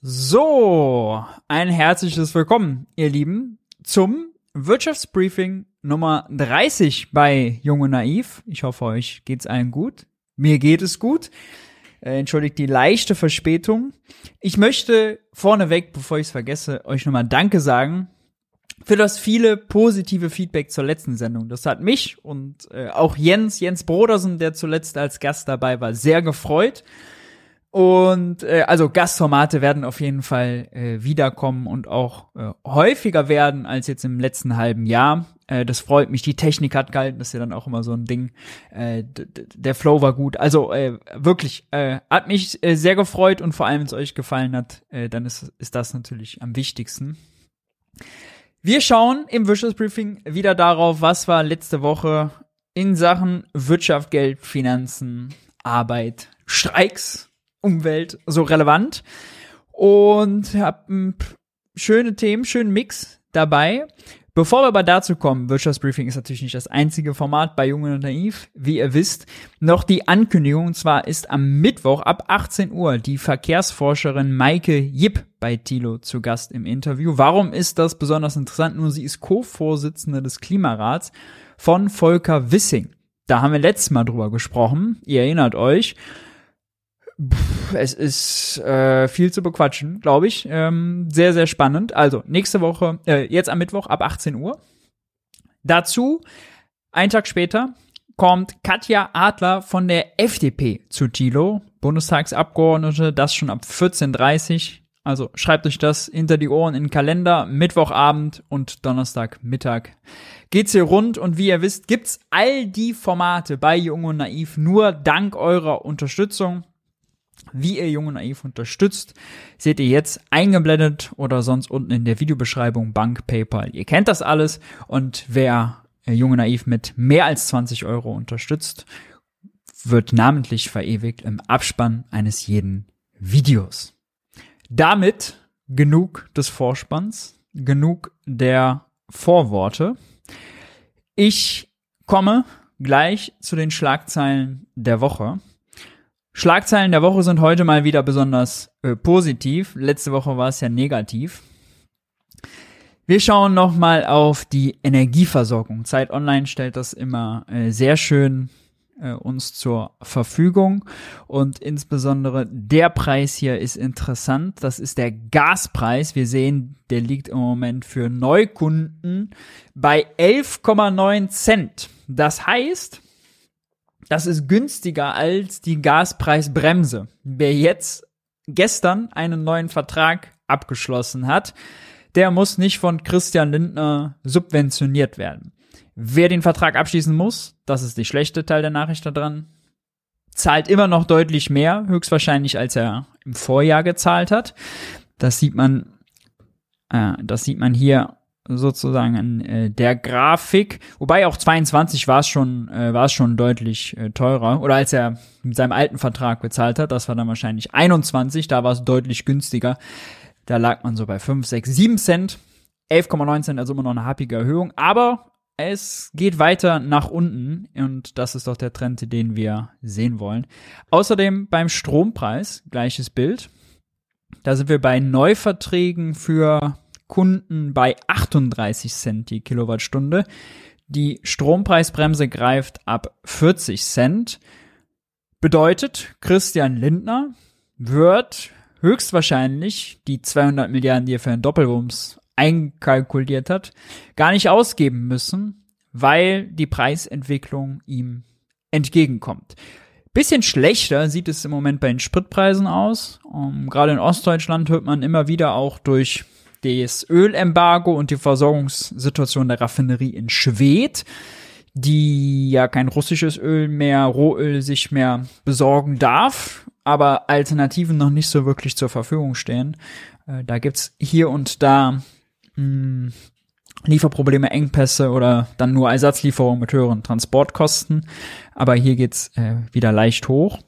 So, ein herzliches Willkommen, ihr Lieben, zum Wirtschaftsbriefing Nummer 30 bei Junge Naiv. Ich hoffe, euch geht's allen gut. Mir geht es gut. Äh, entschuldigt die leichte Verspätung. Ich möchte vorneweg, bevor ich es vergesse, euch nochmal Danke sagen für das viele positive Feedback zur letzten Sendung. Das hat mich und äh, auch Jens, Jens Brodersen, der zuletzt als Gast dabei war, sehr gefreut. Und äh, also Gastformate werden auf jeden Fall äh, wiederkommen und auch äh, häufiger werden als jetzt im letzten halben Jahr. Äh, das freut mich. Die Technik hat gehalten, das ist ja dann auch immer so ein Ding. Äh, der Flow war gut. Also äh, wirklich, äh, hat mich äh, sehr gefreut und vor allem, wenn es euch gefallen hat, äh, dann ist, ist das natürlich am wichtigsten. Wir schauen im Wirtschaftsbriefing wieder darauf, was war letzte Woche in Sachen Wirtschaft, Geld, Finanzen, Arbeit, Streiks Umwelt so relevant. Und hab schöne Themen, schönen Mix dabei. Bevor wir aber dazu kommen, Wirtschaftsbriefing ist natürlich nicht das einzige Format bei Jungen und Naiv, wie ihr wisst, noch die Ankündigung, und zwar ist am Mittwoch ab 18 Uhr die Verkehrsforscherin Maike Jipp bei Thilo zu Gast im Interview. Warum ist das besonders interessant? Nur sie ist Co-Vorsitzende des Klimarats von Volker Wissing. Da haben wir letztes Mal drüber gesprochen, ihr erinnert euch es ist äh, viel zu bequatschen, glaube ich. Ähm, sehr, sehr spannend. Also, nächste Woche, äh, jetzt am Mittwoch ab 18 Uhr. Dazu, einen Tag später, kommt Katja Adler von der FDP zu Thilo, Bundestagsabgeordnete, das schon ab 14.30 Also schreibt euch das hinter die Ohren in den Kalender. Mittwochabend und Donnerstagmittag geht's hier rund. Und wie ihr wisst, gibt's all die Formate bei Jung und Naiv nur dank eurer Unterstützung. Wie ihr Jung und Naiv unterstützt, seht ihr jetzt eingeblendet oder sonst unten in der Videobeschreibung Bank, PayPal. Ihr kennt das alles und wer äh, Jung und Naiv mit mehr als 20 Euro unterstützt, wird namentlich verewigt im Abspann eines jeden Videos. Damit genug des Vorspanns, genug der Vorworte. Ich komme gleich zu den Schlagzeilen der Woche. Schlagzeilen der Woche sind heute mal wieder besonders äh, positiv. Letzte Woche war es ja negativ. Wir schauen nochmal auf die Energieversorgung. Zeit Online stellt das immer äh, sehr schön äh, uns zur Verfügung und insbesondere der Preis hier ist interessant. Das ist der Gaspreis. Wir sehen, der liegt im Moment für Neukunden bei 11,9 Cent. Das heißt, das ist günstiger als die Gaspreisbremse. Wer jetzt gestern einen neuen Vertrag abgeschlossen hat, der muss nicht von Christian Lindner subventioniert werden. Wer den Vertrag abschließen muss, das ist die schlechte Teil der Nachricht da dran, zahlt immer noch deutlich mehr, höchstwahrscheinlich als er im Vorjahr gezahlt hat. Das sieht man, äh, das sieht man hier sozusagen in äh, der Grafik. Wobei auch 22 war es schon, äh, war es schon deutlich äh, teurer. Oder als er mit seinem alten Vertrag bezahlt hat, das war dann wahrscheinlich 21, da war es deutlich günstiger. Da lag man so bei 5, 6, 7 Cent. 11,9 Cent, also immer noch eine happige Erhöhung. Aber es geht weiter nach unten und das ist doch der Trend, den wir sehen wollen. Außerdem beim Strompreis, gleiches Bild. Da sind wir bei Neuverträgen für Kunden bei 38 Cent die Kilowattstunde. Die Strompreisbremse greift ab 40 Cent. Bedeutet, Christian Lindner wird höchstwahrscheinlich die 200 Milliarden, die er für einen Doppelwumms einkalkuliert hat, gar nicht ausgeben müssen, weil die Preisentwicklung ihm entgegenkommt. Bisschen schlechter sieht es im Moment bei den Spritpreisen aus. Um, ähm, gerade in Ostdeutschland hört man immer wieder auch durch das Ölembargo und die Versorgungssituation der Raffinerie in Schwedt, die ja kein russisches Öl mehr, Rohöl sich mehr besorgen darf, aber Alternativen noch nicht so wirklich zur Verfügung stehen. Äh, da gibt's hier und da mh, hm, Lieferprobleme, Engpässe oder dann nur Ersatzlieferungen mit höheren Transportkosten. Aber hier geht's äh, wieder leicht hoch.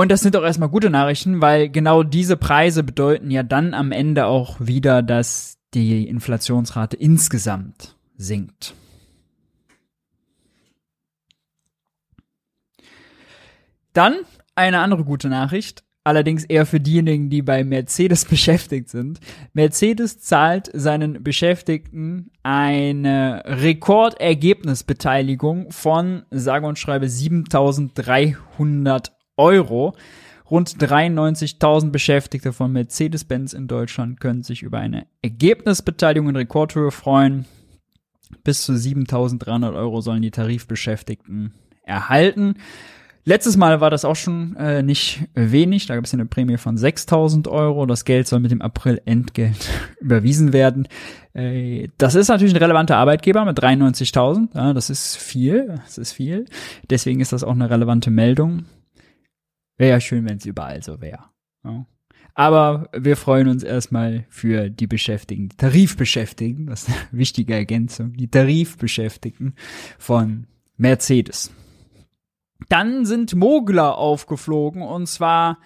Und das sind doch erstmal gute Nachrichten, weil genau diese Preise bedeuten ja dann am Ende auch wieder, dass die Inflationsrate insgesamt sinkt. Dann eine andere gute Nachricht. allerdings eher für diejenigen, die bei Mercedes beschäftigt sind. Mercedes zahlt seinen Beschäftigten eine Rekordergebnisbeteiligung von, sage und schreibe, 7300 Euro. Rund 93.000 Beschäftigte von Mercedes-Benz in Deutschland können sich über eine Ergebnisbeteiligung in Rekordhöhe freuen. Bis zu 7.300 Euro sollen die Tarifbeschäftigten erhalten. Letztes Mal war das auch schon äh, nicht wenig. Da gab es eine Prämie von 6.000 Euro. Das Geld soll mit dem April-Entgelt überwiesen werden. Äh, das ist natürlich ein relevanter Arbeitgeber mit 93.000. Ja, das ist viel. Das ist viel. Deswegen ist das auch eine relevante Meldung. Wäre ja schön, wenn es überall so wäre. Ja. Aber wir freuen uns erstmal für die Beschäftigten, die Tarifbeschäftigten, das ist eine wichtige Ergänzung, die Tarifbeschäftigten von Mercedes. Dann sind Mogler aufgeflogen und zwar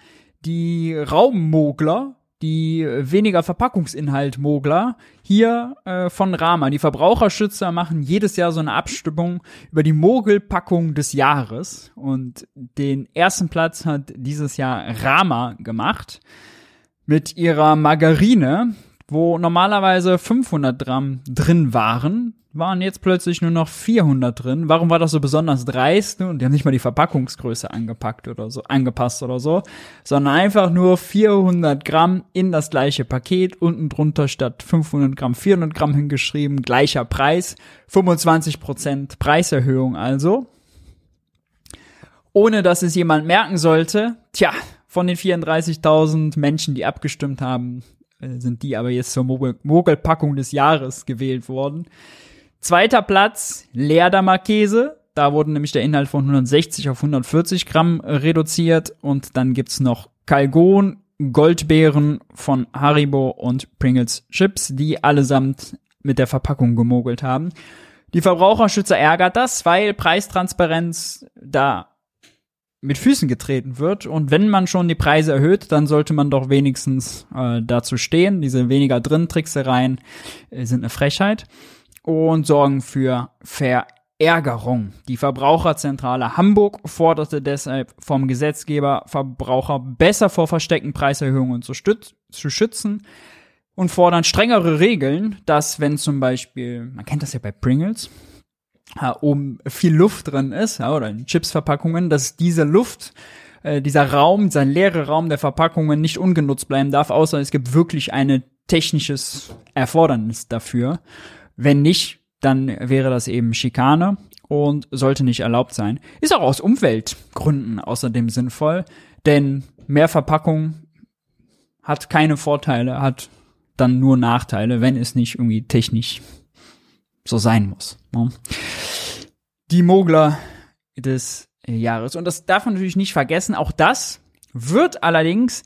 die Raummogler, die weniger Verpackungsinhalt Mogler, hier äh, von Rama. Die Verbraucherschützer machen jedes Jahr so eine Abstimmung über die Mogelpackung des Jahres und den ersten Platz hat dieses Jahr Rama gemacht mit ihrer Margarine, wo normalerweise 500 Gramm drin waren, waren jetzt plötzlich nur noch 400 drin. Warum war das so besonders dreist? Und die haben nicht mal die Verpackungsgröße angepackt oder so, angepasst oder so, sondern einfach nur 400 Gramm in das gleiche Paket. Unten drunter statt 500 Gramm 400 Gramm hingeschrieben, gleicher Preis, 25 Prozent Preiserhöhung also. Ohne dass es jemand merken sollte, tja, von den 34.000 Menschen, die abgestimmt haben, sind die aber jetzt zur Mogelpackung des Jahres gewählt worden. Zweiter Platz, Leerdamer Käse. Da wurde nämlich der Inhalt von 160 auf 140 Gramm reduziert. Und dann gibt's noch Calgon, Goldbeeren von Haribo und Pringles Chips, die allesamt mit der Verpackung gemogelt haben. Die Verbraucherschützer ärgert das, weil Preistransparenz da mit Füßen getreten wird. Und wenn man schon die Preise erhöht, dann sollte man doch wenigstens äh, dazu stehen. Diese weniger drin Tricksereien äh, sind eine Frechheit und sorgen für Verärgerung. Die Verbraucherzentrale Hamburg forderte deshalb vom Gesetzgeber, Verbraucher besser vor versteckten Preiserhöhungen zu, zu schützen und fordern strengere Regeln, dass wenn zum Beispiel, man kennt das ja bei Pringles, ja, oben viel Luft drin ist, ja, oder in Chipsverpackungen, dass diese Luft äh, dieser Raum, dieser leere Raum der Verpackungen nicht ungenutzt bleiben darf, außer es gibt wirklich ein technisches Erfordernis dafür. Wenn nicht, dann wäre das eben Schikane und sollte nicht erlaubt sein. Ist auch aus Umweltgründen außerdem sinnvoll, denn mehr Verpackung hat keine Vorteile, hat dann nur Nachteile, wenn es nicht irgendwie technisch so sein muss. Ne? Die Mogler des Jahres. Und das darf man natürlich nicht vergessen. Auch das wird allerdings,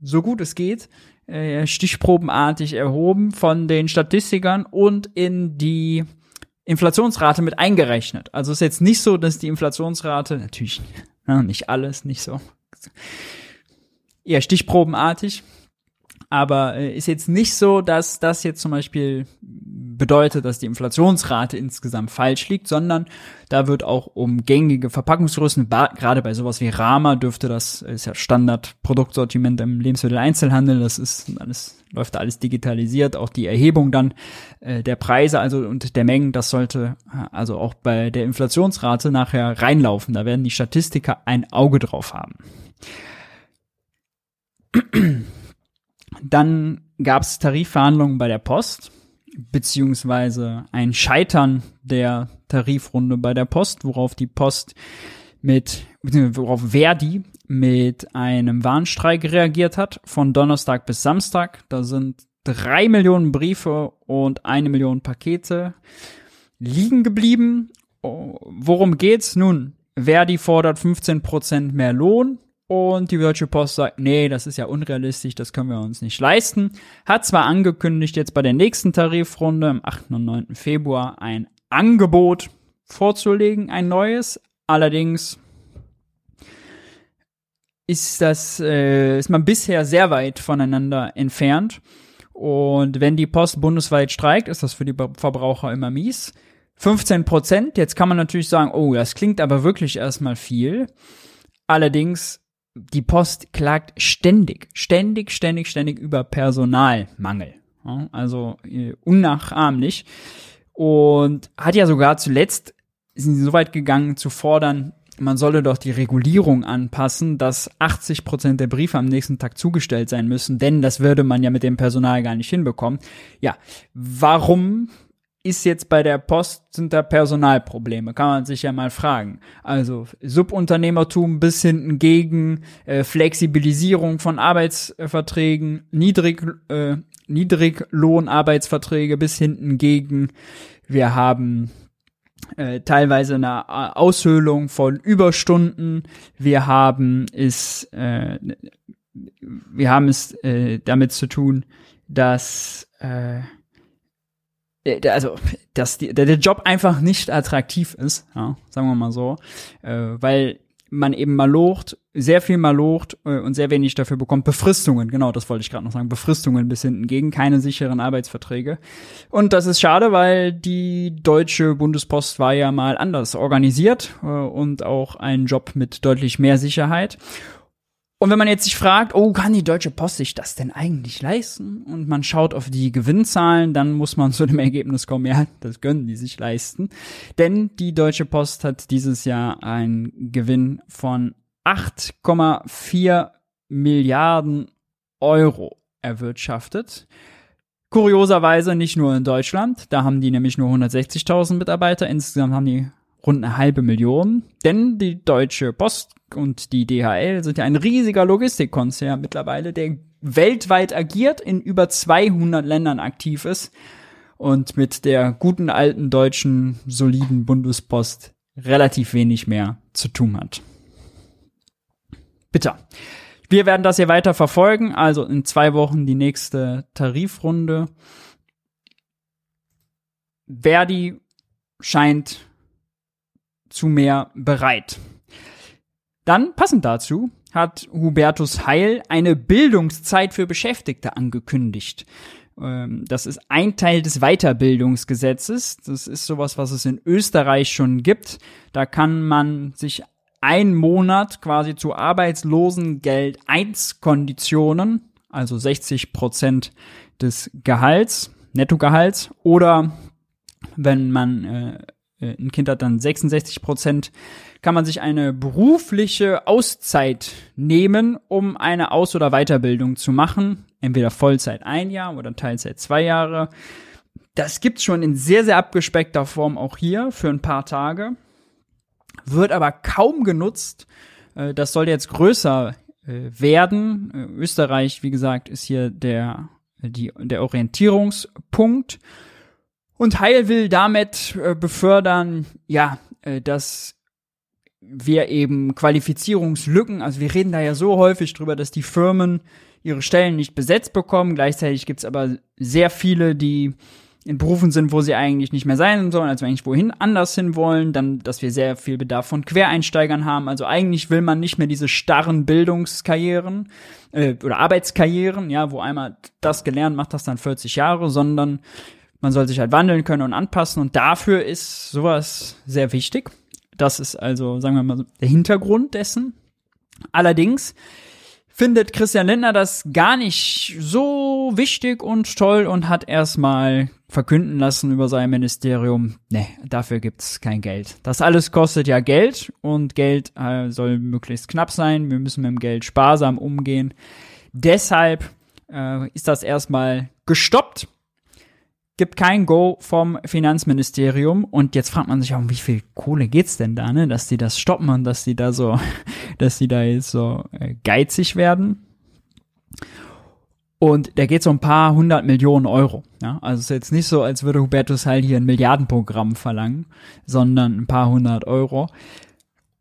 so gut es geht, äh, stichprobenartig erhoben von den Statistikern und in die Inflationsrate mit eingerechnet. Also ist jetzt nicht so, dass die Inflationsrate, natürlich ja, nicht alles, nicht so, eher stichprobenartig, aber äh, ist jetzt nicht so, dass das jetzt zum Beispiel bedeutet, dass die Inflationsrate insgesamt falsch liegt, sondern da wird auch um gängige Verpackungsgrößen, gerade bei sowas wie Rama dürfte das, ist ja Standardproduktsortiment im Lebensmitteleinzelhandel, das ist alles, läuft da alles digitalisiert, auch die Erhebung dann äh, der Preise also und der Mengen, das sollte äh, also auch bei der Inflationsrate nachher reinlaufen. Da werden die Statistiker ein Auge drauf haben. Dann gab es Tarifverhandlungen bei der Post, beziehungsweise ein Scheitern der Tarifrunde bei der Post, worauf die Post mit, worauf Verdi mit einem Warnstreik reagiert hat, von Donnerstag bis Samstag. Da sind drei Millionen Briefe und eine Million Pakete liegen geblieben. Worum geht's? Nun, Verdi fordert 15 Prozent mehr Lohn und die Deutsche Post sagt, nee, das ist ja unrealistisch, das können wir uns nicht leisten. Hat zwar angekündigt, jetzt bei der nächsten Tarifrunde am 8. und 9. Februar ein Angebot vorzulegen, ein neues. Allerdings ist das, äh, ist man bisher sehr weit voneinander entfernt. Und wenn die Post bundesweit streikt, ist das für die Verbraucher immer mies. 15 Prozent, jetzt kann man natürlich sagen, oh, das klingt aber wirklich erstmal viel. Allerdings die Post klagt ständig, ständig, ständig, ständig über Personalmangel. Also äh, unnachahmlich. Und hat ja sogar zuletzt, sind sie so weit gegangen zu fordern, man solle doch die Regulierung anpassen, dass 80 Prozent der Briefe am nächsten Tag zugestellt sein müssen, denn das würde man ja mit dem Personal gar nicht hinbekommen. Ja, warum ist jetzt bei der Post, sind da Personalprobleme? Kann man sich ja mal fragen. Also Subunternehmertum bis hinten gegen äh, Flexibilisierung von Arbeitsverträgen, Niedrig, äh, Niedriglohnarbeitsverträge bis hinten gegen. Wir haben äh, teilweise eine Aushöhlung von Überstunden. Wir haben es, äh, wir haben es äh, damit zu tun, dass äh, äh, also dass die, der, der Job einfach nicht attraktiv ist, ja, sagen wir mal so, äh, weil man eben mal locht, sehr viel mal locht äh, und sehr wenig dafür bekommt. Befristungen, genau, das wollte ich gerade noch sagen. Befristungen bis hinten gegen keine sicheren Arbeitsverträge. Und das ist schade, weil die deutsche Bundespost war ja mal anders organisiert äh, und auch ein Job mit deutlich mehr Sicherheit. Und wenn man jetzt sich fragt, oh, kann die Deutsche Post sich das denn eigentlich leisten? Und man schaut auf die Gewinnzahlen, dann muss man zu dem Ergebnis kommen, ja, das können die sich leisten. Denn die Deutsche Post hat dieses Jahr einen Gewinn von 8,4 Milliarden Euro erwirtschaftet. Kurioserweise nicht nur in Deutschland, da haben die nämlich nur 160.000 Mitarbeiter, insgesamt haben die rund eine halbe Million, denn die Deutsche Post und die DHL sind ja ein riesiger Logistikkonzern mittlerweile, der weltweit agiert, in über 200 Ländern aktiv ist und mit der guten alten deutschen soliden Bundespost relativ wenig mehr zu tun hat. Bitte. Wir werden das hier weiter verfolgen, also in zwei Wochen die nächste Tarifrunde. Verdi scheint zu mehr bereit. Dann, passend dazu, hat Hubertus Heil eine Bildungszeit für Beschäftigte angekündigt. Ähm, das ist ein Teil des Weiterbildungsgesetzes. Das ist sowas, was es in Österreich schon gibt. Da kann man sich einen Monat quasi zu Arbeitslosengeld 1 Konditionen, also 60 Prozent des Gehalts, Nettogehalts, oder wenn man äh, ein Kind hat dann 66 Prozent, kann man sich eine berufliche Auszeit nehmen, um eine Aus- oder Weiterbildung zu machen. Entweder Vollzeit ein Jahr oder Teilzeit zwei Jahre. Das gibt's schon in sehr, sehr abgespeckter Form auch hier für ein paar Tage. Wird aber kaum genutzt. Äh, das soll jetzt größer äh, werden. Österreich, wie gesagt, ist hier der, die, der Orientierungspunkt. Und Heil will damit äh, befördern, ja, äh, dass wir eben Qualifizierungslücken, also wir reden da ja so häufig drüber, dass die Firmen ihre Stellen nicht besetzt bekommen. Gleichzeitig gibt's aber sehr viele, die in Berufen sind, wo sie eigentlich nicht mehr sein sollen, also eigentlich wohin anders hin wollen, dann, dass wir sehr viel Bedarf von Quereinsteigern haben. Also eigentlich will man nicht mehr diese starren Bildungskarrieren äh, oder Arbeitskarrieren, ja, wo einmal das gelernt macht, das dann 40 Jahre, sondern man soll sich halt wandeln können und anpassen und dafür ist sowas sehr wichtig. Das ist also, sagen wir mal, der Hintergrund dessen. Allerdings findet Christian Lindner das gar nicht so wichtig und toll und hat erstmal verkünden lassen über sein Ministerium, ne, dafür gibt's kein Geld. Das alles kostet ja Geld und Geld äh, soll möglichst knapp sein. Wir müssen mit dem Geld sparsam umgehen. Deshalb äh, ist das erstmal gestoppt gibt kein Go vom Finanzministerium und jetzt fragt man sich auch, um wie viel Kohle geht's denn da, ne, dass die das stoppen und dass die da so, dass die da jetzt so äh, geizig werden. Und der geht so ein paar hundert Millionen Euro. Ja? Also es ist jetzt nicht so, als würde Hubertus Heil hier ein Milliardenprogramm verlangen, sondern ein paar hundert Euro.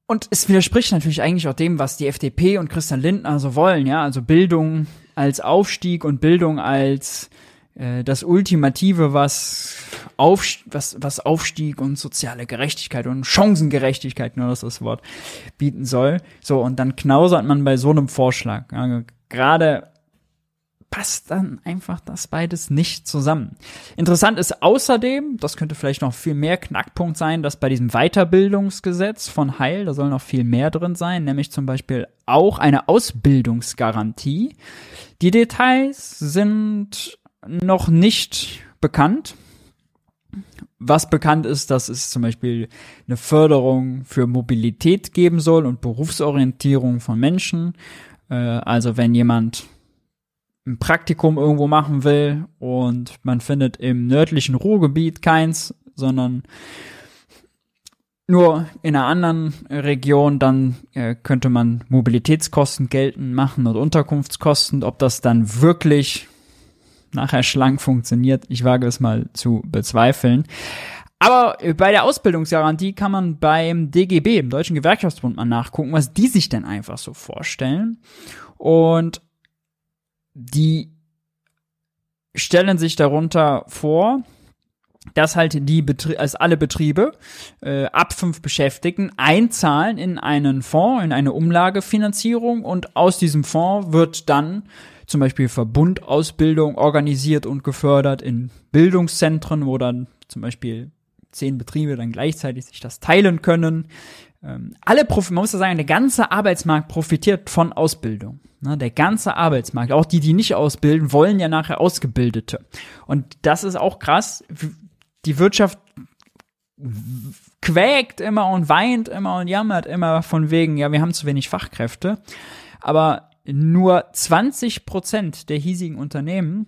Und es widerspricht natürlich eigentlich auch dem, was die FDP und Christian Lindner so wollen, ja, also Bildung als Aufstieg und Bildung als das Ultimative, was, auf, was, was Aufstieg und soziale Gerechtigkeit und Chancengerechtigkeit, nur das ist das Wort, bieten soll. So, und dann knausert man bei so einem Vorschlag. Ja, Gerade passt dann einfach das beides nicht zusammen. Interessant ist außerdem, das könnte vielleicht noch viel mehr Knackpunkt sein, dass bei diesem Weiterbildungsgesetz von Heil, da soll noch viel mehr drin sein, nämlich zum Beispiel auch eine Ausbildungsgarantie. Die Details sind noch nicht bekannt. Was bekannt ist, dass es zum Beispiel eine Förderung für Mobilität geben soll und Berufsorientierung von Menschen. Äh, also wenn jemand ein Praktikum irgendwo machen will und man findet im nördlichen Ruhrgebiet keins, sondern nur in einer anderen Region, dann äh, könnte man Mobilitätskosten geltend machen und Unterkunftskosten. Ob das dann wirklich nachher schlank funktioniert, ich wage es mal zu bezweifeln. Aber bei der Ausbildungsgarantie kann man beim DGB, im Deutschen Gewerkschaftsbund, mal nachgucken, was die sich denn einfach so vorstellen. Und die stellen sich darunter vor, dass halt die Betrie also alle Betriebe äh, ab fünf Beschäftigten einzahlen in einen Fonds, in eine Umlagefinanzierung und aus diesem Fonds wird dann zum Beispiel Verbundausbildung organisiert und gefördert in Bildungszentren, wo dann zum Beispiel zehn Betriebe dann gleichzeitig sich das teilen können. Ähm, alle, man muss ja sagen, der ganze Arbeitsmarkt profitiert von Ausbildung. Ne, der ganze Arbeitsmarkt, auch die, die nicht ausbilden, wollen ja nachher Ausgebildete. Und das ist auch krass. Die Wirtschaft quäkt immer und weint immer und jammert immer von wegen, ja, wir haben zu wenig Fachkräfte. Aber nur 20 Prozent der hiesigen Unternehmen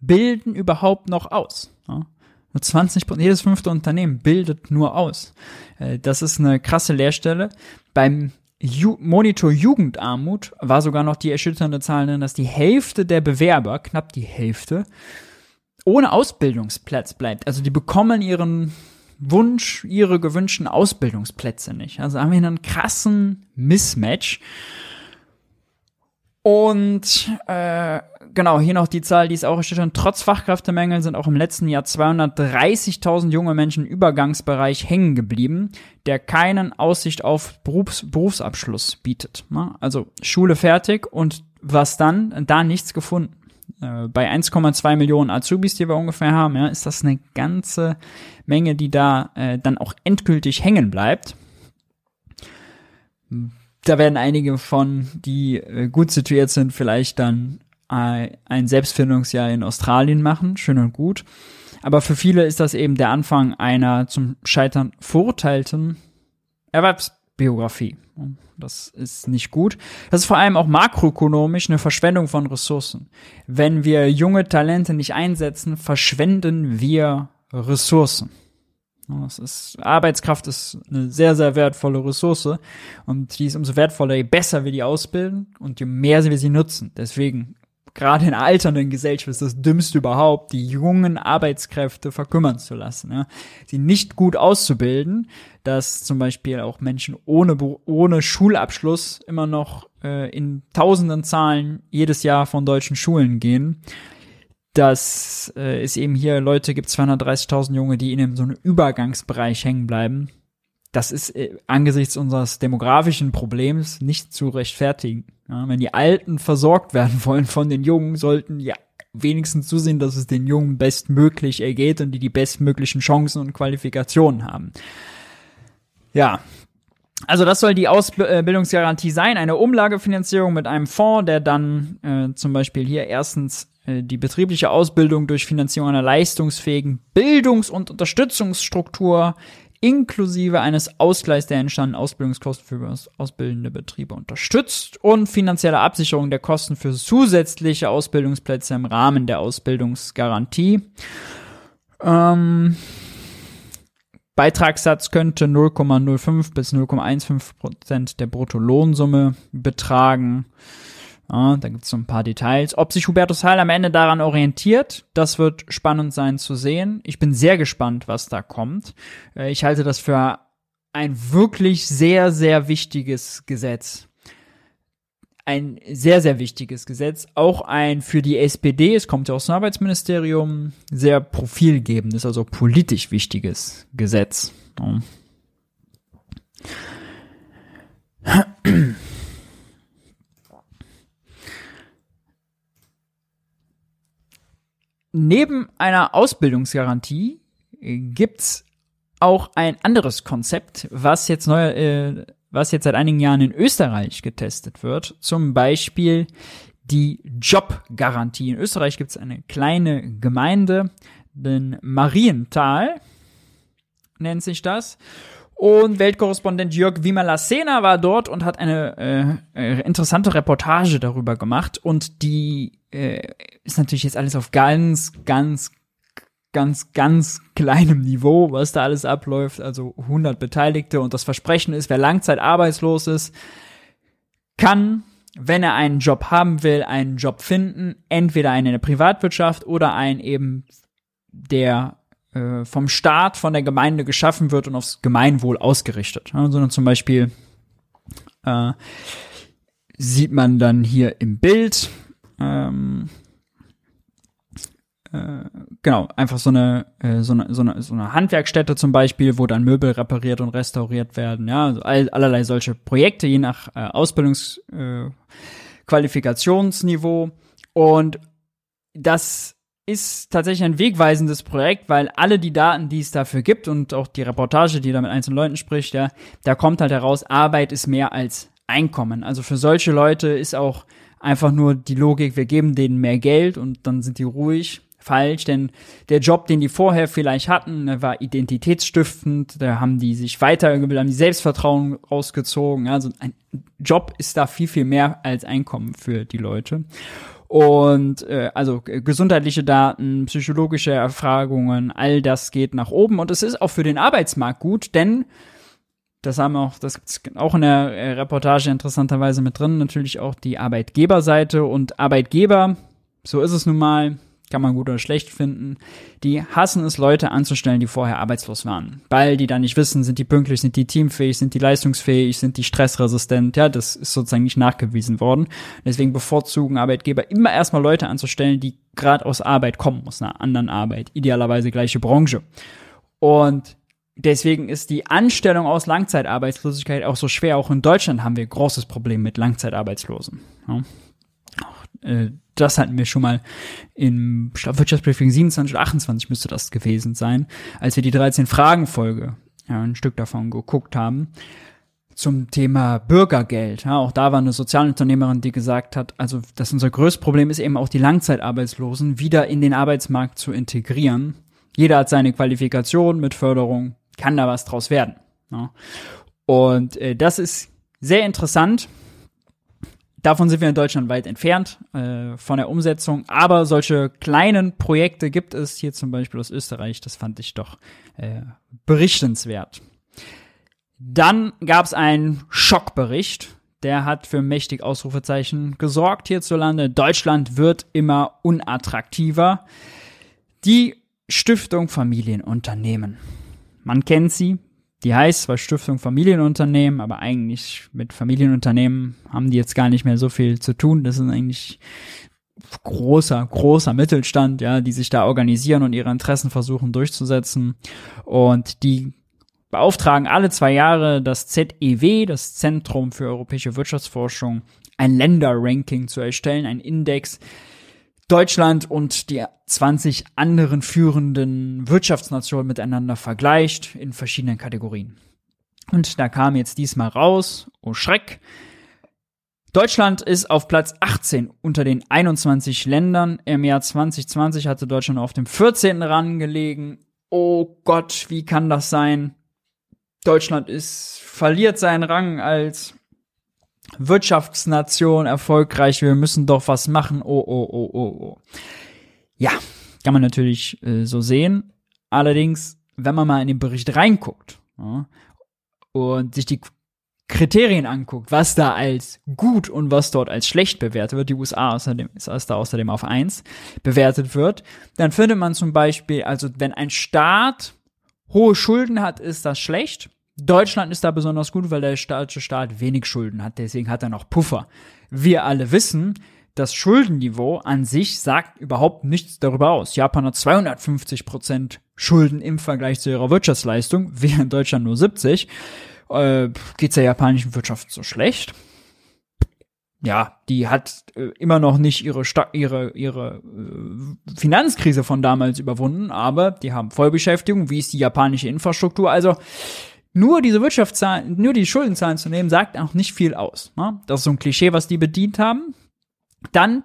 bilden überhaupt noch aus. Ja. Nur 20 Prozent, jedes fünfte Unternehmen bildet nur aus. Äh, das ist eine krasse Leerstelle. Beim Ju Monitor Jugendarmut war sogar noch die erschütternde Zahl drin, dass die Hälfte der Bewerber, knapp die Hälfte, ohne Ausbildungsplatz bleibt. Also die bekommen ihren Wunsch, ihre gewünschten Ausbildungsplätze nicht. Also haben wir einen krassen Mismatch. Und äh, genau, hier noch die Zahl, die ist auch erschütternd. Trotz Fachkräftemängeln sind auch im letzten Jahr 230.000 junge Menschen im Übergangsbereich hängen geblieben, der keinen Aussicht auf Berufs Berufsabschluss bietet. Ne? Also Schule fertig und was dann? Da nichts gefunden. Äh, bei 1,2 Millionen Azubis, die wir ungefähr haben, ja, ist das eine ganze Menge, die da äh, dann auch endgültig hängen bleibt da werden einige von, die äh, gut situiert sind, vielleicht dann äh, ein Selbstfindungsjahr in Australien machen, schön und gut. Aber für viele ist das eben der Anfang einer zum Scheitern verurteilten Erwerbsbiografie. Das ist nicht gut. Das ist vor allem auch makroökonomisch eine Verschwendung von Ressourcen. Wenn wir junge Talente nicht einsetzen, verschwenden wir Ressourcen. Das ist, Arbeitskraft ist eine sehr, sehr wertvolle Ressource und die ist umso wertvoller, je besser wir die ausbilden und je mehr wir sie nutzen. Deswegen, gerade in alternden Gesellschaft ist das Dümmste überhaupt, die jungen Arbeitskräfte verkümmern zu lassen. Ja. Sie nicht gut auszubilden, dass zum Beispiel auch Menschen ohne, ohne Schulabschluss immer noch äh, in tausenden Zahlen jedes Jahr von deutschen Schulen gehen dass äh, es eben hier Leute gibt, 230.000 Junge, die in so einem Übergangsbereich hängen bleiben. Das ist äh, angesichts unseres demografischen Problems nicht zu rechtfertigen. Ja, wenn die Alten versorgt werden wollen von den Jungen, sollten ja wenigstens zusehen, dass es den Jungen bestmöglich ergeht und die die bestmöglichen Chancen und Qualifikationen haben. Ja, also das soll die Ausbildungsgarantie sein, eine Umlagefinanzierung mit einem Fonds, der dann äh, zum Beispiel hier erstens die betriebliche Ausbildung durch Finanzierung einer leistungsfähigen Bildungs- und Unterstützungsstruktur inklusive eines Ausgleichs der entstandenen Ausbildungskosten für ausbildende Betriebe unterstützt und finanzielle Absicherung der Kosten für zusätzliche Ausbildungsplätze im Rahmen der Ausbildungsgarantie. Ähm, Beitragssatz könnte 0,05 bis 0,15 Prozent der Bruttolohnsumme betragen. Ja, da gibt es so ein paar Details. Ob sich Hubertus Heil am Ende daran orientiert, das wird spannend sein zu sehen. Ich bin sehr gespannt, was da kommt. Äh, ich halte das für ein wirklich sehr, sehr wichtiges Gesetz. Ein sehr, sehr wichtiges Gesetz. Auch ein für die SPD, es kommt ja aus dem Arbeitsministerium, sehr profilgebendes, also politisch wichtiges Gesetz. Ja. neben einer Ausbildungsgarantie äh, gibt's auch ein anderes Konzept, was jetzt neu, äh, was jetzt seit einigen Jahren in Österreich getestet wird. Zum Beispiel die Jobgarantie. In Österreich gibt es eine kleine Gemeinde, den Marienthal nennt sich das. Und Weltkorrespondent Jörg Wimalasena war dort und hat eine äh, äh, interessante Reportage darüber gemacht. Und die äh, ist natürlich jetzt alles auf ganz, ganz, ganz, ganz kleinem Niveau, was da alles abläuft. Also 100 Beteiligte. Und das Versprechen ist, wer langzeitarbeitslos ist, kann, wenn er einen Job haben will, einen Job finden. Entweder einen in der Privatwirtschaft oder einen eben, der äh, vom Staat, von der Gemeinde geschaffen wird und aufs Gemeinwohl ausgerichtet. Ja, sondern zum Beispiel äh, sieht man dann hier im Bild ähm, äh, genau, einfach so eine, äh, so eine, so eine, so eine Handwerkstätte zum Beispiel, wo dann Möbel repariert und restauriert werden, ja, also all, allerlei solche Projekte, je nach äh, Ausbildungsqualifikationsniveau. Äh, und das ist tatsächlich ein wegweisendes Projekt, weil alle die Daten, die es dafür gibt und auch die Reportage, die da mit einzelnen Leuten spricht, ja, da kommt halt heraus, Arbeit ist mehr als Einkommen. Also für solche Leute ist auch einfach nur die Logik, wir geben denen mehr Geld und dann sind die ruhig. Falsch, denn der Job, den die vorher vielleicht hatten, war identitätsstiftend, da haben die sich weitergebildet, haben die Selbstvertrauen rausgezogen. Also ein Job ist da viel, viel mehr als Einkommen für die Leute. Und äh, also gesundheitliche Daten, psychologische Erfragungen, all das geht nach oben. Und es ist auch für den Arbeitsmarkt gut, denn das haben auch, das gibt's auch in der äh, Reportage interessanterweise mit drin, natürlich auch die Arbeitgeberseite und Arbeitgeber, so ist es nun mal, kann man gut oder schlecht finden, die hassen es, Leute anzustellen, die vorher arbeitslos waren. Weil die dann nicht wissen, sind die pünktlich, sind die teamfähig, sind die leistungsfähig, sind die stressresistent. Ja, das ist sozusagen nicht nachgewiesen worden. Deswegen bevorzugen Arbeitgeber immer erstmal Leute anzustellen, die gerade aus Arbeit kommen, aus einer anderen Arbeit. Idealerweise gleiche Branche. Und deswegen ist die Anstellung aus Langzeitarbeitslosigkeit auch so schwer. Auch in Deutschland haben wir großes Problem mit Langzeitarbeitslosen. Ja. Äh, das hatten wir schon mal im Wirtschaftsbriefing 27 oder 28 müsste das gewesen sein, als wir die 13 Fragen Folge, ja, ein Stück davon geguckt haben zum Thema Bürgergeld. Ja, auch da war eine Sozialunternehmerin, die gesagt hat, also dass unser größtes Problem ist eben auch die Langzeitarbeitslosen wieder in den Arbeitsmarkt zu integrieren. Jeder hat seine Qualifikation mit Förderung, kann da was draus werden. Ja. Und äh, das ist sehr interessant, Davon sind wir in Deutschland weit entfernt äh, von der Umsetzung, aber solche kleinen Projekte gibt es hier zum Beispiel aus Österreich. Das fand ich doch äh, berichtenswert. Dann gab es einen Schockbericht. Der hat für mächtig Ausrufezeichen gesorgt hierzulande. Deutschland wird immer unattraktiver. Die Stiftung Familienunternehmen. Man kennt sie, die heißt zwar Stiftung Familienunternehmen, aber eigentlich mit Familienunternehmen haben die jetzt gar nicht mehr so viel zu tun. Das ist eigentlich großer, großer Mittelstand, ja, die sich da organisieren und ihre Interessen versuchen durchzusetzen. Und die beauftragen alle zwei Jahre das ZEW, das Zentrum für europäische Wirtschaftsforschung, ein Länderranking zu erstellen, ein Index, Deutschland und die 20 anderen führenden Wirtschaftsnationen miteinander vergleicht in verschiedenen Kategorien. Und da kam jetzt diesmal raus, oh Schreck, Deutschland ist auf Platz 18 unter den 21 Ländern. Im Jahr 2020 hatte Deutschland auf dem 14. Rang gelegen. Oh Gott, wie kann das sein? Deutschland ist, verliert seinen Rang als Wirtschaftsnation erfolgreich, wir müssen doch was machen. Oh, oh, oh, oh, oh. Ja, kann man natürlich äh, so sehen. Allerdings, wenn man mal in den Bericht reinguckt ja, und sich die Kriterien anguckt, was da als gut und was dort als schlecht bewertet wird, die USA außerdem, ist da außerdem auf eins bewertet wird, dann findet man zum Beispiel, also wenn ein Staat hohe Schulden hat, ist das schlecht. Deutschland ist da besonders gut, weil der deutsche Staat wenig Schulden hat, deswegen hat er noch Puffer. Wir alle wissen, das Schuldenniveau an sich sagt überhaupt nichts darüber aus. Japan hat 250 Prozent Schulden im Vergleich zu ihrer Wirtschaftsleistung, während Deutschland nur 70. Äh, geht's der japanischen Wirtschaft so schlecht? ja, die hat äh, immer noch nicht ihre Sta ihre ihre äh, Finanzkrise von damals überwunden, aber die haben Vollbeschäftigung, wie ist die japanische Infrastruktur? Also nur diese Wirtschaftszahlen, nur die Schuldenzahlen zu nehmen, sagt auch nicht viel aus. Ne? Das ist so ein Klischee, was die bedient haben. Dann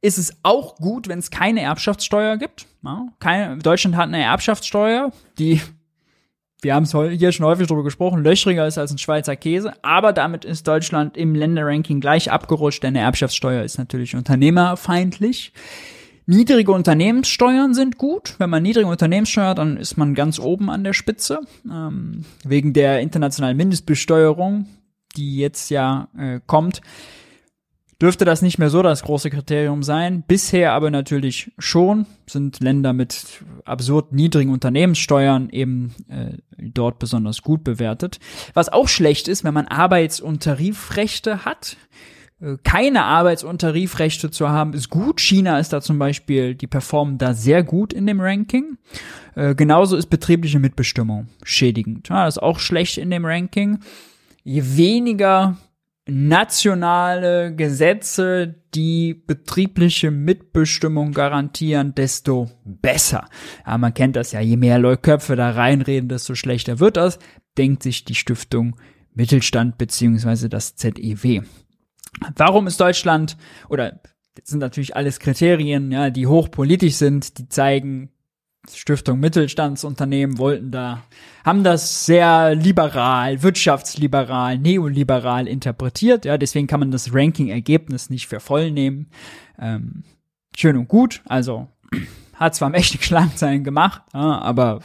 ist es auch gut, wenn es keine Erbschaftssteuer gibt. Ja? Keine, Deutschland hat eine Erbschaftssteuer, die wir haben es hier schon häufig drüber gesprochen, löchriger ist als ein Schweizer Käse, aber damit ist Deutschland im Länderranking gleich abgerutscht, denn eine Erbschaftssteuer ist natürlich unternehmerfeindlich. Niedrige Unternehmenssteuern sind gut. Wenn man niedrige Unternehmenssteuer hat, dann ist man ganz oben an der Spitze. Ähm, wegen der internationalen Mindestbesteuerung, die jetzt ja äh, kommt, dürfte das nicht mehr so das große Kriterium sein. Bisher aber natürlich schon sind Länder mit absurd niedrigen Unternehmenssteuern eben äh, dort besonders gut bewertet. Was auch schlecht ist, wenn man Arbeits- und Tarifrechte hat. Äh, keine Arbeits- und Tarifrechte zu haben, ist gut. China ist da zum Beispiel, die performen da sehr gut in dem Ranking. Äh, genauso ist betriebliche Mitbestimmung schädigend. Ja, das ist auch schlecht in dem Ranking. Je weniger nationale Gesetze, die betriebliche Mitbestimmung garantieren, desto besser. Ja, man kennt das ja, je mehr Leute Köpfe da reinreden, desto schlechter wird das, denkt sich die Stiftung Mittelstand beziehungsweise das ZEW. Warum ist Deutschland oder das sind natürlich alles Kriterien, ja, die hochpolitisch sind, die zeigen, Stiftung Mittelstandsunternehmen wollten da, haben das sehr liberal, wirtschaftsliberal, neoliberal interpretiert. Ja, deswegen kann man das Ranking-Ergebnis nicht für voll nehmen. Ähm, schön und gut. Also hat zwar mächtig Schlagzeilen gemacht, ja, aber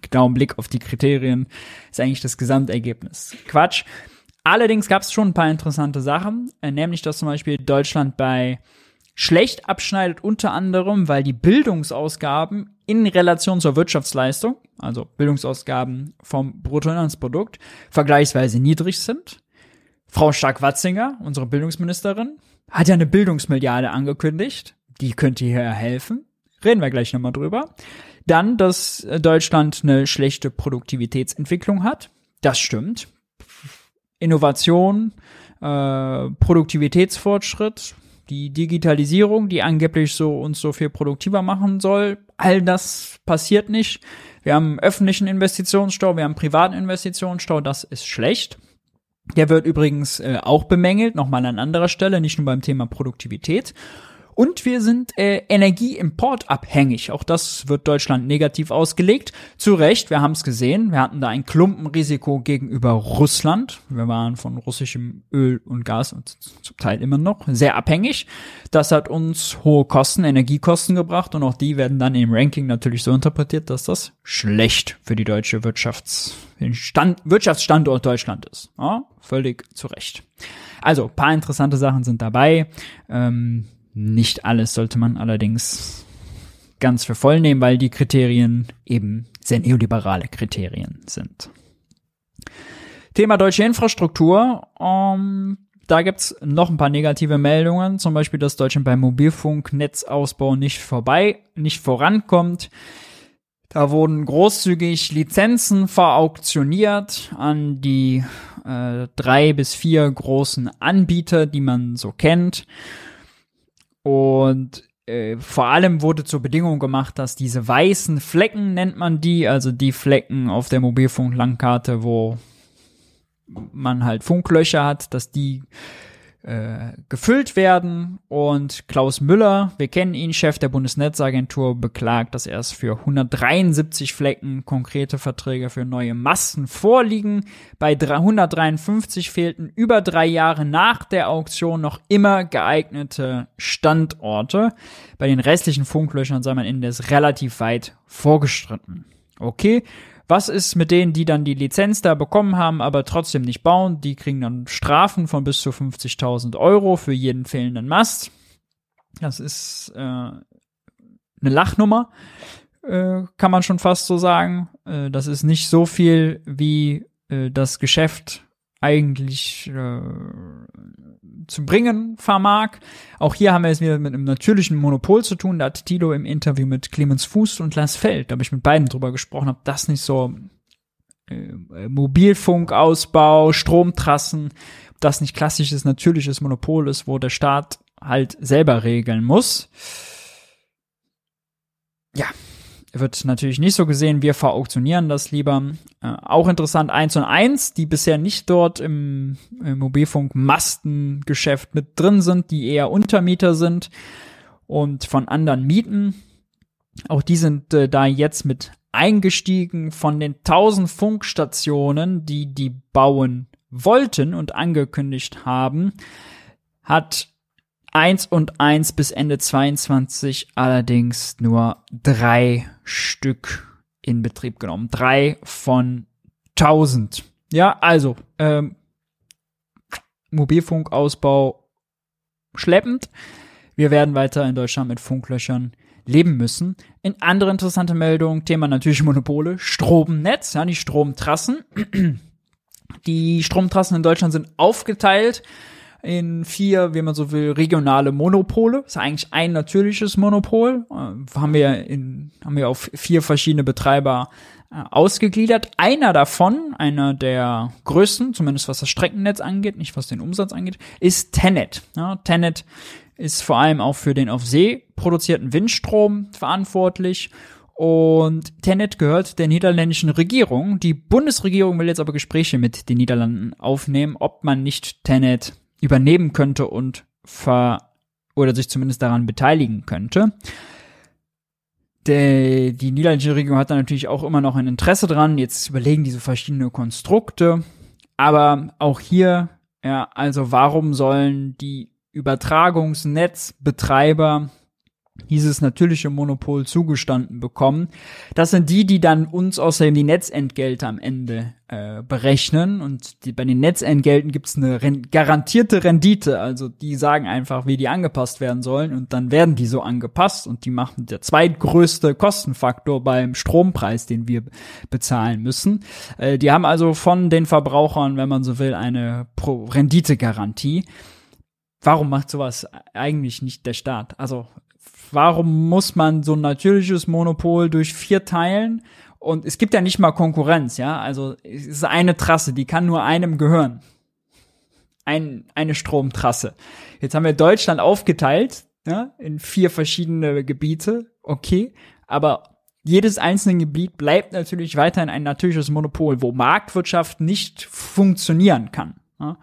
genau im Blick auf die Kriterien ist eigentlich das Gesamtergebnis Quatsch. Allerdings gab es schon ein paar interessante Sachen, äh, nämlich dass zum Beispiel Deutschland bei schlecht abschneidet, unter anderem, weil die Bildungsausgaben in Relation zur Wirtschaftsleistung, also Bildungsausgaben vom Bruttoinlandsprodukt, vergleichsweise niedrig sind. Frau Stark-Watzinger, unsere Bildungsministerin, hat ja eine Bildungsmilliarde angekündigt. Die könnte hier helfen. Reden wir gleich nochmal drüber. Dann, dass Deutschland eine schlechte Produktivitätsentwicklung hat. Das stimmt. Innovation, äh, Produktivitätsfortschritt, die Digitalisierung, die angeblich so uns so viel produktiver machen soll, all das passiert nicht. Wir haben öffentlichen Investitionsstau, wir haben privaten Investitionsstau, das ist schlecht. Der wird übrigens äh, auch bemängelt, nochmal an anderer Stelle, nicht nur beim Thema Produktivität. Und wir sind äh, energieimportabhängig. Auch das wird Deutschland negativ ausgelegt. Zu Recht, wir haben es gesehen. Wir hatten da ein Klumpenrisiko gegenüber Russland. Wir waren von russischem Öl und Gas und zum Teil immer noch sehr abhängig. Das hat uns hohe Kosten, Energiekosten gebracht und auch die werden dann im Ranking natürlich so interpretiert, dass das schlecht für die deutsche Wirtschafts Stand, Wirtschaftsstandort Deutschland ist. Ja, völlig zu Recht. Also, paar interessante Sachen sind dabei. Ähm, nicht alles sollte man allerdings ganz für voll nehmen, weil die Kriterien eben sehr neoliberale Kriterien sind. Thema deutsche Infrastruktur. Um, ähm, da gibt's noch ein paar negative Meldungen, zum Beispiel, dass Deutschland beim Mobilfunknetzausbau nicht vorbei, nicht vorankommt. Da wurden großzügig Lizenzen verauktioniert an die äh, drei bis vier großen Anbieter, die man so kennt. Und äh, vor allem wurde zur Bedingung gemacht, dass diese weißen Flecken nennt man die, also die Flecken auf der Mobilfunklandkarte, wo man halt Funklöcher hat, dass die äh, gefüllt werden. Und Klaus Müller, wir kennen ihn, Chef der Bundesnetzagentur, beklagt, dass erst für 173 Flecken konkrete Verträge für neue Masten vorliegen. Bei 153 fehlten über drei Jahre nach der Auktion noch immer geeignete Standorte. Bei den restlichen Funklöchern sei man indes relativ weit vorgestritten. Okay, was ist mit denen, die dann die Lizenz da bekommen haben, aber trotzdem nicht bauen? Die kriegen dann Strafen von bis zu 50.000 Euro für jeden fehlenden Mast. Das ist äh, eine Lachnummer, äh, kann man schon fast so sagen. Äh, das ist nicht so viel, wie äh, das Geschäft eigentlich äh, zu bringen vermag. Auch hier haben wir es wieder mit einem natürlichen Monopol zu tun. Da hat Tilo im Interview mit Clemens Fuß und Lars Feld, da habe ich mit beiden drüber gesprochen, ob das nicht so äh, Mobilfunkausbau, Stromtrassen, das nicht klassisches, natürliches Monopol ist, wo der Staat halt selber regeln muss. Ja, wird natürlich nicht so gesehen. Wir verauktionieren das lieber. Äh, auch interessant 1 und 1, die bisher nicht dort im, im Mobilfunk-Mastengeschäft mit drin sind, die eher Untermieter sind und von anderen mieten. Auch die sind äh, da jetzt mit eingestiegen von den 1000 Funkstationen, die die bauen wollten und angekündigt haben, hat 1 und 1 bis Ende 22 allerdings nur drei Stück in Betrieb genommen. Drei von 1000. Ja, also, ähm, Mobilfunkausbau schleppend. Wir werden weiter in Deutschland mit Funklöchern leben müssen. In andere interessante Meldung, Thema natürlich Monopole, Stromnetz, ja, die Stromtrassen. Die Stromtrassen in Deutschland sind aufgeteilt in vier, wie man so will, regionale Monopole. Ist eigentlich ein natürliches Monopol. Äh, haben wir in, haben wir auf vier verschiedene Betreiber äh, ausgegliedert. Einer davon, einer der größten, zumindest was das Streckennetz angeht, nicht was den Umsatz angeht, ist Tenet. Ja, Tenet ist vor allem auch für den auf See produzierten Windstrom verantwortlich. Und Tenet gehört der niederländischen Regierung. Die Bundesregierung will jetzt aber Gespräche mit den Niederlanden aufnehmen, ob man nicht Tenet übernehmen könnte und ver oder sich zumindest daran beteiligen könnte. Die niederländische Regierung hat da natürlich auch immer noch ein Interesse dran. Jetzt überlegen diese verschiedene Konstrukte. Aber auch hier, ja, also warum sollen die Übertragungsnetzbetreiber dieses natürliche Monopol zugestanden bekommen. Das sind die, die dann uns außerdem die Netzentgelte am Ende äh, berechnen. Und die, bei den Netzentgelten gibt es eine ren garantierte Rendite. Also die sagen einfach, wie die angepasst werden sollen. Und dann werden die so angepasst. Und die machen der zweitgrößte Kostenfaktor beim Strompreis, den wir bezahlen müssen. Äh, die haben also von den Verbrauchern, wenn man so will, eine Renditegarantie warum macht sowas eigentlich nicht der Staat? Also warum muss man so ein natürliches Monopol durch vier teilen? Und es gibt ja nicht mal Konkurrenz, ja. Also es ist eine Trasse, die kann nur einem gehören. Ein, eine Stromtrasse. Jetzt haben wir Deutschland aufgeteilt, ja, in vier verschiedene Gebiete, okay. Aber jedes einzelne Gebiet bleibt natürlich weiterhin ein natürliches Monopol, wo Marktwirtschaft nicht funktionieren kann. Ja.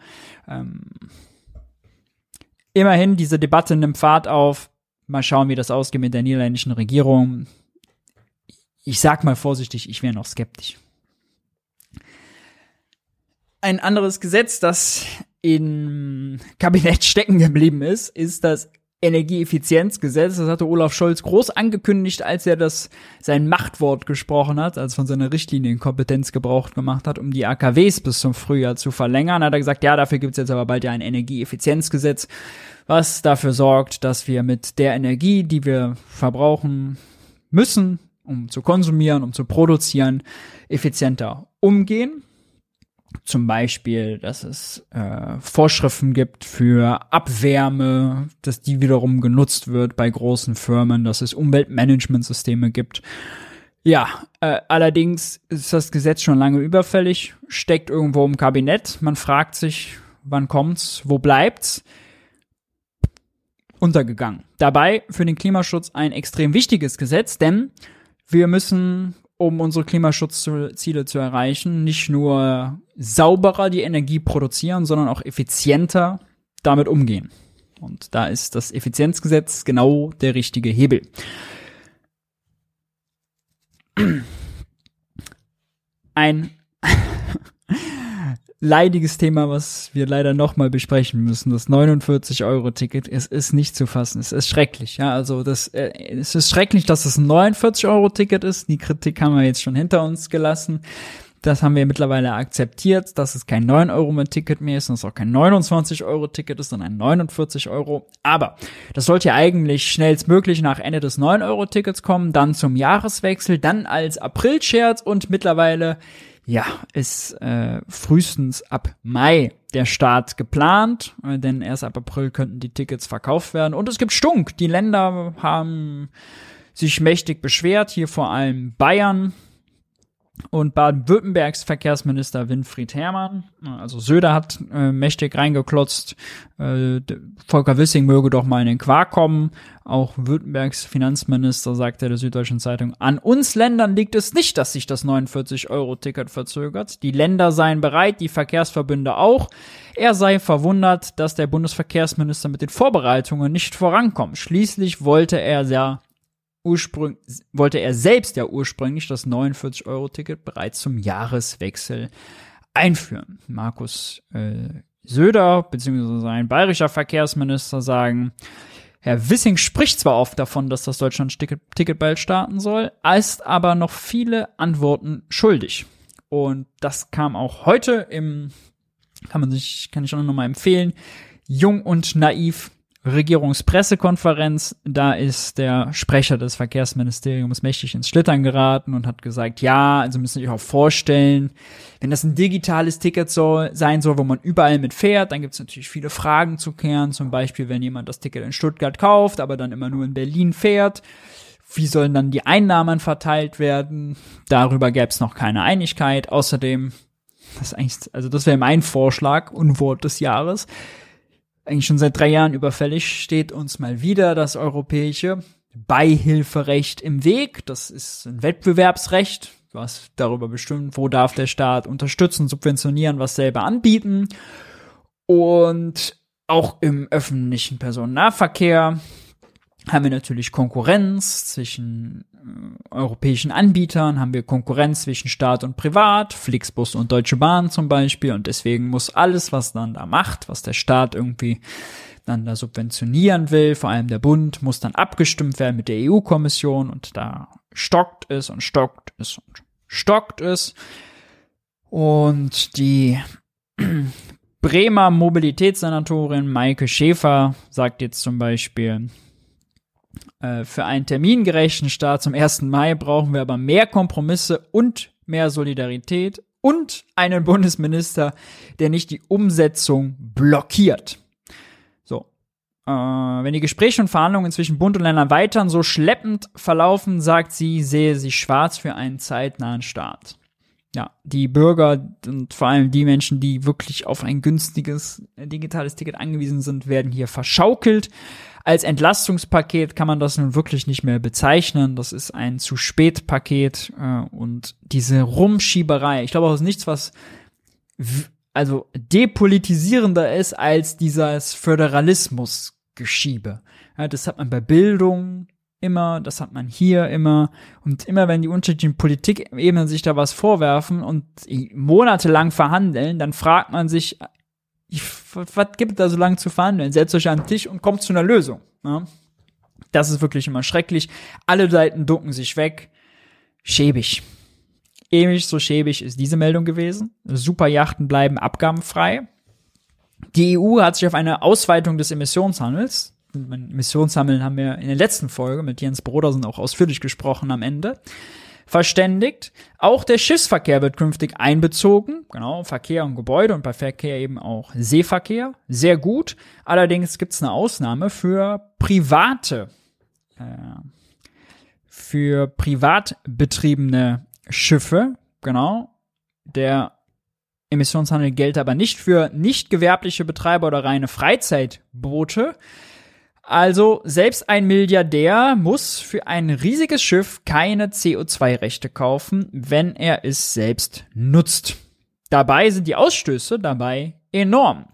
Ähm, immerhin, diese Debatte nimmt Fahrt auf. Mal schauen, wie das ausgeht mit der niederländischen Regierung. Ich sag mal vorsichtig, ich wäre noch skeptisch. Ein anderes Gesetz, das im Kabinett stecken geblieben ist, ist das Energieeffizienzgesetz. Das hatte Olaf Scholz groß angekündigt, als er das sein Machtwort gesprochen hat, als von seiner Richtlinienkompetenz Gebrauch gemacht hat, um die AKWs bis zum Frühjahr zu verlängern. Hat er gesagt, ja, dafür gibt's jetzt aber bald ja ein Energieeffizienzgesetz, was dafür sorgt, dass wir mit der Energie, die wir verbrauchen müssen, um zu konsumieren, um zu produzieren, effizienter umgehen. Zum Beispiel, dass es äh, Vorschriften gibt für Abwärme, dass die wiederum genutzt wird bei großen Firmen, dass es Umweltmanagementsysteme gibt. Ja, äh, allerdings ist das Gesetz schon lange überfällig, steckt irgendwo im Kabinett. Man fragt sich, wann kommt's, wo bleibt's? Untergegangen. Dabei für den Klimaschutz ein extrem wichtiges Gesetz, denn wir müssen um unsere Klimaschutzziele zu erreichen, nicht nur sauberer die Energie produzieren, sondern auch effizienter damit umgehen. Und da ist das Effizienzgesetz genau der richtige Hebel. Ein leidiges Thema, was wir leider nochmal besprechen müssen. Das 49-Euro-Ticket, es ist nicht zu fassen. Es ist schrecklich. Ja, also das, äh, es ist schrecklich, dass es ein 49-Euro-Ticket ist. Die Kritik haben wir jetzt schon hinter uns gelassen. Das haben wir mittlerweile akzeptiert, dass es kein 9-Euro-Ticket mehr ist und es auch kein 29-Euro-Ticket ist, sondern ein 49 Euro. Aber das sollte ja eigentlich schnellstmöglich nach Ende des 9-Euro-Tickets kommen, dann zum Jahreswechsel, dann als April-Scherz und mittlerweile ja, ist äh, frühestens ab Mai der Start geplant, äh, denn erst ab April könnten die Tickets verkauft werden. Und es gibt Stunk. Die Länder haben sich mächtig beschwert, hier vor allem Bayern. Und Baden-Württembergs Verkehrsminister Winfried Herrmann. Also Söder hat äh, mächtig reingeklotzt. Äh, Volker Wissing möge doch mal in den Quark kommen. Auch Württembergs Finanzminister sagte der Süddeutschen Zeitung, an uns Ländern liegt es nicht, dass sich das 49-Euro-Ticket verzögert. Die Länder seien bereit, die Verkehrsverbünde auch. Er sei verwundert, dass der Bundesverkehrsminister mit den Vorbereitungen nicht vorankommt. Schließlich wollte er ja ursprünglich wollte er selbst ja ursprünglich das 49-Euro-Ticket bereits zum Jahreswechsel einführen. Markus äh, Söder bzw. sein bayerischer Verkehrsminister sagen, Herr Wissing spricht zwar oft davon, dass das Deutschland-Ticket bald starten soll, ist aber noch viele Antworten schuldig. Und das kam auch heute im, kann man sich, kann ich auch nochmal empfehlen, Jung und Naiv Regierungspressekonferenz, da ist der Sprecher des Verkehrsministeriums mächtig ins Schlittern geraten und hat gesagt, ja, also müssen Sie sich auch vorstellen, wenn das ein digitales Ticket soll, sein soll, wo man überall mit fährt, dann gibt es natürlich viele Fragen zu klären, zum Beispiel, wenn jemand das Ticket in Stuttgart kauft, aber dann immer nur in Berlin fährt, wie sollen dann die Einnahmen verteilt werden? Darüber gäbe es noch keine Einigkeit. Außerdem, das ist eigentlich, also das wäre mein Vorschlag, Unwort des Jahres eigentlich schon seit drei Jahren überfällig, steht uns mal wieder das europäische Beihilferecht im Weg. Das ist ein Wettbewerbsrecht, was darüber bestimmt, wo darf der Staat unterstützen, subventionieren, was selber anbieten. Und auch im öffentlichen Personennahverkehr haben wir natürlich Konkurrenz zwischen äh, europäischen Anbietern, haben wir Konkurrenz zwischen Staat und Privat, Flixbus und Deutsche Bahn zum Beispiel. Und deswegen muss alles, was dann da macht, was der Staat irgendwie dann da subventionieren will, vor allem der Bund, muss dann abgestimmt werden mit der EU-Kommission und da stockt es und stockt es und stockt es. Und die Bremer Mobilitätssenatorin Maike Schäfer sagt jetzt zum Beispiel, äh, für einen termingerechten Start zum 1. Mai brauchen wir aber mehr Kompromisse und mehr Solidarität und einen Bundesminister, der nicht die Umsetzung blockiert. So. Äh, wenn die Gespräche und Verhandlungen zwischen Bund und Ländern weiterhin so schleppend verlaufen, sagt sie, sehe sie schwarz für einen zeitnahen Start. Ja, die Bürger und vor allem die Menschen, die wirklich auf ein günstiges digitales Ticket angewiesen sind, werden hier verschaukelt. Als Entlastungspaket kann man das nun wirklich nicht mehr bezeichnen. Das ist ein zu spät Paket äh, und diese Rumschieberei. Ich glaube auch, ist nichts, was also depolitisierender ist als dieses Föderalismusgeschiebe. Ja, das hat man bei Bildung immer, das hat man hier immer und immer wenn die unterschiedlichen Politikebenen sich da was vorwerfen und monatelang verhandeln, dann fragt man sich ich, was gibt da so lange zu verhandeln? Setzt euch an den Tisch und kommt zu einer Lösung. Ne? Das ist wirklich immer schrecklich. Alle Seiten ducken sich weg. Schäbig. Ähnlich so schäbig ist diese Meldung gewesen. Superjachten bleiben abgabenfrei. Die EU hat sich auf eine Ausweitung des Emissionshandels, Emissionshandeln haben wir in der letzten Folge mit Jens Brodersen auch ausführlich gesprochen am Ende, verständigt. Auch der Schiffsverkehr wird künftig einbezogen. Genau, Verkehr und Gebäude und bei Verkehr eben auch Seeverkehr. Sehr gut. Allerdings gibt es eine Ausnahme für private, äh, für privat betriebene Schiffe. Genau. Der Emissionshandel gilt aber nicht für nicht gewerbliche Betreiber oder reine Freizeitboote. Also selbst ein Milliardär muss für ein riesiges Schiff keine CO2-Rechte kaufen, wenn er es selbst nutzt. Dabei sind die Ausstöße dabei enorm.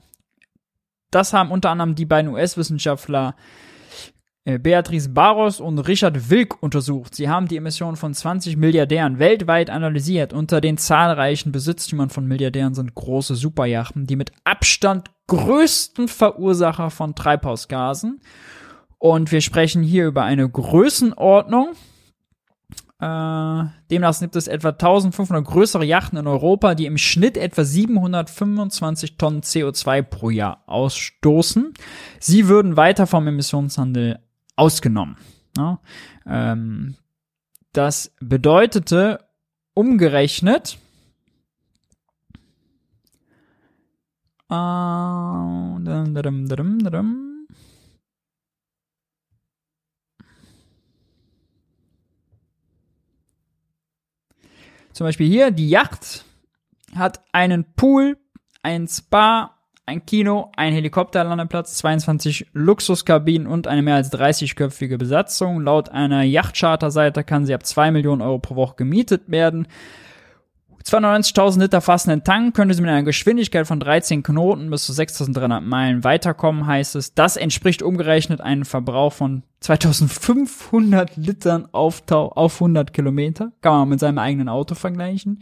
Das haben unter anderem die beiden US-Wissenschaftler Beatrice Barros und Richard Wilk untersucht. Sie haben die Emissionen von 20 Milliardären weltweit analysiert. Unter den zahlreichen Besitztümern von Milliardären sind große Superjachten, die mit Abstand größten Verursacher von Treibhausgasen. Und wir sprechen hier über eine Größenordnung. Äh, demnach gibt es etwa 1500 größere Yachten in Europa, die im Schnitt etwa 725 Tonnen CO2 pro Jahr ausstoßen. Sie würden weiter vom Emissionshandel ausgenommen. Ja? Ähm, das bedeutete umgerechnet, Uh, dum, dum, dum, Zum Beispiel hier, die Yacht hat einen Pool, ein Spa, ein Kino, ein Helikopterlandeplatz, 22 Luxuskabinen und eine mehr als 30-köpfige Besatzung. Laut einer Yachtcharter-Seite kann sie ab 2 Millionen Euro pro Woche gemietet werden. 290.000 Liter fassenden Tank könnte sie mit einer Geschwindigkeit von 13 Knoten bis zu 6.300 Meilen weiterkommen, heißt es. Das entspricht umgerechnet einem Verbrauch von 2.500 Litern auf, auf 100 Kilometer. Kann man mit seinem eigenen Auto vergleichen.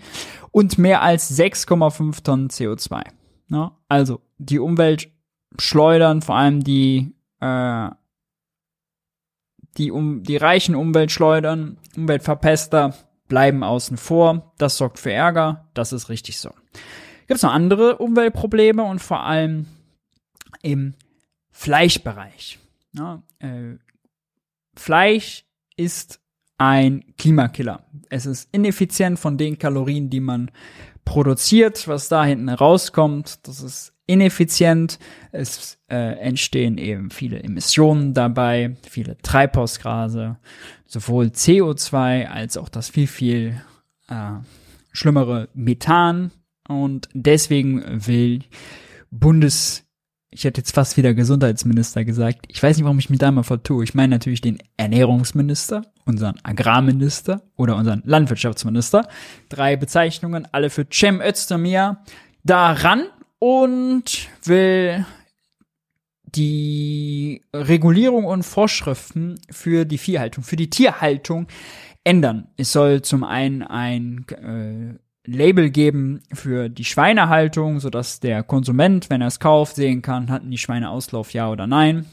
Und mehr als 6,5 Tonnen CO2. Ja, also die Umwelt schleudern, vor allem die äh, die um die reichen Umweltschleudern, Umweltverpester bleiben außen vor. Das sorgt für Ärger. Das ist richtig so. Gibt es noch andere Umweltprobleme und vor allem im Fleischbereich. Ja, äh, Fleisch ist ein Klimakiller. Es ist ineffizient von den Kalorien, die man produziert, was da hinten rauskommt. Das ist ineffizient. Es äh, entstehen eben viele Emissionen dabei, viele Treibhausgase, sowohl CO2 als auch das viel, viel äh, schlimmere Methan. Und deswegen will Bundes, ich hätte jetzt fast wieder Gesundheitsminister gesagt. Ich weiß nicht, warum ich mich da mal vertue. Ich meine natürlich den Ernährungsminister, unseren Agrarminister oder unseren Landwirtschaftsminister. Drei Bezeichnungen, alle für Cem Özdemir daran und will die Regulierung und Vorschriften für die Viehhaltung, für die Tierhaltung ändern. Es soll zum einen ein äh, Label geben für die Schweinehaltung, sodass der Konsument, wenn er es kauft, sehen kann, hatten die Schweine Auslauf, ja oder nein.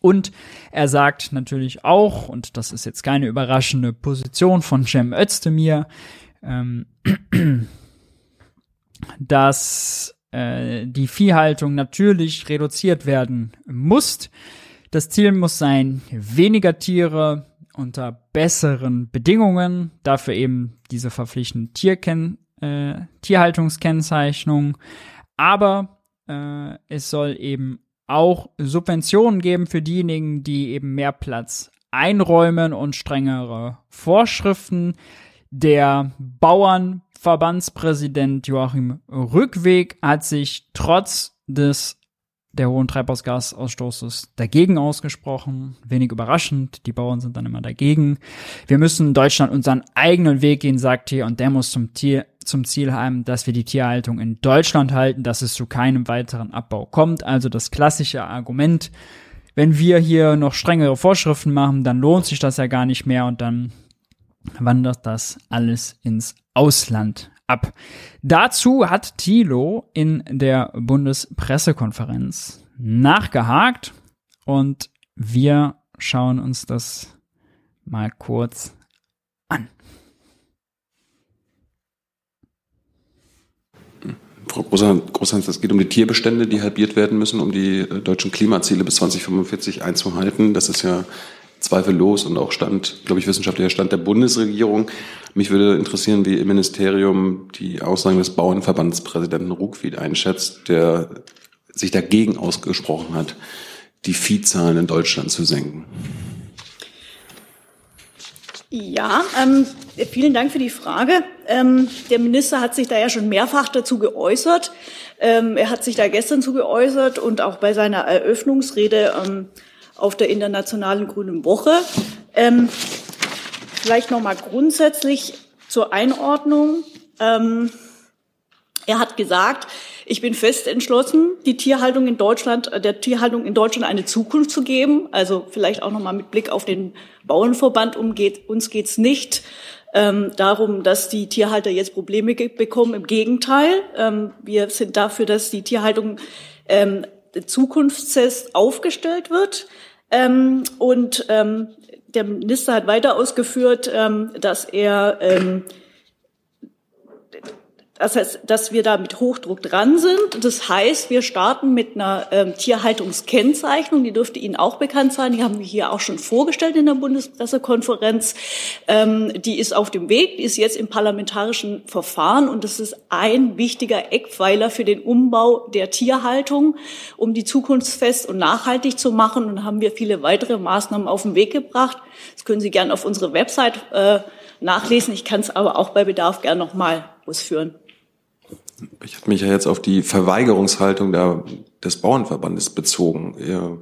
Und er sagt natürlich auch, und das ist jetzt keine überraschende Position von Cem Özdemir, ähm, dass äh, die Viehhaltung natürlich reduziert werden muss. Das Ziel muss sein, weniger Tiere unter besseren Bedingungen, dafür eben diese verpflichtende Tierken äh, Tierhaltungskennzeichnung, aber äh, es soll eben auch Subventionen geben für diejenigen, die eben mehr Platz einräumen und strengere Vorschriften. Der Bauern Verbandspräsident Joachim Rückweg hat sich trotz des der hohen Treibhausgasausstoßes dagegen ausgesprochen. Wenig überraschend, die Bauern sind dann immer dagegen. Wir müssen in Deutschland unseren eigenen Weg gehen, sagt er, und der muss zum, Tier, zum Ziel haben, dass wir die Tierhaltung in Deutschland halten, dass es zu keinem weiteren Abbau kommt. Also das klassische Argument, wenn wir hier noch strengere Vorschriften machen, dann lohnt sich das ja gar nicht mehr und dann wandert das alles ins Ausland ab. Dazu hat Thilo in der Bundespressekonferenz nachgehakt und wir schauen uns das mal kurz an. Frau Großhans, es geht um die Tierbestände, die halbiert werden müssen, um die äh, deutschen Klimaziele bis 2045 einzuhalten. Das ist ja zweifellos und auch Stand, glaube ich, wissenschaftlicher Stand der Bundesregierung. Mich würde interessieren, wie im Ministerium die Aussagen des Bauernverbandspräsidenten Ruckwied einschätzt, der sich dagegen ausgesprochen hat, die Viehzahlen in Deutschland zu senken. Ja, ähm, vielen Dank für die Frage. Ähm, der Minister hat sich da ja schon mehrfach dazu geäußert. Ähm, er hat sich da gestern zu geäußert und auch bei seiner Eröffnungsrede ähm, auf der Internationalen Grünen Woche. Ähm, vielleicht noch mal grundsätzlich zur Einordnung. Ähm, er hat gesagt, ich bin fest entschlossen, die Tierhaltung in Deutschland, äh, der Tierhaltung in Deutschland eine Zukunft zu geben. Also vielleicht auch noch mal mit Blick auf den Bauernverband umgeht. Uns geht's nicht ähm, darum, dass die Tierhalter jetzt Probleme bekommen. Im Gegenteil, ähm, wir sind dafür, dass die Tierhaltung ähm, zukunftstest aufgestellt wird. Ähm, und ähm, der Minister hat weiter ausgeführt, ähm, dass er ähm, das heißt, dass wir da mit Hochdruck dran sind. Das heißt, wir starten mit einer ähm, Tierhaltungskennzeichnung, die dürfte Ihnen auch bekannt sein. Die haben wir hier auch schon vorgestellt in der Bundespressekonferenz. Ähm, die ist auf dem Weg, die ist jetzt im parlamentarischen Verfahren und das ist ein wichtiger Eckpfeiler für den Umbau der Tierhaltung, um die zukunftsfest und nachhaltig zu machen. Und haben wir viele weitere Maßnahmen auf den Weg gebracht. Das können Sie gerne auf unsere Website äh, nachlesen. Ich kann es aber auch bei Bedarf gerne nochmal ausführen. Ich habe mich ja jetzt auf die Verweigerungshaltung der, des Bauernverbandes bezogen. Ja,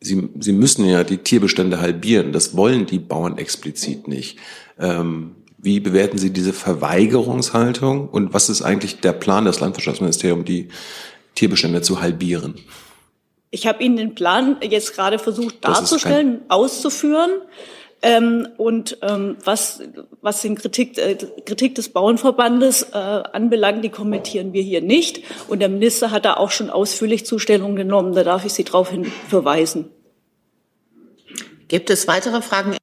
Sie, Sie müssen ja die Tierbestände halbieren. Das wollen die Bauern explizit nicht. Ähm, wie bewerten Sie diese Verweigerungshaltung und was ist eigentlich der Plan des Landwirtschaftsministeriums, die Tierbestände zu halbieren? Ich habe Ihnen den Plan jetzt gerade versucht darzustellen, auszuführen. Ähm, und ähm, was, was den Kritik, äh, Kritik des Bauernverbandes äh, anbelangt, die kommentieren wir hier nicht. Und der Minister hat da auch schon ausführlich Zustellung genommen. Da darf ich Sie darauf hin verweisen. Gibt es weitere Fragen?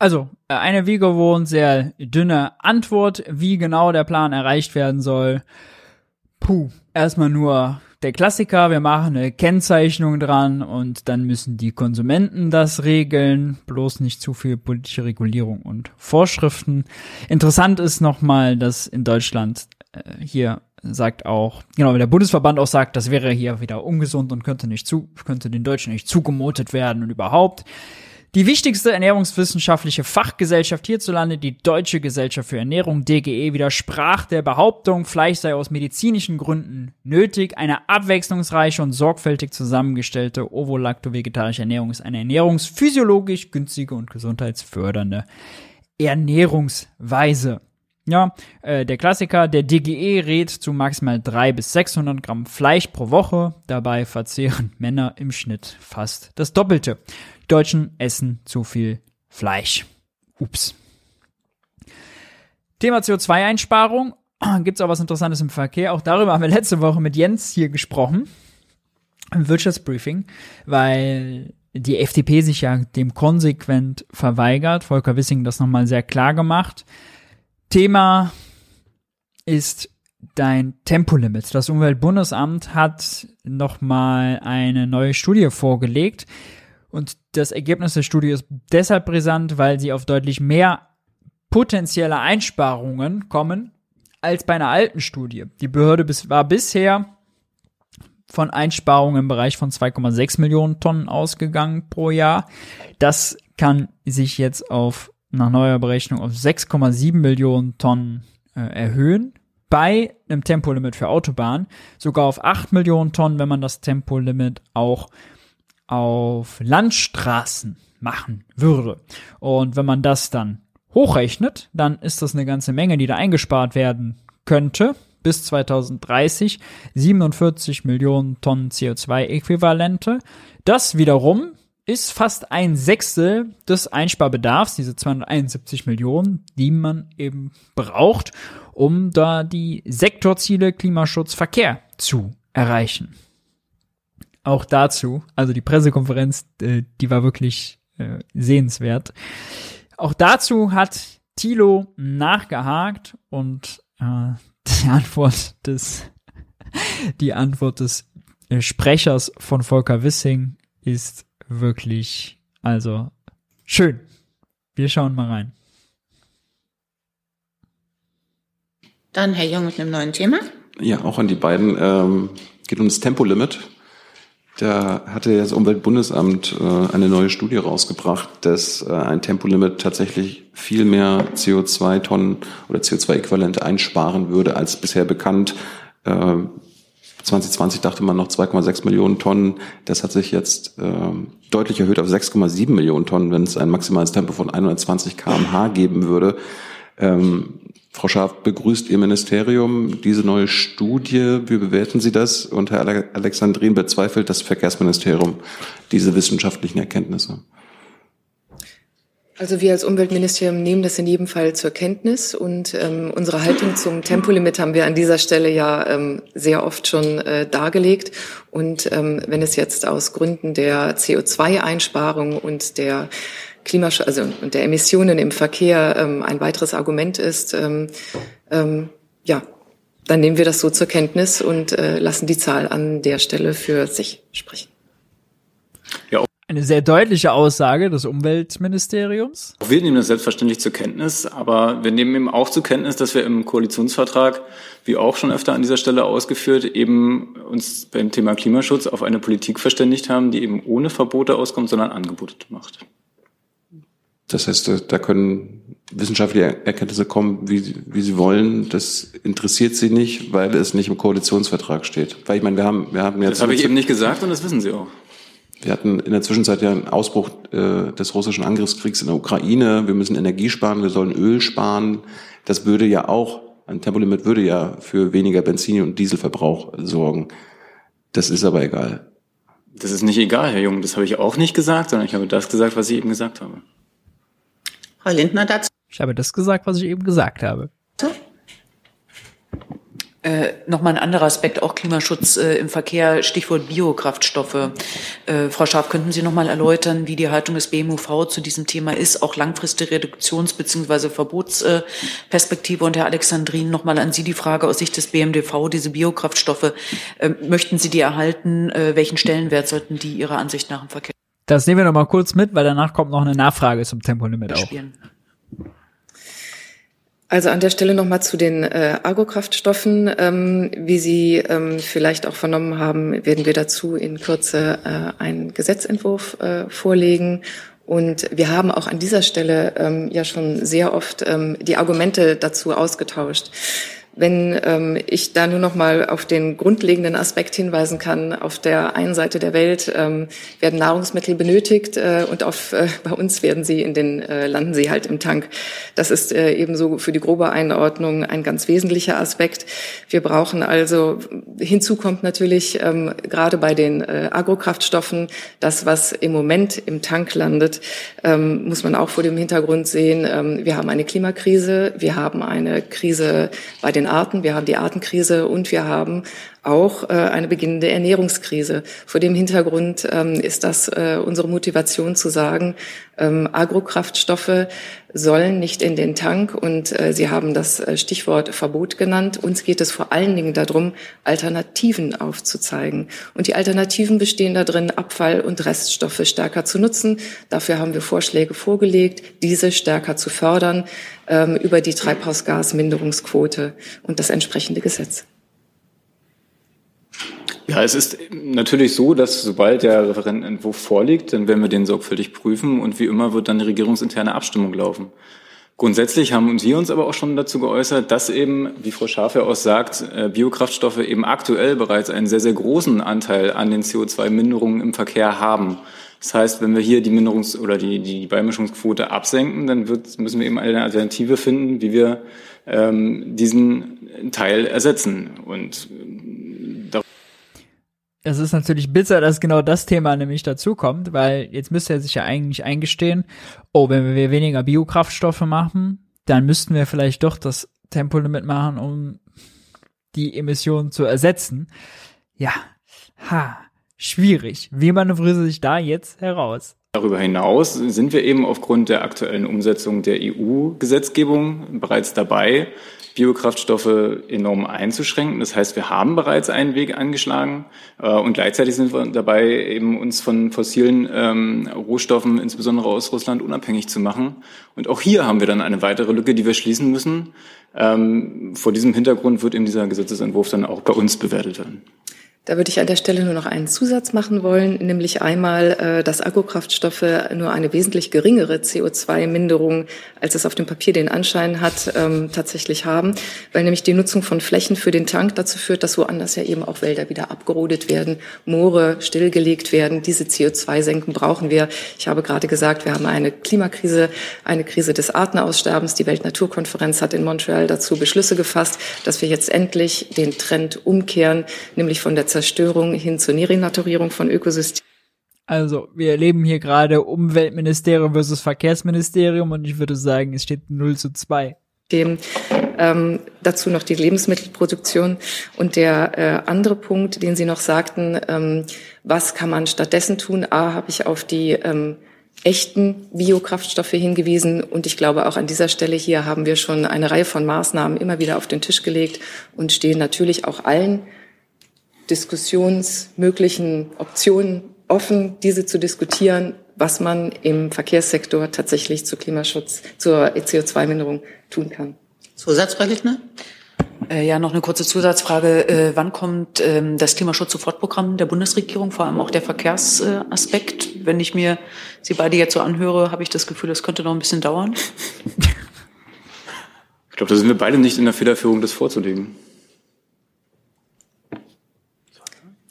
Also, äh, eine wie gewohnt sehr dünne Antwort, wie genau der Plan erreicht werden soll. Puh, erstmal nur der Klassiker, wir machen eine Kennzeichnung dran und dann müssen die Konsumenten das regeln, bloß nicht zu viel politische Regulierung und Vorschriften. Interessant ist nochmal, dass in Deutschland äh, hier sagt auch, genau, der Bundesverband auch sagt, das wäre hier wieder ungesund und könnte nicht zu, könnte den Deutschen nicht zugemutet werden und überhaupt. Die wichtigste ernährungswissenschaftliche Fachgesellschaft hierzulande, die Deutsche Gesellschaft für Ernährung, DGE, widersprach der Behauptung, Fleisch sei aus medizinischen Gründen nötig. Eine abwechslungsreiche und sorgfältig zusammengestellte ovo-lacto-vegetarische Ernährung ist eine ernährungsphysiologisch günstige und gesundheitsfördernde Ernährungsweise. Ja, äh, der Klassiker, der DGE rät zu maximal 300 bis 600 Gramm Fleisch pro Woche. Dabei verzehren Männer im Schnitt fast das Doppelte. Deutschen essen zu viel Fleisch. Ups. Thema CO2-Einsparung. Gibt es auch was Interessantes im Verkehr? Auch darüber haben wir letzte Woche mit Jens hier gesprochen. Im Wirtschaftsbriefing, weil die FDP sich ja dem konsequent verweigert. Volker Wissing das nochmal sehr klar gemacht. Thema ist dein Tempolimit. Das Umweltbundesamt hat nochmal eine neue Studie vorgelegt, und das Ergebnis der Studie ist deshalb brisant, weil sie auf deutlich mehr potenzielle Einsparungen kommen als bei einer alten Studie. Die Behörde war bisher von Einsparungen im Bereich von 2,6 Millionen Tonnen ausgegangen pro Jahr. Das kann sich jetzt auf nach neuer Berechnung auf 6,7 Millionen Tonnen äh, erhöhen. Bei einem Tempolimit für Autobahnen sogar auf 8 Millionen Tonnen, wenn man das Tempolimit auch auf Landstraßen machen würde. Und wenn man das dann hochrechnet, dann ist das eine ganze Menge, die da eingespart werden könnte. Bis 2030 47 Millionen Tonnen CO2-Äquivalente. Das wiederum ist fast ein Sechstel des Einsparbedarfs, diese 271 Millionen, die man eben braucht, um da die Sektorziele Klimaschutz, Verkehr zu erreichen auch dazu, also die Pressekonferenz, äh, die war wirklich äh, sehenswert. Auch dazu hat Thilo nachgehakt und äh, die Antwort des die Antwort des Sprechers von Volker Wissing ist wirklich also schön. Wir schauen mal rein. Dann Herr Jung mit einem neuen Thema. Ja, auch an die beiden. Ähm, geht um das Tempolimit. Da hatte das Umweltbundesamt äh, eine neue Studie rausgebracht, dass äh, ein Tempolimit tatsächlich viel mehr CO2-Tonnen oder CO2-Äquivalente einsparen würde als bisher bekannt. Äh, 2020 dachte man noch 2,6 Millionen Tonnen. Das hat sich jetzt äh, deutlich erhöht auf 6,7 Millionen Tonnen, wenn es ein maximales Tempo von 120 kmh geben würde. Ähm, Frau Schaaf, begrüßt Ihr Ministerium diese neue Studie? Wie bewerten Sie das? Und Herr Alexandrin bezweifelt das Verkehrsministerium diese wissenschaftlichen Erkenntnisse? Also wir als Umweltministerium nehmen das in jedem Fall zur Kenntnis und ähm, unsere Haltung zum Tempolimit haben wir an dieser Stelle ja ähm, sehr oft schon äh, dargelegt. Und ähm, wenn es jetzt aus Gründen der CO2-Einsparung und der Klimasch also und der Emissionen im Verkehr ähm, ein weiteres Argument ist, ähm, ähm, ja, dann nehmen wir das so zur Kenntnis und äh, lassen die Zahl an der Stelle für sich sprechen. Ja, eine sehr deutliche Aussage des Umweltministeriums. Wir nehmen das selbstverständlich zur Kenntnis, aber wir nehmen eben auch zur Kenntnis, dass wir im Koalitionsvertrag, wie auch schon öfter an dieser Stelle ausgeführt, eben uns beim Thema Klimaschutz auf eine Politik verständigt haben, die eben ohne Verbote auskommt, sondern Angebote macht. Das heißt, da können wissenschaftliche Erkenntnisse kommen, wie, wie sie wollen. Das interessiert sie nicht, weil es nicht im Koalitionsvertrag steht. Weil ich meine, wir haben, wir haben jetzt. Das habe ich eben nicht gesagt und das wissen Sie auch. Wir hatten in der Zwischenzeit ja einen Ausbruch äh, des russischen Angriffskriegs in der Ukraine. Wir müssen Energie sparen, wir sollen Öl sparen. Das würde ja auch, ein Tempolimit würde ja für weniger Benzin- und Dieselverbrauch sorgen. Das ist aber egal. Das ist nicht egal, Herr Jung. Das habe ich auch nicht gesagt, sondern ich habe das gesagt, was ich eben gesagt habe. Frau Lindner dazu. Ich habe das gesagt, was ich eben gesagt habe. Äh, Nochmal ein anderer Aspekt, auch Klimaschutz äh, im Verkehr, Stichwort Biokraftstoffe. Äh, Frau Scharf, könnten Sie nochmal erläutern, wie die Haltung des BMUV zu diesem Thema ist, auch langfristige Reduktions- bzw. Verbotsperspektive? Und Herr Alexandrin, nochmal an Sie die Frage aus Sicht des BMDV, diese Biokraftstoffe, äh, möchten Sie die erhalten? Äh, welchen Stellenwert sollten die Ihrer Ansicht nach im Verkehr? Das nehmen wir nochmal kurz mit, weil danach kommt noch eine Nachfrage zum Tempolimit auch. Also an der Stelle nochmal zu den äh, Agrokraftstoffen. Ähm, wie Sie ähm, vielleicht auch vernommen haben, werden wir dazu in Kürze äh, einen Gesetzentwurf äh, vorlegen. Und wir haben auch an dieser Stelle ähm, ja schon sehr oft ähm, die Argumente dazu ausgetauscht. Wenn ähm, ich da nur noch mal auf den grundlegenden Aspekt hinweisen kann, auf der einen Seite der Welt ähm, werden Nahrungsmittel benötigt äh, und auf, äh, bei uns werden sie in den, äh, landen sie halt im Tank. Das ist äh, ebenso für die grobe Einordnung ein ganz wesentlicher Aspekt. Wir brauchen also, hinzu kommt natürlich ähm, gerade bei den äh, Agrokraftstoffen, das, was im Moment im Tank landet, ähm, muss man auch vor dem Hintergrund sehen, ähm, wir haben eine Klimakrise, wir haben eine Krise bei den Arten, wir haben die Artenkrise und wir haben auch äh, eine beginnende Ernährungskrise. Vor dem Hintergrund ähm, ist das äh, unsere Motivation zu sagen, ähm, Agrokraftstoffe sollen nicht in den Tank und äh, Sie haben das äh, Stichwort Verbot genannt. Uns geht es vor allen Dingen darum, Alternativen aufzuzeigen. Und die Alternativen bestehen darin, Abfall und Reststoffe stärker zu nutzen. Dafür haben wir Vorschläge vorgelegt, diese stärker zu fördern ähm, über die Treibhausgasminderungsquote und das entsprechende Gesetz. Ja, es ist natürlich so, dass sobald der Referentenentwurf vorliegt, dann werden wir den sorgfältig prüfen und wie immer wird dann die regierungsinterne Abstimmung laufen. Grundsätzlich haben uns wir uns aber auch schon dazu geäußert, dass eben, wie Frau Scharf ja auch sagt, äh, Biokraftstoffe eben aktuell bereits einen sehr, sehr großen Anteil an den CO2-Minderungen im Verkehr haben. Das heißt, wenn wir hier die Minderungs- oder die, die Beimischungsquote absenken, dann wird, müssen wir eben eine Alternative finden, wie wir ähm, diesen Teil ersetzen. Und es ist natürlich bitter, dass genau das Thema nämlich dazukommt, weil jetzt müsste er sich ja eigentlich eingestehen, oh, wenn wir weniger Biokraftstoffe machen, dann müssten wir vielleicht doch das Tempolimit machen, um die Emissionen zu ersetzen. Ja, ha, schwierig. Wie manövriert sich da jetzt heraus? Darüber hinaus sind wir eben aufgrund der aktuellen Umsetzung der EU-Gesetzgebung bereits dabei, Biokraftstoffe enorm einzuschränken. Das heißt, wir haben bereits einen Weg angeschlagen äh, und gleichzeitig sind wir dabei, eben uns von fossilen ähm, Rohstoffen, insbesondere aus Russland, unabhängig zu machen. Und auch hier haben wir dann eine weitere Lücke, die wir schließen müssen. Ähm, vor diesem Hintergrund wird eben dieser Gesetzesentwurf dann auch bei uns bewertet werden. Da würde ich an der Stelle nur noch einen Zusatz machen wollen, nämlich einmal, äh, dass Agrokraftstoffe nur eine wesentlich geringere CO2-Minderung, als es auf dem Papier den Anschein hat, ähm, tatsächlich haben, weil nämlich die Nutzung von Flächen für den Tank dazu führt, dass woanders ja eben auch Wälder wieder abgerodet werden, Moore stillgelegt werden. Diese CO2-Senken brauchen wir. Ich habe gerade gesagt, wir haben eine Klimakrise, eine Krise des Artenaussterbens. Die Weltnaturkonferenz hat in Montreal dazu Beschlüsse gefasst, dass wir jetzt endlich den Trend umkehren, nämlich von der Zerstörung hin zur Nerenaturierung von Ökosystemen. Also, wir erleben hier gerade Umweltministerium versus Verkehrsministerium und ich würde sagen, es steht 0 zu 2. Dem, ähm, dazu noch die Lebensmittelproduktion. Und der äh, andere Punkt, den Sie noch sagten, ähm, was kann man stattdessen tun? A, habe ich auf die ähm, echten Biokraftstoffe hingewiesen. Und ich glaube, auch an dieser Stelle hier haben wir schon eine Reihe von Maßnahmen immer wieder auf den Tisch gelegt und stehen natürlich auch allen diskussionsmöglichen Optionen offen, diese zu diskutieren, was man im Verkehrssektor tatsächlich zu Klimaschutz, zur CO2-Minderung tun kann. Zusatzfrau Lichtner? Äh, ja, noch eine kurze Zusatzfrage. Äh, wann kommt ähm, das Klimaschutz-Sofortprogramm der Bundesregierung, vor allem auch der Verkehrsaspekt? Wenn ich mir Sie beide jetzt so anhöre, habe ich das Gefühl, das könnte noch ein bisschen dauern. Ich glaube, da sind wir beide nicht in der Federführung, das vorzulegen.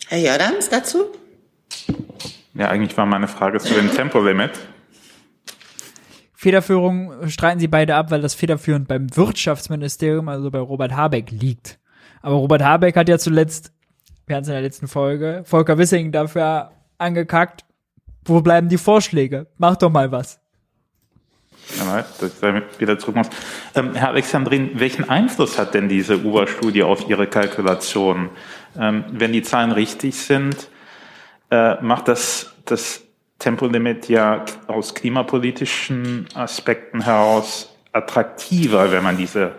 Herr Jordans dazu? Ja, eigentlich war meine Frage zu dem Tempolimit. Federführung streiten sie beide ab, weil das federführend beim Wirtschaftsministerium, also bei Robert Habeck, liegt. Aber Robert Habeck hat ja zuletzt, wir hatten es in der letzten Folge, Volker Wissing dafür angekackt, wo bleiben die Vorschläge? Mach doch mal was. Ja, dass ich wieder zurück muss. Ähm, Herr Alexandrin, welchen Einfluss hat denn diese UBA-Studie auf Ihre Kalkulation? Ähm, wenn die Zahlen richtig sind, äh, macht das das Tempolimit ja aus klimapolitischen Aspekten heraus attraktiver, wenn man diese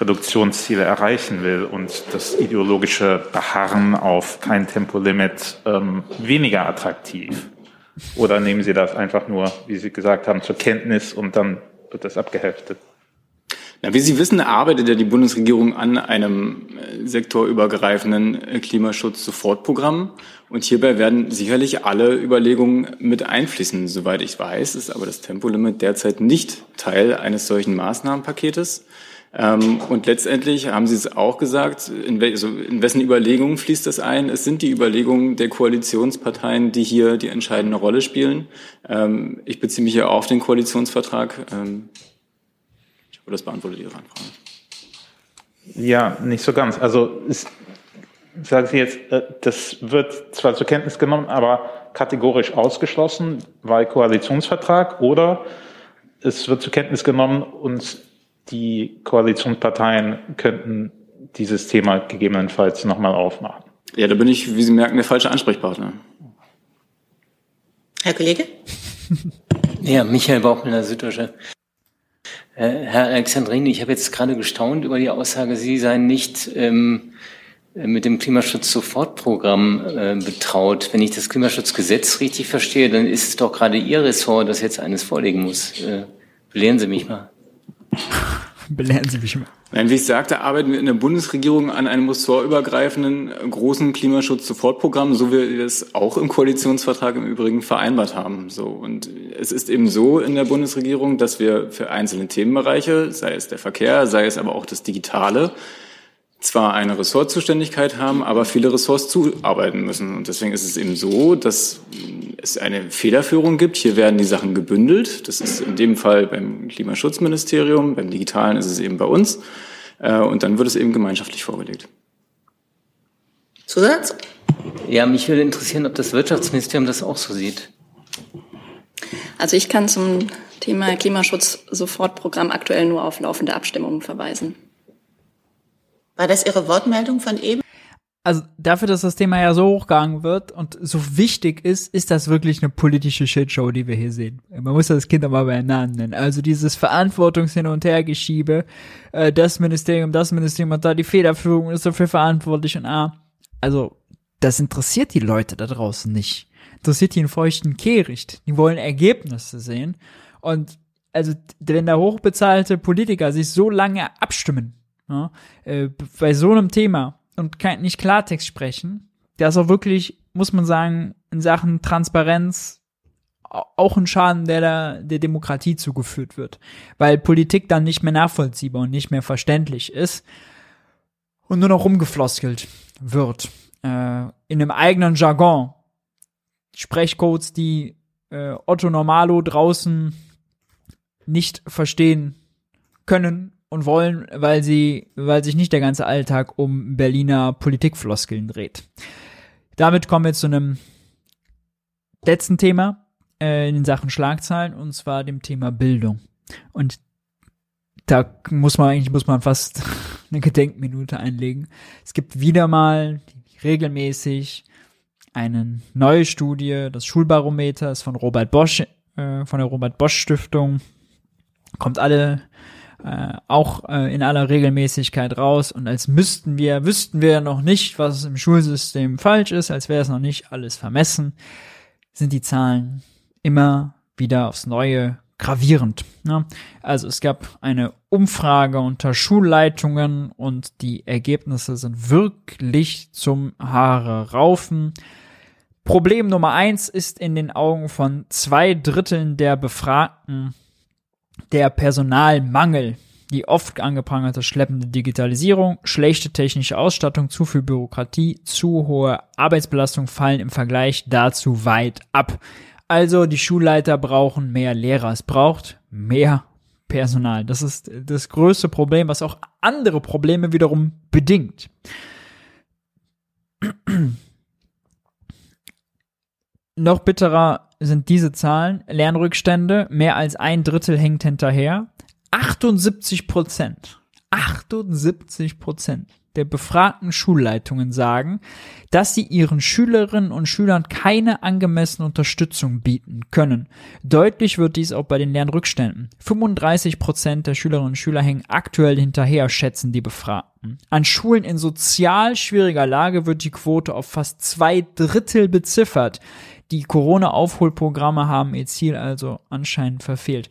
Reduktionsziele erreichen will und das ideologische Beharren auf kein Tempolimit ähm, weniger attraktiv. Oder nehmen Sie das einfach nur, wie Sie gesagt haben, zur Kenntnis und dann wird das abgeheftet? Na, wie Sie wissen, arbeitet ja die Bundesregierung an einem äh, sektorübergreifenden äh, Klimaschutz-Sofortprogramm. Und hierbei werden sicherlich alle Überlegungen mit einfließen. Soweit ich weiß, ist aber das Tempolimit derzeit nicht Teil eines solchen Maßnahmenpaketes. Ähm, und letztendlich haben Sie es auch gesagt, in, wel also in wessen Überlegungen fließt das ein? Es sind die Überlegungen der Koalitionsparteien, die hier die entscheidende Rolle spielen. Ähm, ich beziehe mich hier auf den Koalitionsvertrag. Hoffe, das beantwortet Ihre Anfrage. Ja, nicht so ganz. Also ist, sagen Sie jetzt, äh, das wird zwar zur Kenntnis genommen, aber kategorisch ausgeschlossen, weil Koalitionsvertrag oder es wird zur Kenntnis genommen und die Koalitionsparteien könnten dieses Thema gegebenenfalls nochmal aufmachen. Ja, da bin ich, wie Sie merken, der falsche Ansprechpartner. Herr Kollege? ja, Michael Bauchmüller, Süddeutsche. Äh, Herr Alexandrini, ich habe jetzt gerade gestaunt über die Aussage, Sie seien nicht ähm, mit dem Klimaschutz-Sofortprogramm äh, betraut. Wenn ich das Klimaschutzgesetz richtig verstehe, dann ist es doch gerade Ihr Ressort, das jetzt eines vorlegen muss. Äh, belehren Sie mich mal. Belehren Sie mich mal. Nein, wie ich sagte, arbeiten wir in der Bundesregierung an einem ressortübergreifenden großen Klimaschutz-Sofortprogramm, so wie wir es auch im Koalitionsvertrag im Übrigen vereinbart haben. So und es ist eben so in der Bundesregierung, dass wir für einzelne Themenbereiche, sei es der Verkehr, sei es aber auch das Digitale, zwar eine Ressortzuständigkeit haben, aber viele Ressorts zuarbeiten müssen. Und deswegen ist es eben so, dass es eine Federführung gibt. Hier werden die Sachen gebündelt. Das ist in dem Fall beim Klimaschutzministerium, beim Digitalen ist es eben bei uns. Äh, und dann wird es eben gemeinschaftlich vorgelegt. Zusatz? Ja, mich würde interessieren, ob das Wirtschaftsministerium das auch so sieht. Also ich kann zum Thema Klimaschutz-Sofortprogramm aktuell nur auf laufende Abstimmungen verweisen. War das Ihre Wortmeldung von eben? Also dafür, dass das Thema ja so hochgegangen wird und so wichtig ist, ist das wirklich eine politische Shitshow, die wir hier sehen. Man muss das Kind aber beim Namen nennen. Also dieses Verantwortungshin und Hergeschiebe, äh, das Ministerium, das Ministerium hat da die Federführung, ist dafür verantwortlich und ah, also das interessiert die Leute da draußen nicht. Interessiert die einen feuchten Kehricht. Die wollen Ergebnisse sehen. Und also wenn da hochbezahlte Politiker sich so lange abstimmen, ja, äh, bei so einem Thema und kein, nicht Klartext sprechen, der ist auch wirklich, muss man sagen, in Sachen Transparenz auch ein Schaden, der der, der Demokratie zugeführt wird, weil Politik dann nicht mehr nachvollziehbar und nicht mehr verständlich ist und nur noch rumgefloskelt wird. Äh, in einem eigenen Jargon. Sprechcodes, die äh, Otto Normalo draußen nicht verstehen können und wollen, weil sie, weil sich nicht der ganze Alltag um Berliner Politikfloskeln dreht. Damit kommen wir zu einem letzten Thema äh, in Sachen Schlagzeilen und zwar dem Thema Bildung. Und da muss man eigentlich muss man fast eine Gedenkminute einlegen. Es gibt wieder mal regelmäßig eine neue Studie, das Schulbarometer ist von Robert Bosch äh, von der Robert Bosch Stiftung. Kommt alle äh, auch äh, in aller Regelmäßigkeit raus und als müssten wir, wüssten wir noch nicht, was im Schulsystem falsch ist, als wäre es noch nicht alles vermessen, sind die Zahlen immer wieder aufs Neue gravierend. Ne? Also es gab eine Umfrage unter Schulleitungen und die Ergebnisse sind wirklich zum Haare raufen. Problem Nummer eins ist in den Augen von zwei Dritteln der Befragten der Personalmangel. Die oft angeprangerte schleppende Digitalisierung, schlechte technische Ausstattung, zu viel Bürokratie, zu hohe Arbeitsbelastung fallen im Vergleich dazu weit ab. Also die Schulleiter brauchen mehr Lehrer. Es braucht mehr Personal. Das ist das größte Problem, was auch andere Probleme wiederum bedingt. Noch bitterer sind diese Zahlen. Lernrückstände, mehr als ein Drittel hängt hinterher. 78 Prozent. 78 Prozent der befragten Schulleitungen sagen, dass sie ihren Schülerinnen und Schülern keine angemessene Unterstützung bieten können. Deutlich wird dies auch bei den Lernrückständen. 35 Prozent der Schülerinnen und Schüler hängen aktuell hinterher, schätzen die Befragten. An Schulen in sozial schwieriger Lage wird die Quote auf fast zwei Drittel beziffert. Die Corona-Aufholprogramme haben ihr Ziel also anscheinend verfehlt.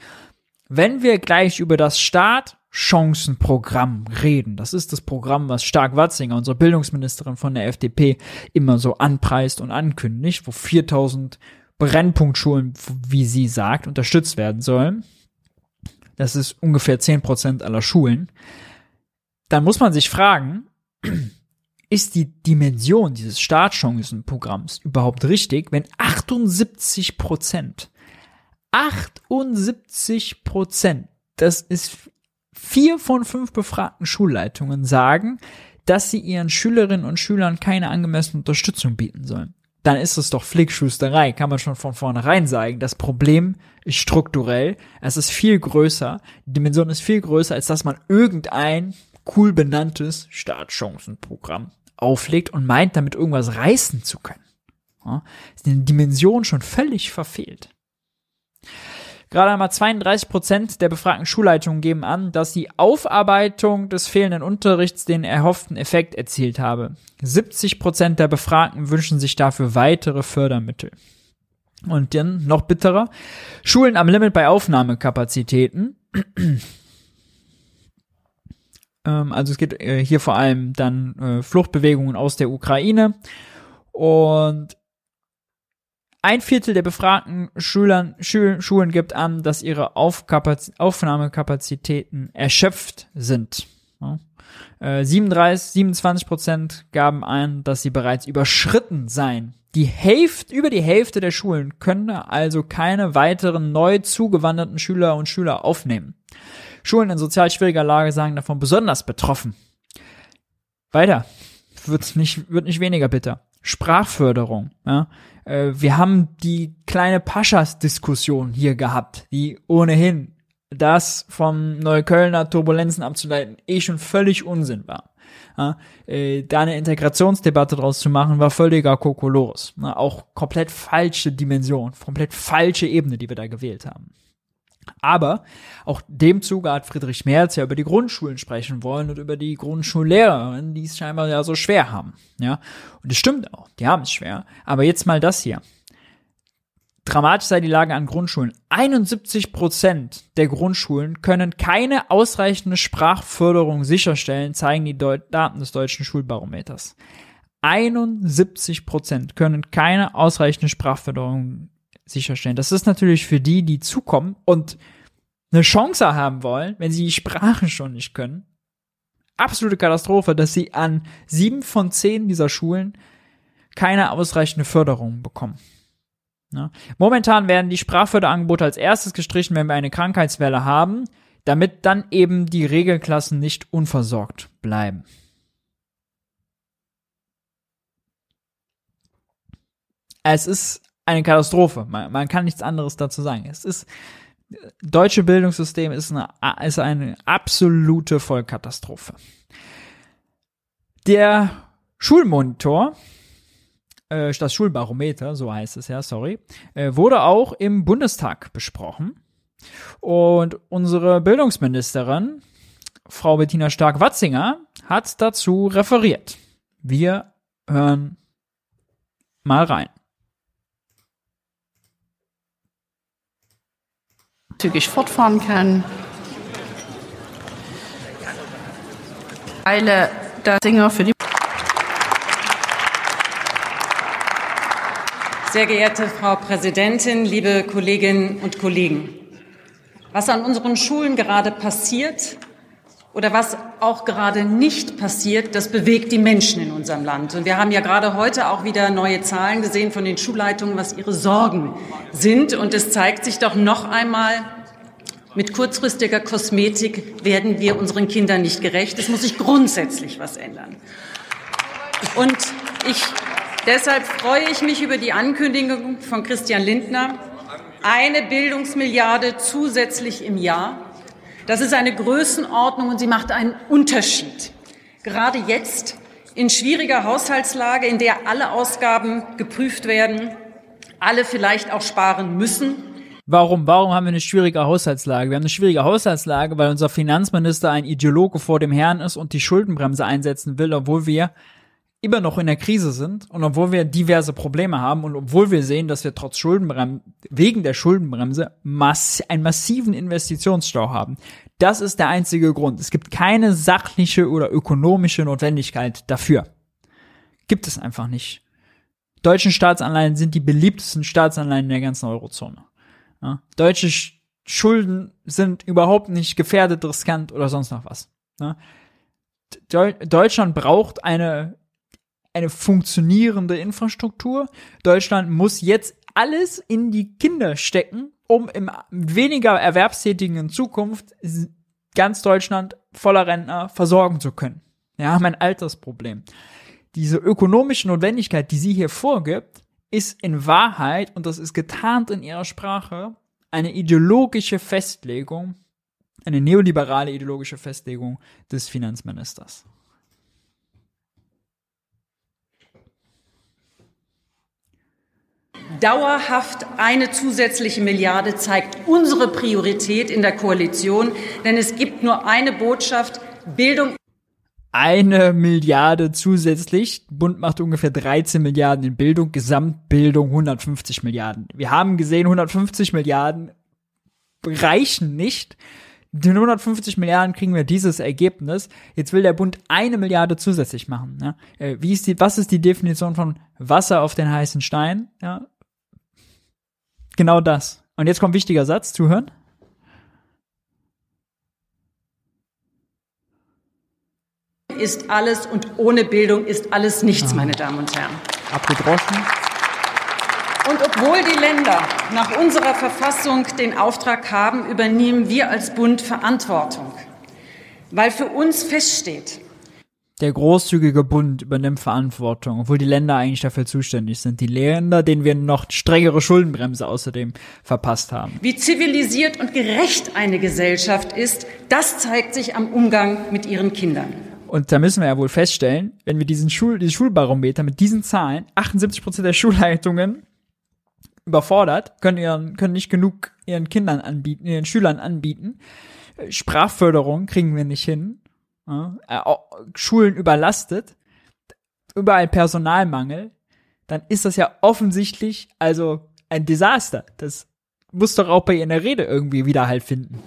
Wenn wir gleich über das Startchancenprogramm reden, das ist das Programm, was Stark Watzinger, unsere Bildungsministerin von der FDP, immer so anpreist und ankündigt, wo 4000 Brennpunktschulen, wie sie sagt, unterstützt werden sollen. Das ist ungefähr 10% aller Schulen. Dann muss man sich fragen, ist die Dimension dieses Startchancenprogramms überhaupt richtig, wenn 78 Prozent 78 Prozent, das ist vier von fünf befragten Schulleitungen sagen, dass sie ihren Schülerinnen und Schülern keine angemessene Unterstützung bieten sollen. Dann ist es doch Flickschusterei, kann man schon von vornherein sagen. Das Problem ist strukturell, es ist viel größer, die Dimension ist viel größer, als dass man irgendein cool benanntes Startchancenprogramm auflegt und meint, damit irgendwas reißen zu können. Ja, ist die Dimension schon völlig verfehlt. Gerade einmal 32 Prozent der befragten Schulleitungen geben an, dass die Aufarbeitung des fehlenden Unterrichts den erhofften Effekt erzielt habe. 70 Prozent der Befragten wünschen sich dafür weitere Fördermittel. Und dann noch bitterer. Schulen am Limit bei Aufnahmekapazitäten. Ähm, also es geht äh, hier vor allem dann äh, Fluchtbewegungen aus der Ukraine. Und ein Viertel der befragten Schülern, Schul Schulen gibt an, dass ihre Aufkapaz Aufnahmekapazitäten erschöpft sind. Ja. Äh, 37, 27 Prozent gaben ein, dass sie bereits überschritten seien. Die Hälfte, über die Hälfte der Schulen könne also keine weiteren neu zugewanderten Schüler und Schüler aufnehmen. Schulen in sozial schwieriger Lage sagen davon besonders betroffen. Weiter. Wird nicht, wird nicht weniger bitter. Sprachförderung. Ja. Äh, wir haben die kleine Paschas-Diskussion hier gehabt, die ohnehin das vom Neuköllner Turbulenzen abzuleiten eh schon völlig Unsinn war. Ja, äh, da eine Integrationsdebatte draus zu machen, war völliger Kokolores. Ja, auch komplett falsche Dimension, komplett falsche Ebene, die wir da gewählt haben. Aber auch dem Zuge hat Friedrich Merz ja über die Grundschulen sprechen wollen und über die Grundschullehrerinnen, die es scheinbar ja so schwer haben. Ja, und das stimmt auch, die haben es schwer. Aber jetzt mal das hier. Dramatisch sei die Lage an Grundschulen. 71 Prozent der Grundschulen können keine ausreichende Sprachförderung sicherstellen, zeigen die Deut Daten des deutschen Schulbarometers. 71 Prozent können keine ausreichende Sprachförderung sicherstellen. Das ist natürlich für die, die zukommen und eine Chance haben wollen, wenn sie die Sprache schon nicht können. Absolute Katastrophe, dass sie an sieben von zehn dieser Schulen keine ausreichende Förderung bekommen. Ja. Momentan werden die Sprachförderangebote als erstes gestrichen, wenn wir eine Krankheitswelle haben, damit dann eben die Regelklassen nicht unversorgt bleiben. Es ist eine Katastrophe. Man, man kann nichts anderes dazu sagen. Es ist, deutsche Bildungssystem ist eine, ist eine absolute Vollkatastrophe. Der Schulmonitor äh, das Schulbarometer, so heißt es ja, sorry, äh, wurde auch im Bundestag besprochen. Und unsere Bildungsministerin, Frau Bettina Stark-Watzinger, hat dazu referiert. Wir hören mal rein. Zügig fortfahren kann. Eile der Singer für die Sehr geehrte Frau Präsidentin, liebe Kolleginnen und Kollegen! Was an unseren Schulen gerade passiert oder was auch gerade nicht passiert, das bewegt die Menschen in unserem Land. Und wir haben ja gerade heute auch wieder neue Zahlen gesehen von den Schulleitungen, was ihre Sorgen sind. Und es zeigt sich doch noch einmal, mit kurzfristiger Kosmetik werden wir unseren Kindern nicht gerecht. Es muss sich grundsätzlich was ändern. Und ich Deshalb freue ich mich über die Ankündigung von Christian Lindner, eine Bildungsmilliarde zusätzlich im Jahr. Das ist eine Größenordnung und sie macht einen Unterschied. Gerade jetzt in schwieriger Haushaltslage, in der alle Ausgaben geprüft werden, alle vielleicht auch sparen müssen. Warum? Warum haben wir eine schwierige Haushaltslage? Wir haben eine schwierige Haushaltslage, weil unser Finanzminister ein Ideologe vor dem Herrn ist und die Schuldenbremse einsetzen will, obwohl wir immer noch in der Krise sind und obwohl wir diverse Probleme haben und obwohl wir sehen, dass wir trotz Schuldenbremse, wegen der Schuldenbremse mass einen massiven Investitionsstau haben. Das ist der einzige Grund. Es gibt keine sachliche oder ökonomische Notwendigkeit dafür. Gibt es einfach nicht. Deutsche Staatsanleihen sind die beliebtesten Staatsanleihen in der ganzen Eurozone. Ja? Deutsche Schulden sind überhaupt nicht gefährdet, riskant oder sonst noch was. Ja? Deutschland braucht eine eine funktionierende Infrastruktur. Deutschland muss jetzt alles in die Kinder stecken, um im weniger erwerbstätigen Zukunft ganz Deutschland voller Rentner versorgen zu können. Ja, mein Altersproblem. Diese ökonomische Notwendigkeit, die sie hier vorgibt, ist in Wahrheit, und das ist getarnt in ihrer Sprache, eine ideologische Festlegung, eine neoliberale ideologische Festlegung des Finanzministers. Dauerhaft eine zusätzliche Milliarde zeigt unsere Priorität in der Koalition, denn es gibt nur eine Botschaft, Bildung. Eine Milliarde zusätzlich. Bund macht ungefähr 13 Milliarden in Bildung, Gesamtbildung 150 Milliarden. Wir haben gesehen, 150 Milliarden reichen nicht. Den 150 Milliarden kriegen wir dieses Ergebnis. Jetzt will der Bund eine Milliarde zusätzlich machen. Ja? Äh, wie ist die, was ist die Definition von Wasser auf den heißen Stein? Ja? Genau das. Und jetzt kommt wichtiger Satz, zuhören. Ist alles und ohne Bildung ist alles nichts, meine Damen und Herren. Abgedroschen. Und obwohl die Länder nach unserer Verfassung den Auftrag haben, übernehmen wir als Bund Verantwortung. Weil für uns feststeht, der großzügige Bund übernimmt Verantwortung, obwohl die Länder eigentlich dafür zuständig sind. Die Länder, denen wir noch strengere Schuldenbremse außerdem verpasst haben. Wie zivilisiert und gerecht eine Gesellschaft ist, das zeigt sich am Umgang mit ihren Kindern. Und da müssen wir ja wohl feststellen, wenn wir diesen Schul dieses Schulbarometer mit diesen Zahlen, 78 Prozent der Schulleitungen überfordert, können, ihren, können nicht genug ihren Kindern anbieten, ihren Schülern anbieten. Sprachförderung kriegen wir nicht hin äh, Schulen überlastet, überall Personalmangel, dann ist das ja offensichtlich also ein Desaster. Das muss doch auch bei ihr in der Rede irgendwie Widerhalt finden.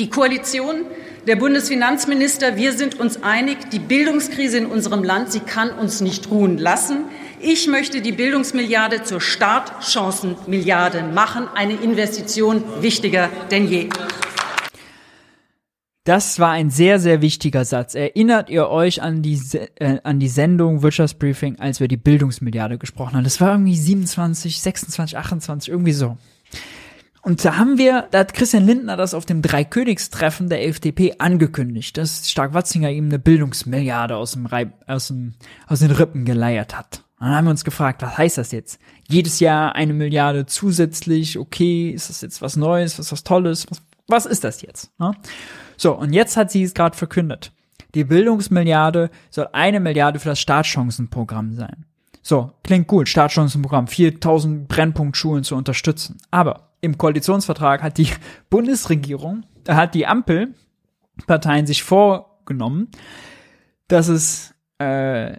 Die Koalition der Bundesfinanzminister, wir sind uns einig, die Bildungskrise in unserem Land, sie kann uns nicht ruhen lassen. Ich möchte die Bildungsmilliarde zur Startchancenmilliarde machen, eine Investition wichtiger denn je. Das war ein sehr, sehr wichtiger Satz. Erinnert ihr euch an die, äh, an die Sendung Wirtschaftsbriefing, als wir die Bildungsmilliarde gesprochen haben? Das war irgendwie 27, 26, 28, irgendwie so. Und da haben wir, da hat Christian Lindner das auf dem Dreikönigstreffen der FDP angekündigt, dass Stark-Watzinger ihm eine Bildungsmilliarde aus dem, Reib, aus dem, aus den Rippen geleiert hat. Dann haben wir uns gefragt, was heißt das jetzt? Jedes Jahr eine Milliarde zusätzlich, okay, ist das jetzt was Neues, was was Tolles? Was, was ist das jetzt? Ne? So, und jetzt hat sie es gerade verkündet. Die Bildungsmilliarde soll eine Milliarde für das Startchancenprogramm sein. So, klingt gut, Startchancenprogramm, 4000 Brennpunktschulen zu unterstützen. Aber im Koalitionsvertrag hat die Bundesregierung, hat die Ampelparteien sich vorgenommen, dass es, äh,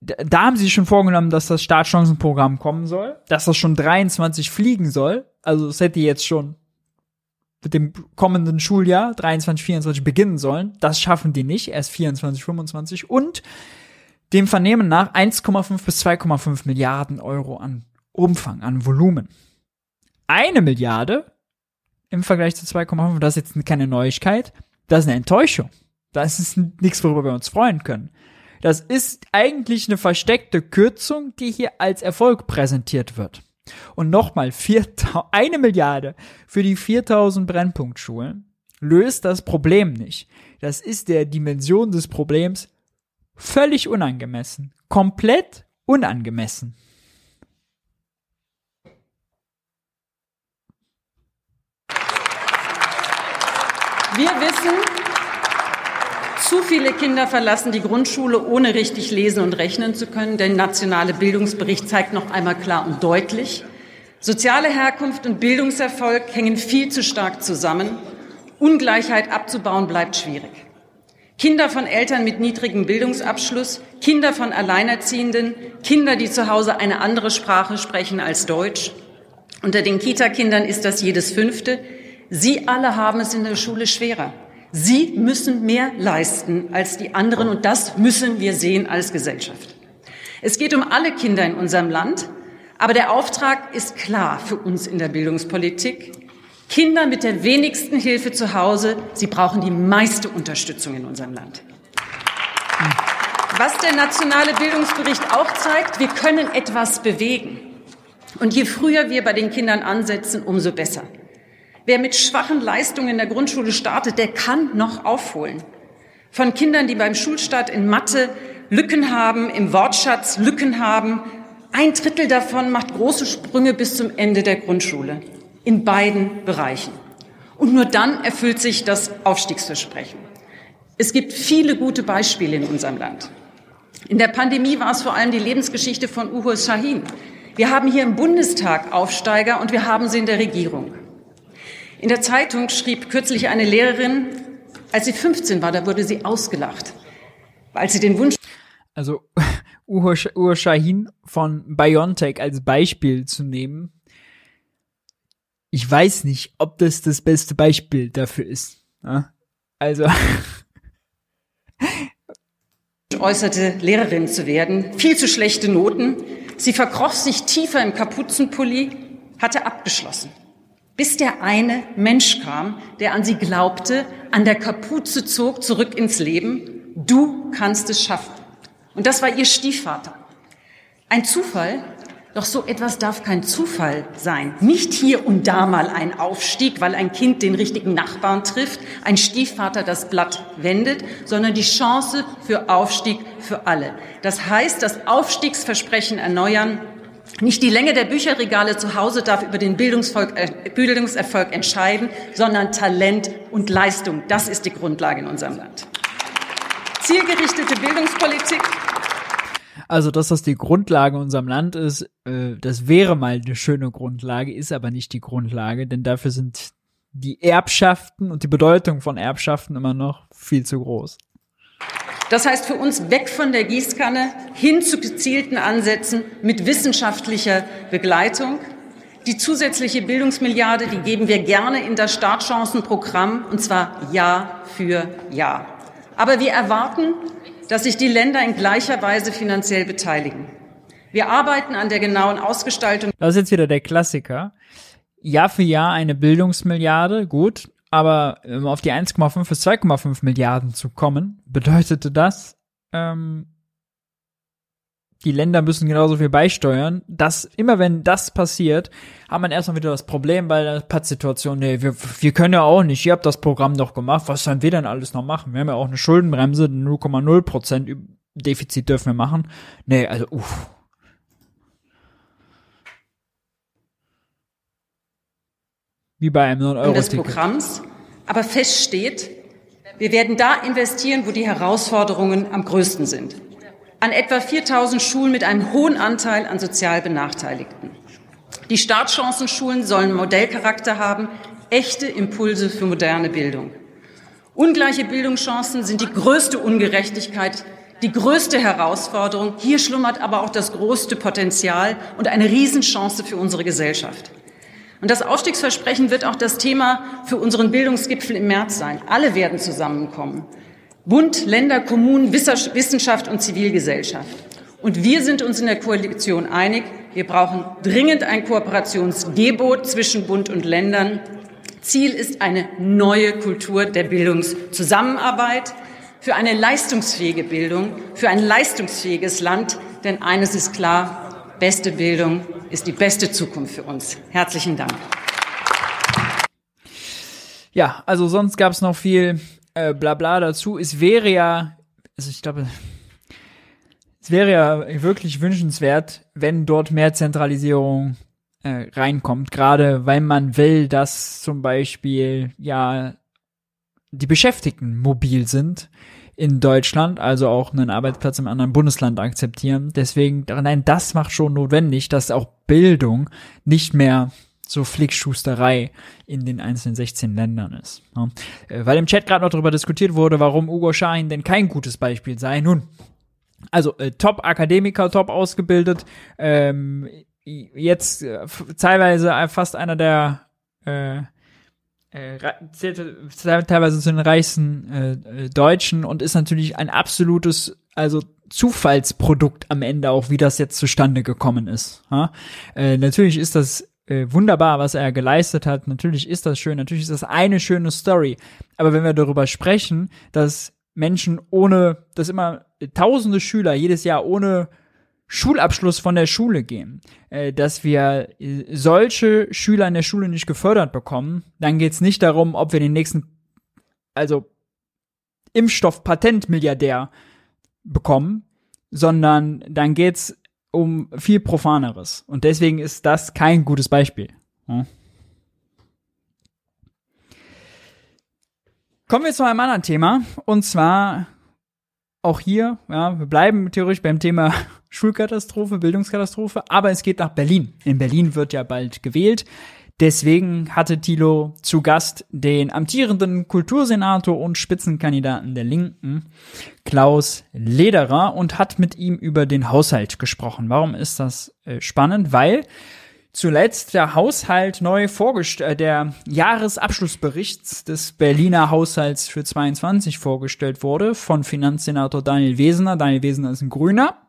da haben sie sich schon vorgenommen, dass das Startchancenprogramm kommen soll, dass das schon 23 fliegen soll. Also es hätte jetzt schon mit dem kommenden Schuljahr 23, 24 beginnen sollen. Das schaffen die nicht, erst 24, 25. Und dem Vernehmen nach 1,5 bis 2,5 Milliarden Euro an Umfang, an Volumen. Eine Milliarde im Vergleich zu 2,5, das ist jetzt keine Neuigkeit, das ist eine Enttäuschung. Das ist nichts, worüber wir uns freuen können. Das ist eigentlich eine versteckte Kürzung, die hier als Erfolg präsentiert wird. Und nochmal, eine Milliarde für die 4000 Brennpunktschulen löst das Problem nicht. Das ist der Dimension des Problems völlig unangemessen. Komplett unangemessen. Wir wissen, zu viele Kinder verlassen die Grundschule, ohne richtig lesen und rechnen zu können. Der nationale Bildungsbericht zeigt noch einmal klar und deutlich, soziale Herkunft und Bildungserfolg hängen viel zu stark zusammen. Ungleichheit abzubauen bleibt schwierig. Kinder von Eltern mit niedrigem Bildungsabschluss, Kinder von Alleinerziehenden, Kinder, die zu Hause eine andere Sprache sprechen als Deutsch. Unter den Kita-Kindern ist das jedes fünfte. Sie alle haben es in der Schule schwerer. Sie müssen mehr leisten als die anderen und das müssen wir sehen als Gesellschaft. Es geht um alle Kinder in unserem Land, aber der Auftrag ist klar für uns in der Bildungspolitik. Kinder mit der wenigsten Hilfe zu Hause, sie brauchen die meiste Unterstützung in unserem Land. Was der nationale Bildungsbericht auch zeigt, wir können etwas bewegen. Und je früher wir bei den Kindern ansetzen, umso besser. Wer mit schwachen Leistungen in der Grundschule startet, der kann noch aufholen. Von Kindern, die beim Schulstart in Mathe Lücken haben, im Wortschatz Lücken haben, ein Drittel davon macht große Sprünge bis zum Ende der Grundschule. In beiden Bereichen. Und nur dann erfüllt sich das Aufstiegsversprechen. Es gibt viele gute Beispiele in unserem Land. In der Pandemie war es vor allem die Lebensgeschichte von Uho Shahin. Wir haben hier im Bundestag Aufsteiger und wir haben sie in der Regierung. In der Zeitung schrieb kürzlich eine Lehrerin, als sie 15 war, da wurde sie ausgelacht, weil sie den Wunsch. Also Uhr Shahin von BioNTech als Beispiel zu nehmen, ich weiß nicht, ob das das beste Beispiel dafür ist. Ja? Also äußerte, Lehrerin zu werden, viel zu schlechte Noten. Sie verkroch sich tiefer im Kapuzenpulli, hatte abgeschlossen bis der eine Mensch kam, der an sie glaubte, an der Kapuze zog, zurück ins Leben. Du kannst es schaffen. Und das war ihr Stiefvater. Ein Zufall, doch so etwas darf kein Zufall sein. Nicht hier und da mal ein Aufstieg, weil ein Kind den richtigen Nachbarn trifft, ein Stiefvater das Blatt wendet, sondern die Chance für Aufstieg für alle. Das heißt, das Aufstiegsversprechen erneuern, nicht die Länge der Bücherregale zu Hause darf über den äh, Bildungserfolg entscheiden, sondern Talent und Leistung. Das ist die Grundlage in unserem Land. Zielgerichtete Bildungspolitik. Also, dass das die Grundlage in unserem Land ist, äh, das wäre mal eine schöne Grundlage, ist aber nicht die Grundlage, denn dafür sind die Erbschaften und die Bedeutung von Erbschaften immer noch viel zu groß. Das heißt für uns weg von der Gießkanne hin zu gezielten Ansätzen mit wissenschaftlicher Begleitung. Die zusätzliche Bildungsmilliarde, die geben wir gerne in das Startchancenprogramm, und zwar Jahr für Jahr. Aber wir erwarten, dass sich die Länder in gleicher Weise finanziell beteiligen. Wir arbeiten an der genauen Ausgestaltung. Das ist jetzt wieder der Klassiker. Jahr für Jahr eine Bildungsmilliarde, gut, aber um auf die 1,5 bis 2,5 Milliarden zu kommen, bedeutete das, ähm, die Länder müssen genauso viel beisteuern. dass immer wenn das passiert, hat man erstmal wieder das Problem bei der Pattsituation, nee, wir, wir können ja auch nicht, ihr habt das Programm doch gemacht, was sollen wir denn alles noch machen? Wir haben ja auch eine Schuldenbremse, 0,0 Prozent Defizit dürfen wir machen. Nee, also, uff. Wie bei einem 9 Euro des Programms. Aber fest steht, wir werden da investieren, wo die Herausforderungen am größten sind. an etwa 4000 Schulen mit einem hohen Anteil an sozial Benachteiligten. Die Startchancenschulen sollen Modellcharakter haben, echte Impulse für moderne Bildung. Ungleiche Bildungschancen sind die größte Ungerechtigkeit, die größte Herausforderung. Hier schlummert aber auch das größte Potenzial und eine Riesenchance für unsere Gesellschaft. Und das Aufstiegsversprechen wird auch das Thema für unseren Bildungsgipfel im März sein. Alle werden zusammenkommen. Bund, Länder, Kommunen, Wissenschaft und Zivilgesellschaft. Und wir sind uns in der Koalition einig, wir brauchen dringend ein Kooperationsgebot zwischen Bund und Ländern. Ziel ist eine neue Kultur der Bildungszusammenarbeit für eine leistungsfähige Bildung, für ein leistungsfähiges Land. Denn eines ist klar, beste Bildung ist die beste Zukunft für uns. Herzlichen Dank. Ja, also sonst gab es noch viel äh, Blabla dazu. Es wäre ja, also ich glaube, es wäre ja wirklich wünschenswert, wenn dort mehr Zentralisierung äh, reinkommt, gerade weil man will, dass zum Beispiel ja die Beschäftigten mobil sind in Deutschland, also auch einen Arbeitsplatz im anderen Bundesland akzeptieren. Deswegen, nein, das macht schon notwendig, dass auch Bildung nicht mehr so Flickschusterei in den einzelnen 16 Ländern ist. Ja. Äh, weil im Chat gerade noch darüber diskutiert wurde, warum Ugo Schahin denn kein gutes Beispiel sei. Nun, also äh, Top-Akademiker, top ausgebildet, ähm, jetzt äh, teilweise fast einer der äh, äh, teilweise zu den reichsten äh, äh, Deutschen und ist natürlich ein absolutes, also Zufallsprodukt am Ende auch, wie das jetzt zustande gekommen ist. Ja? Äh, natürlich ist das äh, wunderbar, was er geleistet hat. Natürlich ist das schön. Natürlich ist das eine schöne Story. Aber wenn wir darüber sprechen, dass Menschen ohne, dass immer tausende Schüler jedes Jahr ohne Schulabschluss von der Schule gehen, äh, dass wir äh, solche Schüler in der Schule nicht gefördert bekommen, dann geht es nicht darum, ob wir den nächsten, also Impfstoff-Patentmilliardär bekommen, sondern dann geht's um viel Profaneres. Und deswegen ist das kein gutes Beispiel. Hm? Kommen wir zu einem anderen Thema. Und zwar auch hier, ja, wir bleiben theoretisch beim Thema Schulkatastrophe, Bildungskatastrophe, aber es geht nach Berlin. In Berlin wird ja bald gewählt. Deswegen hatte Thilo zu Gast den amtierenden Kultursenator und Spitzenkandidaten der Linken, Klaus Lederer, und hat mit ihm über den Haushalt gesprochen. Warum ist das äh, spannend? Weil zuletzt der Haushalt neu vorgestellt, äh, der Jahresabschlussbericht des Berliner Haushalts für 22 vorgestellt wurde von Finanzsenator Daniel Wesener. Daniel Wesener ist ein Grüner.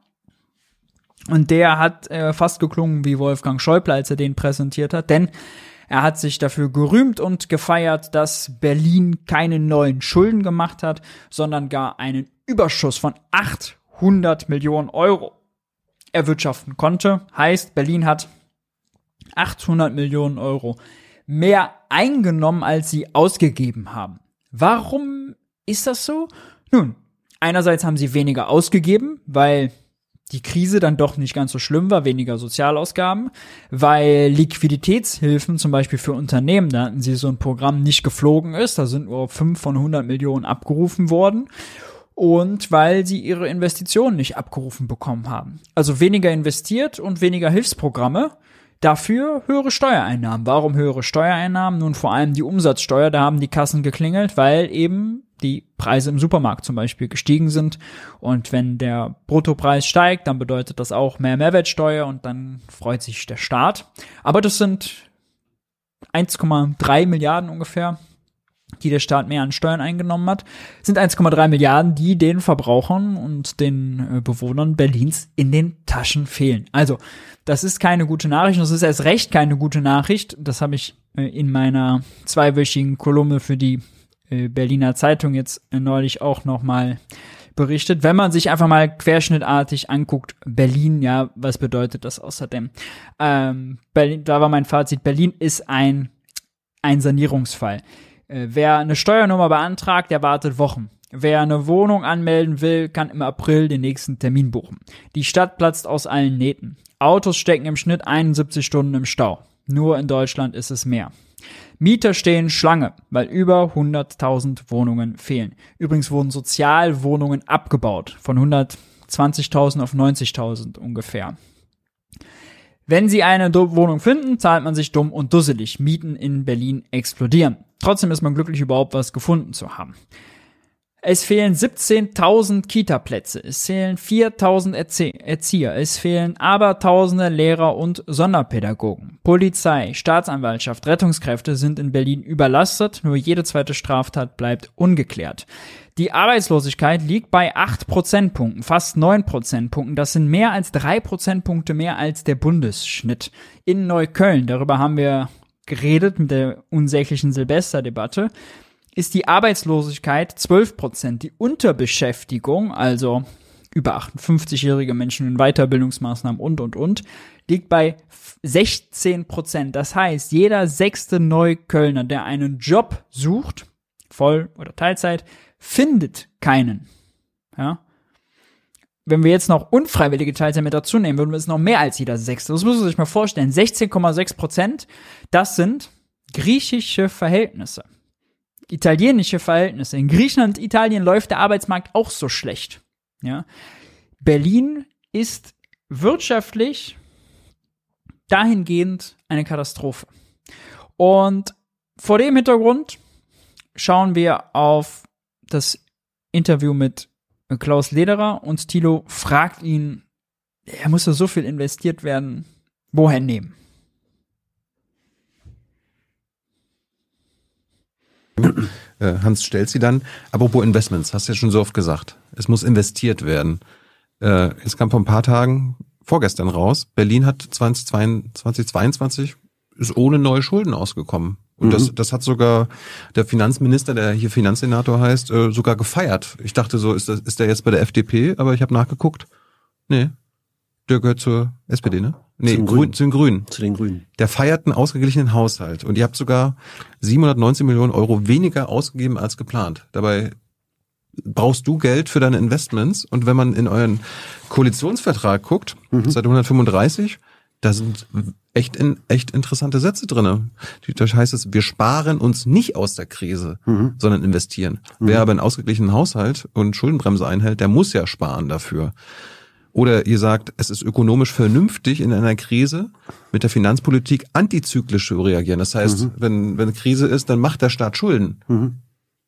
Und der hat äh, fast geklungen wie Wolfgang Schäuble, als er den präsentiert hat, denn er hat sich dafür gerühmt und gefeiert, dass Berlin keine neuen Schulden gemacht hat, sondern gar einen Überschuss von 800 Millionen Euro erwirtschaften konnte. Heißt, Berlin hat 800 Millionen Euro mehr eingenommen, als sie ausgegeben haben. Warum ist das so? Nun, einerseits haben sie weniger ausgegeben, weil die Krise dann doch nicht ganz so schlimm war, weniger Sozialausgaben, weil Liquiditätshilfen zum Beispiel für Unternehmen, da hatten sie so ein Programm nicht geflogen ist, da sind nur 5 von 100 Millionen abgerufen worden und weil sie ihre Investitionen nicht abgerufen bekommen haben. Also weniger investiert und weniger Hilfsprogramme Dafür höhere Steuereinnahmen. Warum höhere Steuereinnahmen? Nun vor allem die Umsatzsteuer, da haben die Kassen geklingelt, weil eben die Preise im Supermarkt zum Beispiel gestiegen sind. Und wenn der Bruttopreis steigt, dann bedeutet das auch mehr Mehrwertsteuer und dann freut sich der Staat. Aber das sind 1,3 Milliarden ungefähr, die der Staat mehr an Steuern eingenommen hat, sind 1,3 Milliarden, die den Verbrauchern und den äh, Bewohnern Berlins in den Taschen fehlen. Also, das ist keine gute Nachricht. Das ist erst recht keine gute Nachricht. Das habe ich äh, in meiner zweiwöchigen Kolumne für die Berliner Zeitung jetzt neulich auch nochmal berichtet. Wenn man sich einfach mal querschnittartig anguckt, Berlin, ja, was bedeutet das außerdem? Ähm, Berlin, da war mein Fazit, Berlin ist ein, ein Sanierungsfall. Äh, wer eine Steuernummer beantragt, der wartet Wochen. Wer eine Wohnung anmelden will, kann im April den nächsten Termin buchen. Die Stadt platzt aus allen Nähten. Autos stecken im Schnitt 71 Stunden im Stau. Nur in Deutschland ist es mehr. Mieter stehen Schlange, weil über 100.000 Wohnungen fehlen. Übrigens wurden Sozialwohnungen abgebaut von 100 20.000 auf 90.000 ungefähr. Wenn Sie eine Wohnung finden, zahlt man sich dumm und dusselig. Mieten in Berlin explodieren. Trotzdem ist man glücklich, überhaupt was gefunden zu haben. Es fehlen 17.000 Kita-Plätze, es fehlen 4.000 Erzie Erzieher, es fehlen abertausende Lehrer und Sonderpädagogen. Polizei, Staatsanwaltschaft, Rettungskräfte sind in Berlin überlastet, nur jede zweite Straftat bleibt ungeklärt. Die Arbeitslosigkeit liegt bei 8 Prozentpunkten, fast 9 Prozentpunkten. Das sind mehr als 3 Prozentpunkte mehr als der Bundesschnitt. In Neukölln, darüber haben wir geredet mit der unsäglichen Silvesterdebatte, ist die Arbeitslosigkeit 12 Prozent. Die Unterbeschäftigung, also über 58-jährige Menschen in Weiterbildungsmaßnahmen und, und, und, liegt bei 16 Prozent. Das heißt, jeder sechste Neuköllner, der einen Job sucht, Voll- oder Teilzeit, findet keinen. Ja. Wenn wir jetzt noch unfreiwillige Teilzeit mit dazu nehmen, würden wir es noch mehr als jeder sechste. Das muss man sich mal vorstellen. 16,6 Prozent, das sind griechische Verhältnisse italienische Verhältnisse. In Griechenland, Italien läuft der Arbeitsmarkt auch so schlecht. Ja. Berlin ist wirtschaftlich dahingehend eine Katastrophe. Und vor dem Hintergrund schauen wir auf das Interview mit Klaus Lederer und Thilo fragt ihn, er muss ja so viel investiert werden, woher nehmen? Hans stellt sie dann. Apropos Investments, hast du ja schon so oft gesagt. Es muss investiert werden. Äh, es kam vor ein paar Tagen, vorgestern raus, Berlin hat 2022 ist ohne neue Schulden ausgekommen. Und mhm. das, das hat sogar der Finanzminister, der hier Finanzsenator heißt, äh, sogar gefeiert. Ich dachte so, ist, das, ist der jetzt bei der FDP? Aber ich habe nachgeguckt. Nee, der gehört zur SPD, ne? Nee, zu den, Grün, zu den Grünen. Zu den Grünen. Der feiert einen ausgeglichenen Haushalt. Und ihr habt sogar 719 Millionen Euro weniger ausgegeben als geplant. Dabei brauchst du Geld für deine Investments. Und wenn man in euren Koalitionsvertrag guckt, mhm. seit 135, da sind echt, in, echt interessante Sätze drinne. Da heißt es, wir sparen uns nicht aus der Krise, mhm. sondern investieren. Mhm. Wer aber einen ausgeglichenen Haushalt und Schuldenbremse einhält, der muss ja sparen dafür. Oder ihr sagt, es ist ökonomisch vernünftig in einer Krise mit der Finanzpolitik antizyklisch zu reagieren. Das heißt, mhm. wenn, wenn Krise ist, dann macht der Staat Schulden. Mhm.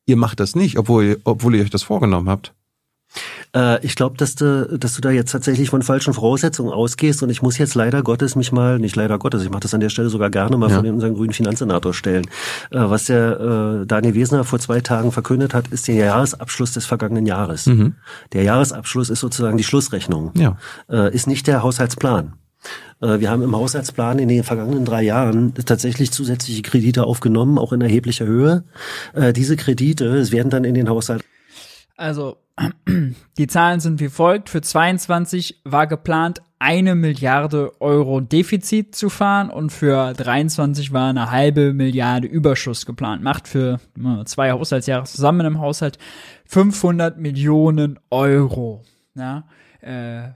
Ihr macht das nicht, obwohl, obwohl ihr euch das vorgenommen habt. Äh, ich glaube, dass du, dass du da jetzt tatsächlich von falschen Voraussetzungen ausgehst und ich muss jetzt leider Gottes mich mal, nicht leider Gottes, ich mache das an der Stelle sogar gerne mal ja. von unseren grünen Finanzsenator stellen. Äh, was der äh, Daniel Wesner vor zwei Tagen verkündet hat, ist der Jahresabschluss des vergangenen Jahres. Mhm. Der Jahresabschluss ist sozusagen die Schlussrechnung, ja. äh, ist nicht der Haushaltsplan. Äh, wir haben im Haushaltsplan in den vergangenen drei Jahren tatsächlich zusätzliche Kredite aufgenommen, auch in erheblicher Höhe. Äh, diese Kredite werden dann in den Haushalt. Also die Zahlen sind wie folgt. Für 22 war geplant, eine Milliarde Euro Defizit zu fahren und für 23 war eine halbe Milliarde Überschuss geplant. Macht für zwei Haushaltsjahre zusammen im Haushalt 500 Millionen Euro. Ja, äh,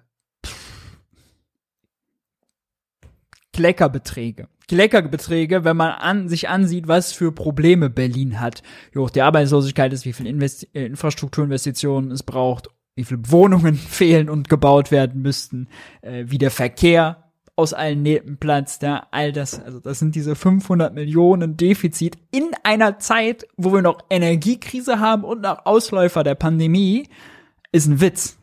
Kleckerbeträge. Kleckerbeträge, wenn man an, sich ansieht, was für Probleme Berlin hat. Wie hoch die Arbeitslosigkeit ist, wie viel Investi äh, Infrastrukturinvestitionen es braucht, wie viele Wohnungen fehlen und gebaut werden müssten, äh, wie der Verkehr aus allen Nähten platzt, ja, all das, also das sind diese 500 Millionen Defizit in einer Zeit, wo wir noch Energiekrise haben und noch Ausläufer der Pandemie, ist ein Witz.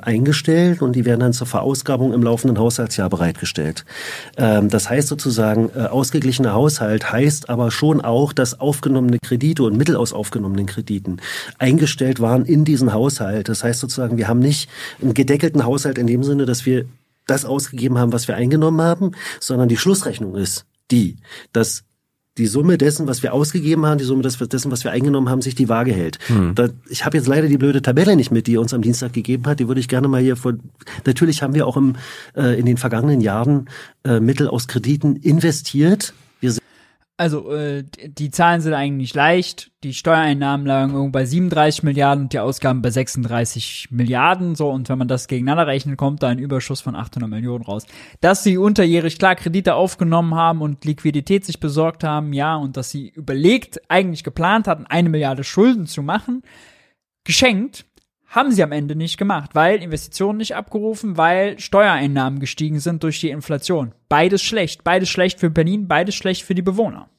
Eingestellt und die werden dann zur Verausgabung im laufenden Haushaltsjahr bereitgestellt. Ähm, das heißt sozusagen, äh, ausgeglichener Haushalt heißt aber schon auch, dass aufgenommene Kredite und Mittel aus aufgenommenen Krediten eingestellt waren in diesen Haushalt. Das heißt sozusagen, wir haben nicht einen gedeckelten Haushalt in dem Sinne, dass wir das ausgegeben haben, was wir eingenommen haben, sondern die Schlussrechnung ist die, dass die Summe dessen, was wir ausgegeben haben, die Summe dessen, was wir eingenommen haben, sich die Waage hält. Hm. Da, ich habe jetzt leider die blöde Tabelle nicht mit, die ihr uns am Dienstag gegeben hat. Die würde ich gerne mal hier vor. Natürlich haben wir auch im, äh, in den vergangenen Jahren äh, Mittel aus Krediten investiert. Wir Also äh, die Zahlen sind eigentlich leicht. Die Steuereinnahmen lagen irgendwo bei 37 Milliarden und die Ausgaben bei 36 Milliarden. So und wenn man das gegeneinander rechnet, kommt da ein Überschuss von 800 Millionen raus. Dass sie unterjährig klar Kredite aufgenommen haben und Liquidität sich besorgt haben, ja, und dass sie überlegt, eigentlich geplant hatten, eine Milliarde Schulden zu machen, geschenkt, haben sie am Ende nicht gemacht, weil Investitionen nicht abgerufen, weil Steuereinnahmen gestiegen sind durch die Inflation. Beides schlecht. Beides schlecht für Berlin, beides schlecht für die Bewohner.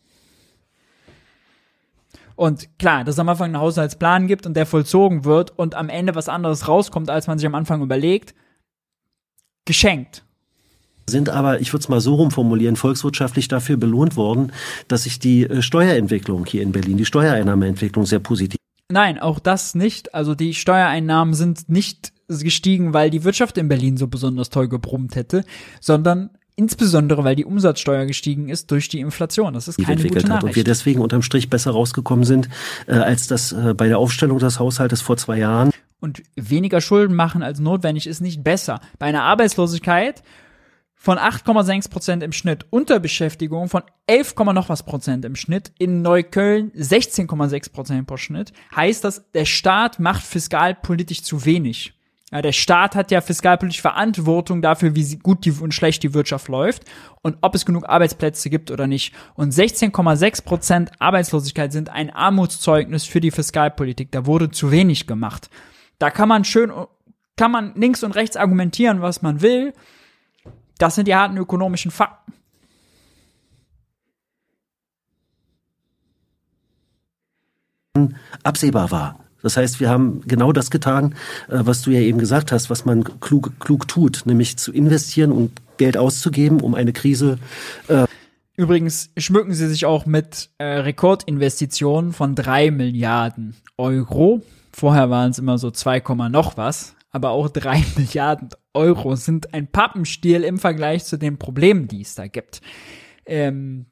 Und klar, dass es am Anfang einen Haushaltsplan gibt und der vollzogen wird und am Ende was anderes rauskommt, als man sich am Anfang überlegt, geschenkt. Sind aber, ich würde es mal so rumformulieren, volkswirtschaftlich dafür belohnt worden, dass sich die äh, Steuerentwicklung hier in Berlin, die Steuereinnahmeentwicklung sehr positiv Nein, auch das nicht. Also die Steuereinnahmen sind nicht gestiegen, weil die Wirtschaft in Berlin so besonders toll gebrummt hätte, sondern insbesondere, weil die Umsatzsteuer gestiegen ist durch die Inflation. Das ist keine entwickelt gute hat Nachricht. und wir deswegen unterm Strich besser rausgekommen sind, äh, als das äh, bei der Aufstellung des Haushaltes vor zwei Jahren. Und weniger Schulden machen als notwendig ist nicht besser. Bei einer Arbeitslosigkeit von 8,6 Prozent im Schnitt, Unterbeschäftigung von 11, noch was Prozent im Schnitt, in Neukölln 16,6 Prozent pro Schnitt, heißt das, der Staat macht fiskalpolitisch zu wenig. Ja, der Staat hat ja fiskalpolitisch Verantwortung dafür, wie gut die und schlecht die Wirtschaft läuft und ob es genug Arbeitsplätze gibt oder nicht. Und 16,6 Prozent Arbeitslosigkeit sind ein Armutszeugnis für die Fiskalpolitik. Da wurde zu wenig gemacht. Da kann man schön, kann man links und rechts argumentieren, was man will. Das sind die harten ökonomischen Fakten. absehbar war. Das heißt, wir haben genau das getan, äh, was du ja eben gesagt hast, was man klug, klug tut, nämlich zu investieren und Geld auszugeben, um eine Krise. Äh Übrigens schmücken sie sich auch mit äh, Rekordinvestitionen von drei Milliarden Euro. Vorher waren es immer so 2, noch was, aber auch drei Milliarden Euro sind ein Pappenstiel im Vergleich zu den Problemen, die es da gibt. Ähm,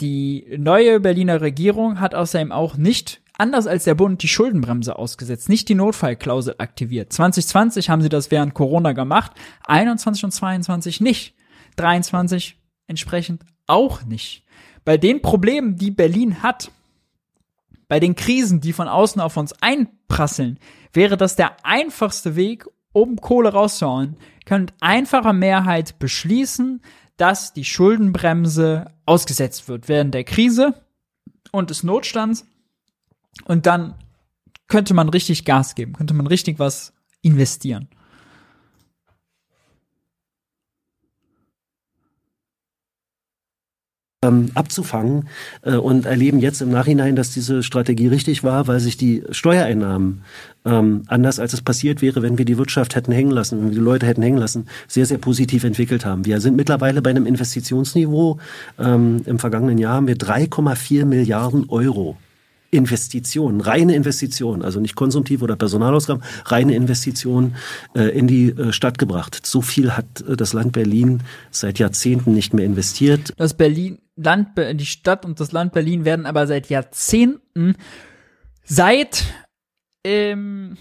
die neue Berliner Regierung hat außerdem auch nicht, anders als der Bund, die Schuldenbremse ausgesetzt, nicht die Notfallklausel aktiviert. 2020 haben sie das während Corona gemacht, 21 und 22 nicht. 23 entsprechend auch nicht. Bei den Problemen, die Berlin hat, bei den Krisen, die von außen auf uns einprasseln, wäre das der einfachste Weg, um Kohle rauszuhauen. Ihr könnt einfacher Mehrheit beschließen, dass die Schuldenbremse ausgesetzt wird während der Krise und des Notstands. Und dann könnte man richtig Gas geben, könnte man richtig was investieren. Ähm, abzufangen äh, und erleben jetzt im Nachhinein, dass diese Strategie richtig war, weil sich die Steuereinnahmen ähm, anders als es passiert wäre, wenn wir die Wirtschaft hätten hängen lassen, wenn wir die Leute hätten hängen lassen, sehr, sehr positiv entwickelt haben. Wir sind mittlerweile bei einem Investitionsniveau. Ähm, Im vergangenen Jahr haben wir 3,4 Milliarden Euro Investitionen, reine Investitionen, also nicht konsumtive oder Personalausgaben, reine Investitionen äh, in die äh, Stadt gebracht. So viel hat äh, das Land Berlin seit Jahrzehnten nicht mehr investiert. Das Berlin, Land, die Stadt und das Land Berlin werden aber seit Jahrzehnten, seit, ähm,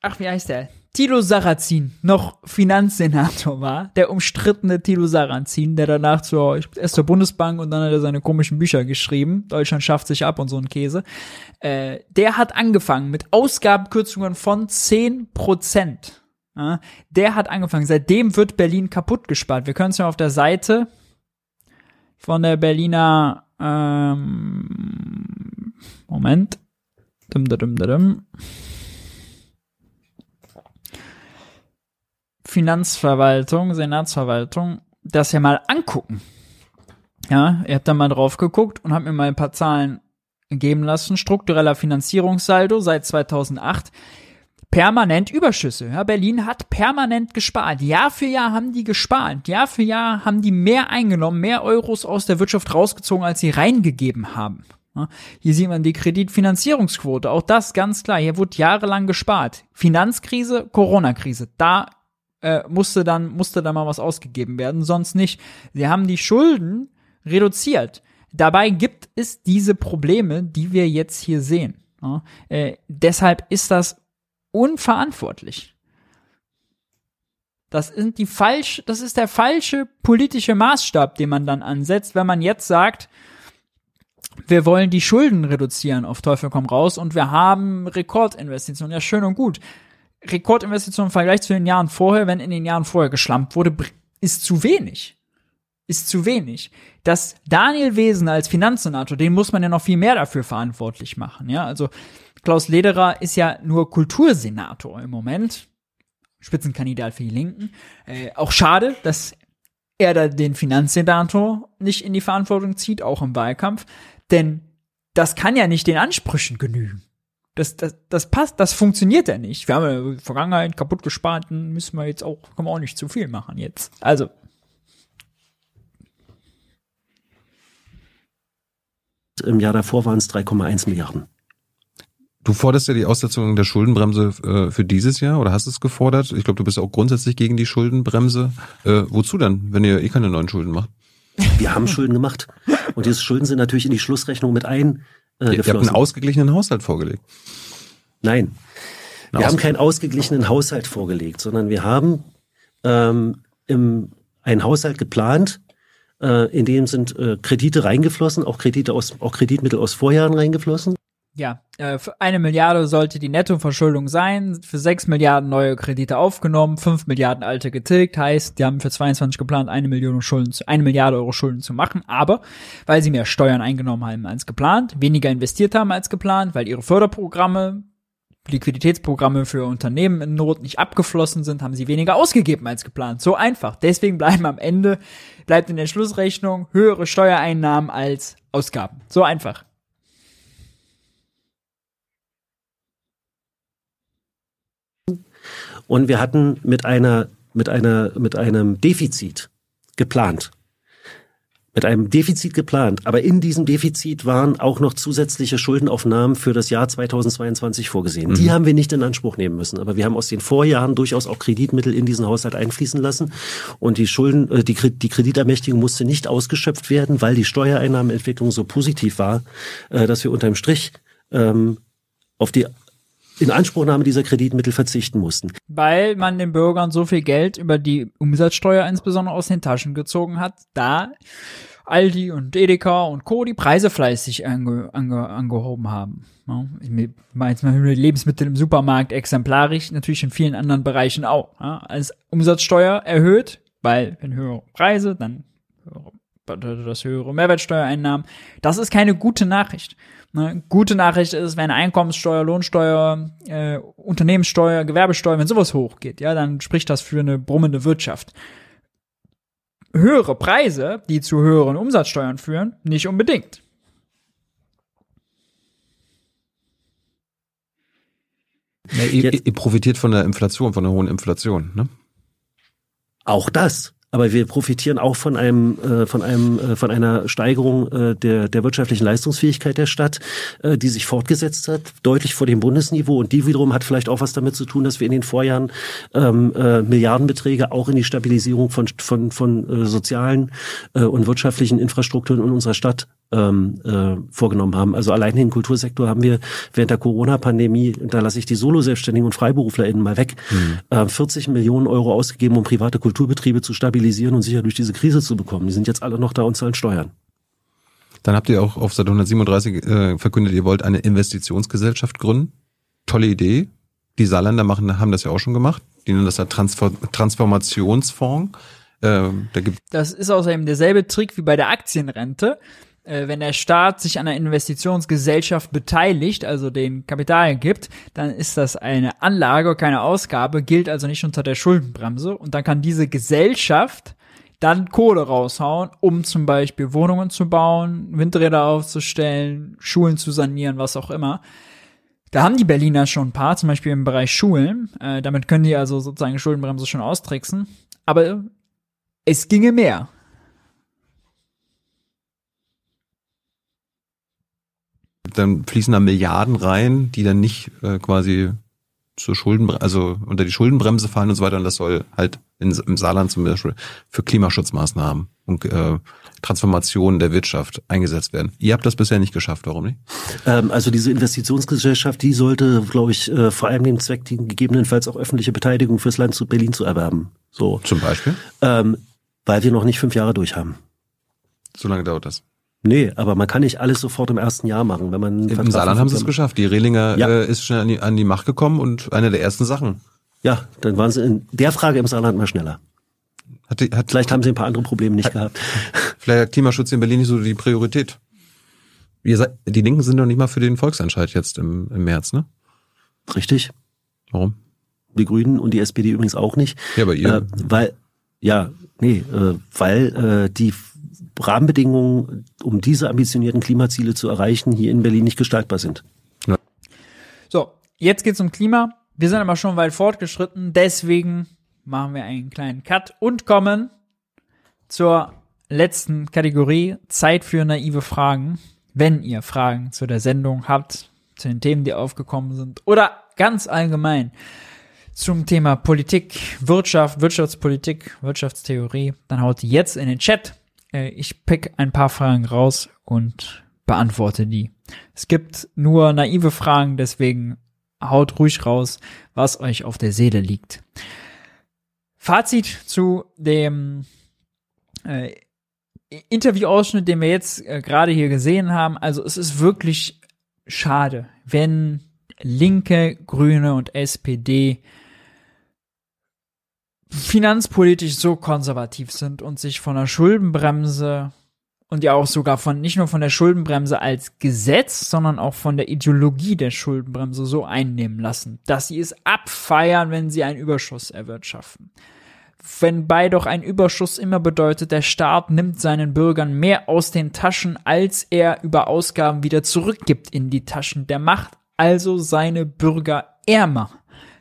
ach, wie heißt der? Thilo Sarrazin noch Finanzsenator war, der umstrittene Thilo Sarrazin, der danach zur, erst zur Bundesbank und dann hat er seine komischen Bücher geschrieben, Deutschland schafft sich ab und so ein Käse, äh, der hat angefangen mit Ausgabenkürzungen von 10 Prozent. Ja, der hat angefangen, seitdem wird Berlin kaputt gespart. Wir können es ja auf der Seite von der Berliner, ähm, Moment, dum, dum, dum, dum. Finanzverwaltung, Senatsverwaltung, das ja mal angucken. Ja, ihr habt da mal drauf geguckt und habt mir mal ein paar Zahlen geben lassen. Struktureller Finanzierungssaldo seit 2008 permanent Überschüsse. Ja, Berlin hat permanent gespart. Jahr für Jahr haben die gespart. Jahr für Jahr haben die mehr eingenommen, mehr Euros aus der Wirtschaft rausgezogen, als sie reingegeben haben. Ja, hier sieht man die Kreditfinanzierungsquote. Auch das ganz klar. Hier wurde jahrelang gespart. Finanzkrise, Corona-Krise. Da äh, musste dann musste dann mal was ausgegeben werden, sonst nicht. Sie haben die Schulden reduziert. Dabei gibt es diese Probleme, die wir jetzt hier sehen. Ja, äh, deshalb ist das unverantwortlich. Das sind die falsch, das ist der falsche politische Maßstab, den man dann ansetzt, wenn man jetzt sagt, wir wollen die Schulden reduzieren auf Teufel komm raus und wir haben Rekordinvestitionen. Ja, schön und gut. Rekordinvestitionen im Vergleich zu den Jahren vorher, wenn in den Jahren vorher geschlampt wurde, ist zu wenig. Ist zu wenig. Dass Daniel Wesen als Finanzsenator, den muss man ja noch viel mehr dafür verantwortlich machen, ja. Also, Klaus Lederer ist ja nur Kultursenator im Moment. Spitzenkandidat für die Linken. Äh, auch schade, dass er da den Finanzsenator nicht in die Verantwortung zieht, auch im Wahlkampf. Denn das kann ja nicht den Ansprüchen genügen. Das, das, das passt, das funktioniert ja nicht. Wir haben ja Vergangenheit kaputt gespart, müssen wir jetzt auch, können wir auch nicht zu viel machen jetzt. Also. Im Jahr davor waren es 3,1 Milliarden. Du forderst ja die Aussetzung der Schuldenbremse äh, für dieses Jahr oder hast es gefordert? Ich glaube, du bist auch grundsätzlich gegen die Schuldenbremse. Äh, wozu dann, wenn ihr eh keine neuen Schulden macht? Wir haben Schulden gemacht. Und diese Schulden sind natürlich in die Schlussrechnung mit ein. Äh, ihr habt einen ausgeglichenen Haushalt vorgelegt. Nein. Wir haben keinen ausgeglichenen Haushalt vorgelegt, sondern wir haben ähm, im, einen Haushalt geplant, äh, in dem sind äh, Kredite reingeflossen, auch Kredite aus, auch Kreditmittel aus Vorjahren reingeflossen. Ja, äh, für eine Milliarde sollte die Nettoverschuldung sein, für sechs Milliarden neue Kredite aufgenommen, fünf Milliarden alte getilgt, heißt, die haben für 22 geplant, eine Million Schulden, eine Milliarde Euro Schulden zu machen, aber weil sie mehr Steuern eingenommen haben als geplant, weniger investiert haben als geplant, weil ihre Förderprogramme, Liquiditätsprogramme für Unternehmen in Not nicht abgeflossen sind, haben sie weniger ausgegeben als geplant. So einfach. Deswegen bleiben am Ende, bleibt in der Schlussrechnung höhere Steuereinnahmen als Ausgaben. So einfach. Und wir hatten mit einer, mit einer, mit einem Defizit geplant. Mit einem Defizit geplant. Aber in diesem Defizit waren auch noch zusätzliche Schuldenaufnahmen für das Jahr 2022 vorgesehen. Mhm. Die haben wir nicht in Anspruch nehmen müssen. Aber wir haben aus den Vorjahren durchaus auch Kreditmittel in diesen Haushalt einfließen lassen. Und die Schulden, äh, die, die Kreditermächtigung musste nicht ausgeschöpft werden, weil die Steuereinnahmenentwicklung so positiv war, äh, dass wir unterm Strich ähm, auf die Inanspruchnahme dieser Kreditmittel verzichten mussten. Weil man den Bürgern so viel Geld über die Umsatzsteuer insbesondere aus den Taschen gezogen hat, da Aldi und Edeka und Co. die Preise fleißig ange, ange, angehoben haben. Ich meine jetzt mal Lebensmittel im Supermarkt exemplarisch, natürlich in vielen anderen Bereichen auch. Ja, als Umsatzsteuer erhöht, weil wenn höhere Preise, dann höhere, das höhere Mehrwertsteuereinnahmen. Das ist keine gute Nachricht. Ne? Gute Nachricht ist, wenn Einkommenssteuer, Lohnsteuer, äh, Unternehmenssteuer, Gewerbesteuer, wenn sowas hochgeht, ja, dann spricht das für eine brummende Wirtschaft. Höhere Preise, die zu höheren Umsatzsteuern führen, nicht unbedingt. Ja, ihr, ihr profitiert von der Inflation, von der hohen Inflation, ne? Auch das aber wir profitieren auch von einem äh, von einem äh, von einer Steigerung äh, der der wirtschaftlichen Leistungsfähigkeit der Stadt, äh, die sich fortgesetzt hat, deutlich vor dem Bundesniveau. Und die wiederum hat vielleicht auch was damit zu tun, dass wir in den Vorjahren ähm, äh, Milliardenbeträge auch in die Stabilisierung von von von äh, sozialen äh, und wirtschaftlichen Infrastrukturen in unserer Stadt ähm, äh, vorgenommen haben. Also allein den Kultursektor haben wir während der Corona-Pandemie, da lasse ich die Solo-Selbstständigen und FreiberuflerInnen mal weg, mhm. äh, 40 Millionen Euro ausgegeben, um private Kulturbetriebe zu stabilisieren und sicher durch diese Krise zu bekommen. Die sind jetzt alle noch da und zahlen Steuern. Dann habt ihr auch auf Seite 137 äh, verkündet, ihr wollt eine Investitionsgesellschaft gründen. Tolle Idee. Die Saarländer machen, haben das ja auch schon gemacht. Die nennen das ja Transfer Transformationsfonds. Äh, da gibt das ist außerdem derselbe Trick wie bei der Aktienrente äh, wenn der Staat sich an einer Investitionsgesellschaft beteiligt, also den Kapital gibt, dann ist das eine Anlage, keine Ausgabe, gilt also nicht unter der Schuldenbremse und dann kann diese Gesellschaft dann Kohle raushauen, um zum Beispiel Wohnungen zu bauen, Windräder aufzustellen, Schulen zu sanieren, was auch immer. Da haben die Berliner schon ein paar, zum Beispiel im Bereich Schulen. Äh, damit können die also sozusagen Schuldenbremse schon austricksen. Aber es ginge mehr. Dann fließen da Milliarden rein, die dann nicht äh, quasi zur Schulden, also unter die Schuldenbremse fallen und so weiter. Und das soll halt in, im Saarland zum Beispiel für Klimaschutzmaßnahmen und äh, Transformation der Wirtschaft eingesetzt werden. Ihr habt das bisher nicht geschafft, warum nicht? Ähm, also diese Investitionsgesellschaft, die sollte, glaube ich, äh, vor allem dem Zweck dienen, gegebenenfalls auch öffentliche Beteiligung fürs Land zu Berlin zu erwerben. So. Zum Beispiel? Ähm, weil wir noch nicht fünf Jahre durch haben. So lange dauert das. Nee, aber man kann nicht alles sofort im ersten Jahr machen, wenn man. Im Saarland haben sie es geschafft. Die Rehlinger Ja. äh, ist schnell an die, an die Macht gekommen und eine der ersten Sachen. Ja, dann waren sie in der Frage im Saarland mal schneller. Hat die, hat, Vielleicht haben sie ein paar andere Probleme nicht gehabt. vielleicht hat Klimaschutz in Berlin nicht so die Priorität. Seid, die Linken sind doch nicht mal für den Volksentscheid jetzt im, im März, ne? Richtig. Warum? Die Grünen und die SPD übrigens auch nicht. Ja, aber ihr. Äh, weil, ja, nee, äh, weil äh, die Rahmenbedingungen, um diese ambitionierten Klimaziele zu erreichen, hier in Berlin nicht gestaltbar sind. So, jetzt geht's um Klima. Wir sind aber schon weit fortgeschritten, deswegen machen wir einen kleinen Cut und kommen zur letzten Kategorie, Zeit für naive Fragen. Wenn ihr Fragen zu der Sendung habt, zu den Themen, die aufgekommen sind oder ganz allgemein zum Thema Politik, Wirtschaft, Wirtschaftspolitik, Wirtschaftstheorie, dann haut die jetzt in den Chat. Äh, Ich pick ein paar Fragen raus und beantworte die. Es gibt nur naive Fragen, deswegen haut ruhig raus, was euch auf der Seele liegt. Fazit zu dem äh, Interviewausschnitt, den wir jetzt äh, gerade hier gesehen haben. Also es ist wirklich schade, wenn Linke, Grüne und SPD finanzpolitisch so konservativ sind und sich von der Schuldenbremse und ja auch sogar von nicht nur von der Schuldenbremse als Gesetz, sondern auch von der Ideologie der Schuldenbremse so einnehmen lassen, dass sie es abfeiern, wenn sie einen Überschuss erwirtschaften. Wenn bei doch ein Überschuss immer bedeutet, der Staat nimmt seinen Bürgern mehr aus den Taschen, als er über Ausgaben wieder zurückgibt in die Taschen. Der macht also seine Bürger ärmer.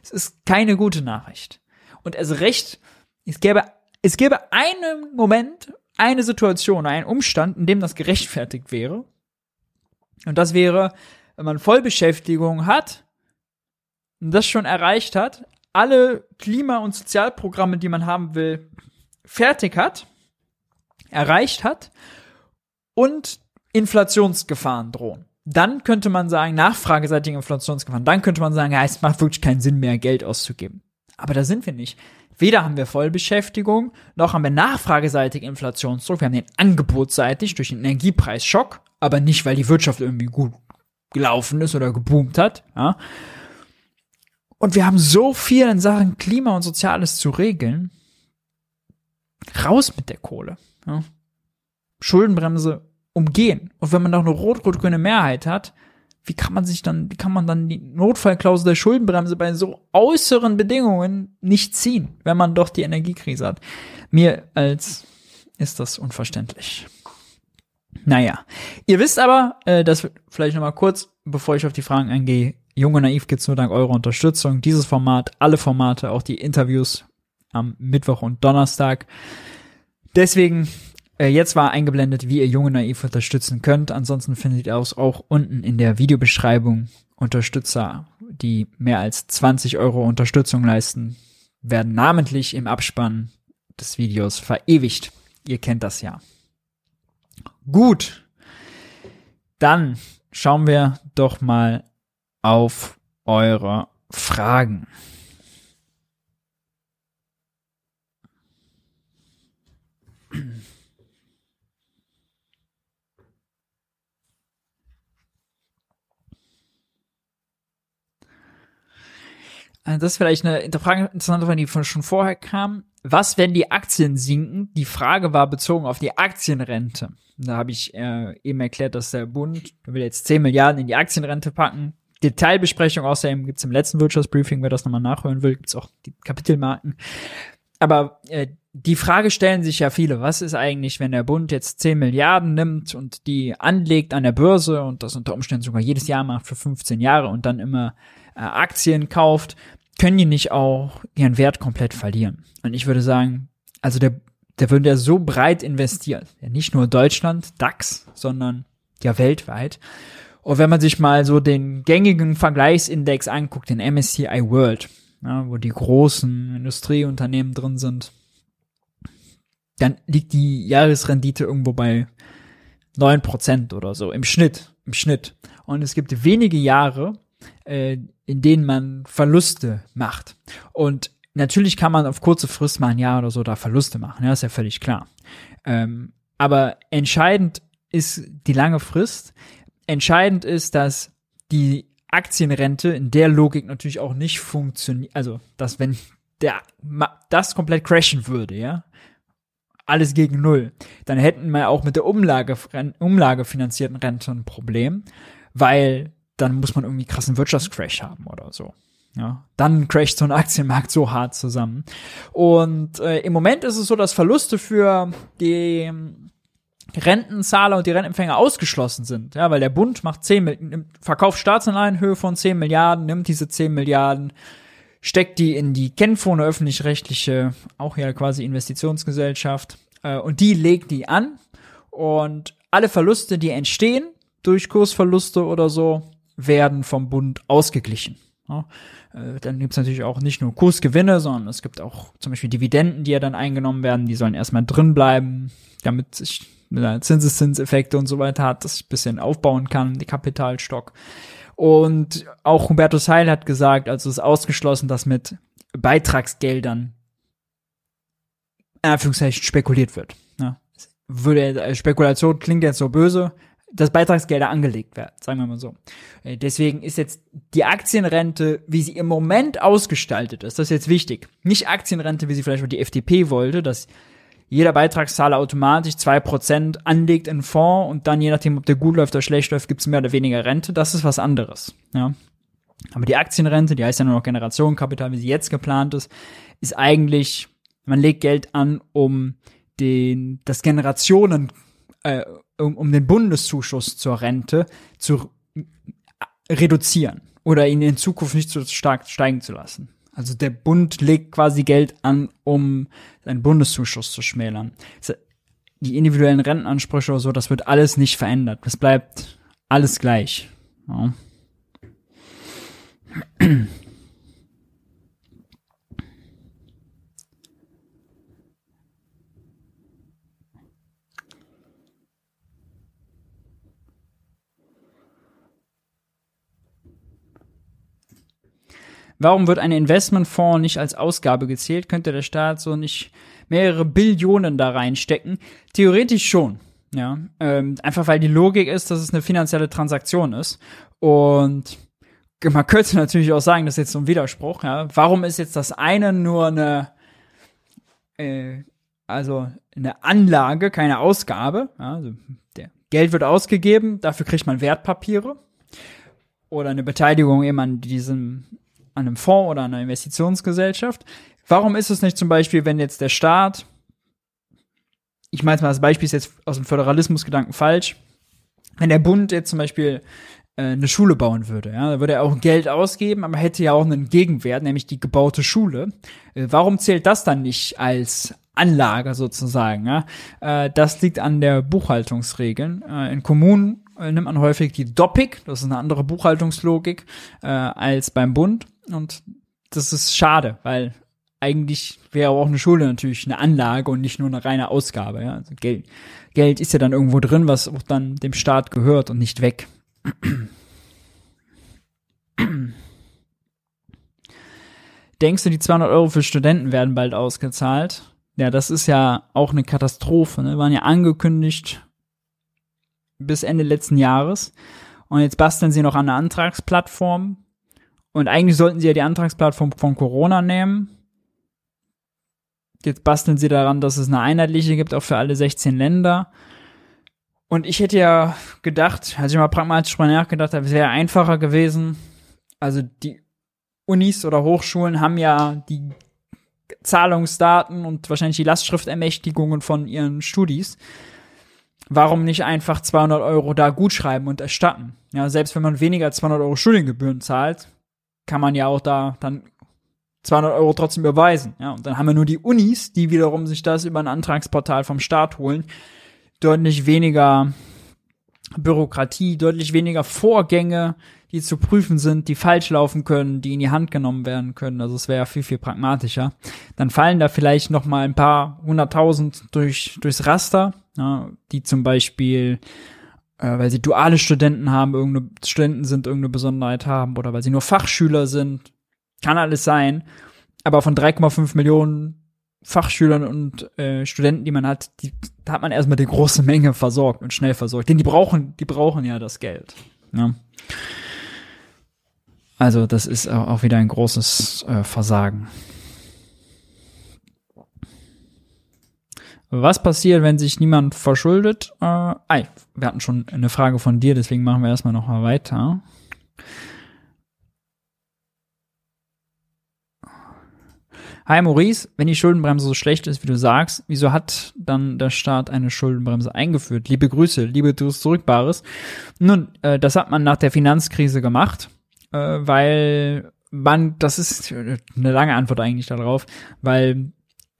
Es ist keine gute Nachricht. Und erst recht, es gäbe, es gäbe einen Moment, eine Situation, einen Umstand, in dem das gerechtfertigt wäre. Und das wäre, wenn man Vollbeschäftigung hat und das schon erreicht hat, alle Klima- und Sozialprogramme, die man haben will, fertig hat, erreicht hat und Inflationsgefahren drohen. Dann könnte man sagen, nachfrageseitige Inflationsgefahren, dann könnte man sagen, ja, es macht wirklich keinen Sinn mehr, Geld auszugeben. Aber da sind wir nicht. Weder haben wir Vollbeschäftigung, noch haben wir nachfrageseitig Inflationsdruck. Wir haben den angebotsseitig durch den Energiepreisschock, aber nicht, weil die Wirtschaft irgendwie gut gelaufen ist oder geboomt hat. Ja. Und wir haben so viel in Sachen Klima und Soziales zu regeln. Raus mit der Kohle. Ja. Schuldenbremse umgehen. Und wenn man doch eine rot-rot-grüne Mehrheit hat, wie kann man sich dann, wie kann man dann die Notfallklausel der Schuldenbremse bei so äußeren Bedingungen nicht ziehen, wenn man doch die Energiekrise hat? Mir als ist das unverständlich. Naja, ihr wisst aber, äh, dass vielleicht noch mal kurz, bevor ich auf die Fragen eingehe, Junge Naiv gibt's nur dank eurer Unterstützung. Dieses Format, alle Formate, auch die Interviews am Mittwoch und Donnerstag. Deswegen jetzt war eingeblendet, wie ihr Junge Naiv unterstützen könnt. Ansonsten findet ihr es auch unten in der Videobeschreibung. Unterstützer, die mehr als 20 Euro Unterstützung leisten, werden namentlich im Abspann des Videos verewigt. Ihr kennt das ja. Gut. Dann schauen wir doch mal auf eure Fragen. Das ist vielleicht eine Frage, interessante Frage, die von schon vorher kam. Was, wenn die Aktien sinken? Die Frage war bezogen auf die Aktienrente. Da habe ich äh, eben erklärt, dass der Bund will jetzt 10 Milliarden in die Aktienrente packen. Detailbesprechung außerdem gibt's im letzten Wirtschaftsbriefing, wer das nochmal nachhören will, gibt's auch die Kapitelmarken. Aber äh, die Frage stellen sich ja viele, was ist eigentlich, wenn der Bund jetzt 10 Milliarden nimmt und die anlegt an der Börse und das unter Umständen sogar jedes Jahr macht für 15 Jahre und dann immer äh, Aktien kauft, können die nicht auch ihren Wert komplett verlieren? Und ich würde sagen, also der, der würde ja so breit investiert, ja nicht nur Deutschland, DAX, sondern ja weltweit. Und wenn man sich mal so den gängigen Vergleichsindex anguckt, den MSCI World, ja, wo die großen Industrieunternehmen drin sind, dann liegt die Jahresrendite irgendwo bei 9% oder so im Schnitt, im Schnitt. Und es gibt wenige Jahre, äh, in denen man Verluste macht. Und natürlich kann man auf kurze Frist mal ein Jahr oder so da Verluste machen, ja, ist ja völlig klar. Ähm, aber entscheidend ist die lange Frist. Entscheidend ist, dass die Aktienrente in der Logik natürlich auch nicht funktioniert, also dass wenn der das komplett crashen würde, ja, alles gegen null, dann hätten wir auch mit der Umlage, umlagefinanzierten Rente ein Problem, weil dann muss man irgendwie krassen Wirtschaftscrash haben oder so. Ja, dann crasht so ein Aktienmarkt so hart zusammen. Und äh, im Moment ist es so, dass Verluste für die Rentenzahler und die Rentenempfänger ausgeschlossen sind. Ja, weil der Bund macht 10, verkauft Staatsanleihen Höhe von 10 Milliarden, nimmt diese 10 Milliarden, steckt die in die Kenfone öffentlich-rechtliche, auch ja quasi Investitionsgesellschaft, äh, und die legt die an und alle Verluste, die entstehen durch Kursverluste oder so, werden vom Bund ausgeglichen. Ja, äh, dann gibt's natürlich auch nicht nur Kursgewinne, sondern es gibt auch zum Beispiel Dividenden, die ja dann eingenommen werden, die sollen erstmal drin bleiben, damit sich Zinseszinseffekte und so weiter hat, dass ich ein bisschen aufbauen kann, die Kapitalstock. Und auch Hubertus Heil hat gesagt, also es ist ausgeschlossen, dass mit Beitragsgeldern in Anführungszeichen spekuliert wird. Ja. Würde, äh, Spekulation klingt jetzt so böse, dass Beitragsgelder angelegt werden, sagen wir mal so. Äh, deswegen ist jetzt die Aktienrente, wie sie im Moment ausgestaltet ist, das ist jetzt wichtig. Nicht Aktienrente, wie sie vielleicht die FDP wollte, dass jeder Beitragszahler automatisch zwei Prozent anlegt in Fonds und dann je nachdem, ob der gut läuft oder schlecht läuft, gibt's mehr oder weniger Rente. Das ist was anderes. Ja. Aber die Aktienrente, die heißt ja nur noch Generationenkapital, wie sie jetzt geplant ist, ist eigentlich, man legt Geld an, um den, das Generationen, äh, um, um den Bundeszuschuss zur Rente zu reduzieren oder ihn in Zukunft nicht so stark steigen zu lassen. Also der Bund legt quasi Geld an, um seinen Bundeszuschuss zu schmälern. Die individuellen Rentenansprüche oder so, das wird alles nicht verändert. Das bleibt alles gleich. Ja. Warum wird ein Investmentfonds nicht als Ausgabe gezählt? Könnte der Staat so nicht mehrere Billionen da reinstecken? Theoretisch schon. Ja, ähm, einfach weil die Logik ist, dass es eine finanzielle Transaktion ist. Und man könnte natürlich auch sagen, das ist jetzt so ein Widerspruch. Ja, warum ist jetzt das eine nur eine, äh, also eine Anlage, keine Ausgabe? Ja, also der Geld wird ausgegeben, dafür kriegt man Wertpapiere oder eine Beteiligung eben an diesem an einem Fonds oder einer Investitionsgesellschaft. Warum ist es nicht zum Beispiel, wenn jetzt der Staat, ich meine mal, das Beispiel ist jetzt aus dem Föderalismusgedanken falsch, wenn der Bund jetzt zum Beispiel äh, eine Schule bauen würde, ja, da würde er auch Geld ausgeben, aber hätte ja auch einen Gegenwert, nämlich die gebaute Schule. Äh, warum zählt das dann nicht als Anlage sozusagen? Ja? Äh, das liegt an der Buchhaltungsregeln. In Kommunen nimmt man häufig die DOPIC, das ist eine andere Buchhaltungslogik als beim Bund. Und das ist schade, weil eigentlich wäre auch eine Schule natürlich eine Anlage und nicht nur eine reine Ausgabe. Ja? Also Geld, Geld ist ja dann irgendwo drin, was auch dann dem Staat gehört und nicht weg. Denkst du, die 200 Euro für Studenten werden bald ausgezahlt? Ja, das ist ja auch eine Katastrophe. Ne? Waren ja angekündigt bis Ende letzten Jahres. Und jetzt basteln sie noch an einer Antragsplattform, und eigentlich sollten sie ja die Antragsplattform von Corona nehmen. Jetzt basteln sie daran, dass es eine einheitliche gibt, auch für alle 16 Länder. Und ich hätte ja gedacht, als ich mal pragmatisch drüber nachgedacht habe, es wäre einfacher gewesen. Also die Unis oder Hochschulen haben ja die Zahlungsdaten und wahrscheinlich die Lastschriftermächtigungen von ihren Studis. Warum nicht einfach 200 Euro da gutschreiben und erstatten? Ja, selbst wenn man weniger als 200 Euro Studiengebühren zahlt, kann man ja auch da dann 200 Euro trotzdem überweisen. Ja, und dann haben wir nur die Unis, die wiederum sich das über ein Antragsportal vom Staat holen. Deutlich weniger Bürokratie, deutlich weniger Vorgänge, die zu prüfen sind, die falsch laufen können, die in die Hand genommen werden können. Also es wäre viel, viel pragmatischer. Dann fallen da vielleicht noch mal ein paar hunderttausend durch, durchs Raster, ja, die zum Beispiel äh, weil sie duale Studenten haben, irgendeine Studenten sind, irgendeine Besonderheit haben oder weil sie nur Fachschüler sind. Kann alles sein. Aber von 3,5 Millionen Fachschülern und äh, Studenten, die man hat, die, da hat man erstmal die große Menge versorgt und schnell versorgt. Denn die brauchen, die brauchen ja das Geld. Ja. Also das ist auch wieder ein großes äh, Versagen. Was passiert, wenn sich niemand verschuldet? Äh, wir hatten schon eine Frage von dir, deswegen machen wir erstmal noch mal weiter. Hi Maurice, wenn die Schuldenbremse so schlecht ist, wie du sagst, wieso hat dann der Staat eine Schuldenbremse eingeführt? Liebe Grüße, liebe Zurückbares. Nun, äh, das hat man nach der Finanzkrise gemacht, äh, weil man, das ist eine lange Antwort eigentlich darauf, weil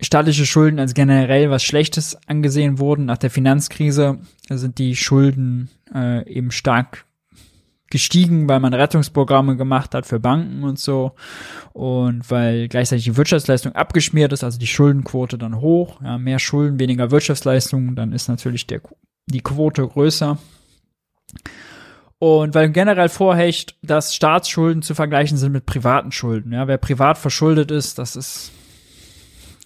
staatliche Schulden als generell was Schlechtes angesehen wurden. Nach der Finanzkrise sind die Schulden äh, eben stark gestiegen, weil man Rettungsprogramme gemacht hat für Banken und so und weil gleichzeitig die Wirtschaftsleistung abgeschmiert ist, also die Schuldenquote dann hoch, ja, mehr Schulden, weniger Wirtschaftsleistung, dann ist natürlich der, die Quote größer. Und weil generell vorhecht, dass Staatsschulden zu vergleichen sind mit privaten Schulden. Ja, wer privat verschuldet ist, das ist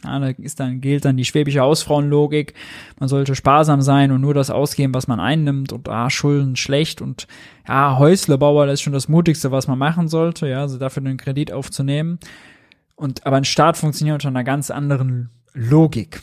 ja, da ist dann, gilt dann die schwäbische Hausfrauenlogik. Man sollte sparsam sein und nur das ausgeben, was man einnimmt und ah, Schulden schlecht und ja, Häuslebauer, das ist schon das Mutigste, was man machen sollte, ja, also dafür einen Kredit aufzunehmen. Und, aber ein Staat funktioniert unter einer ganz anderen Logik.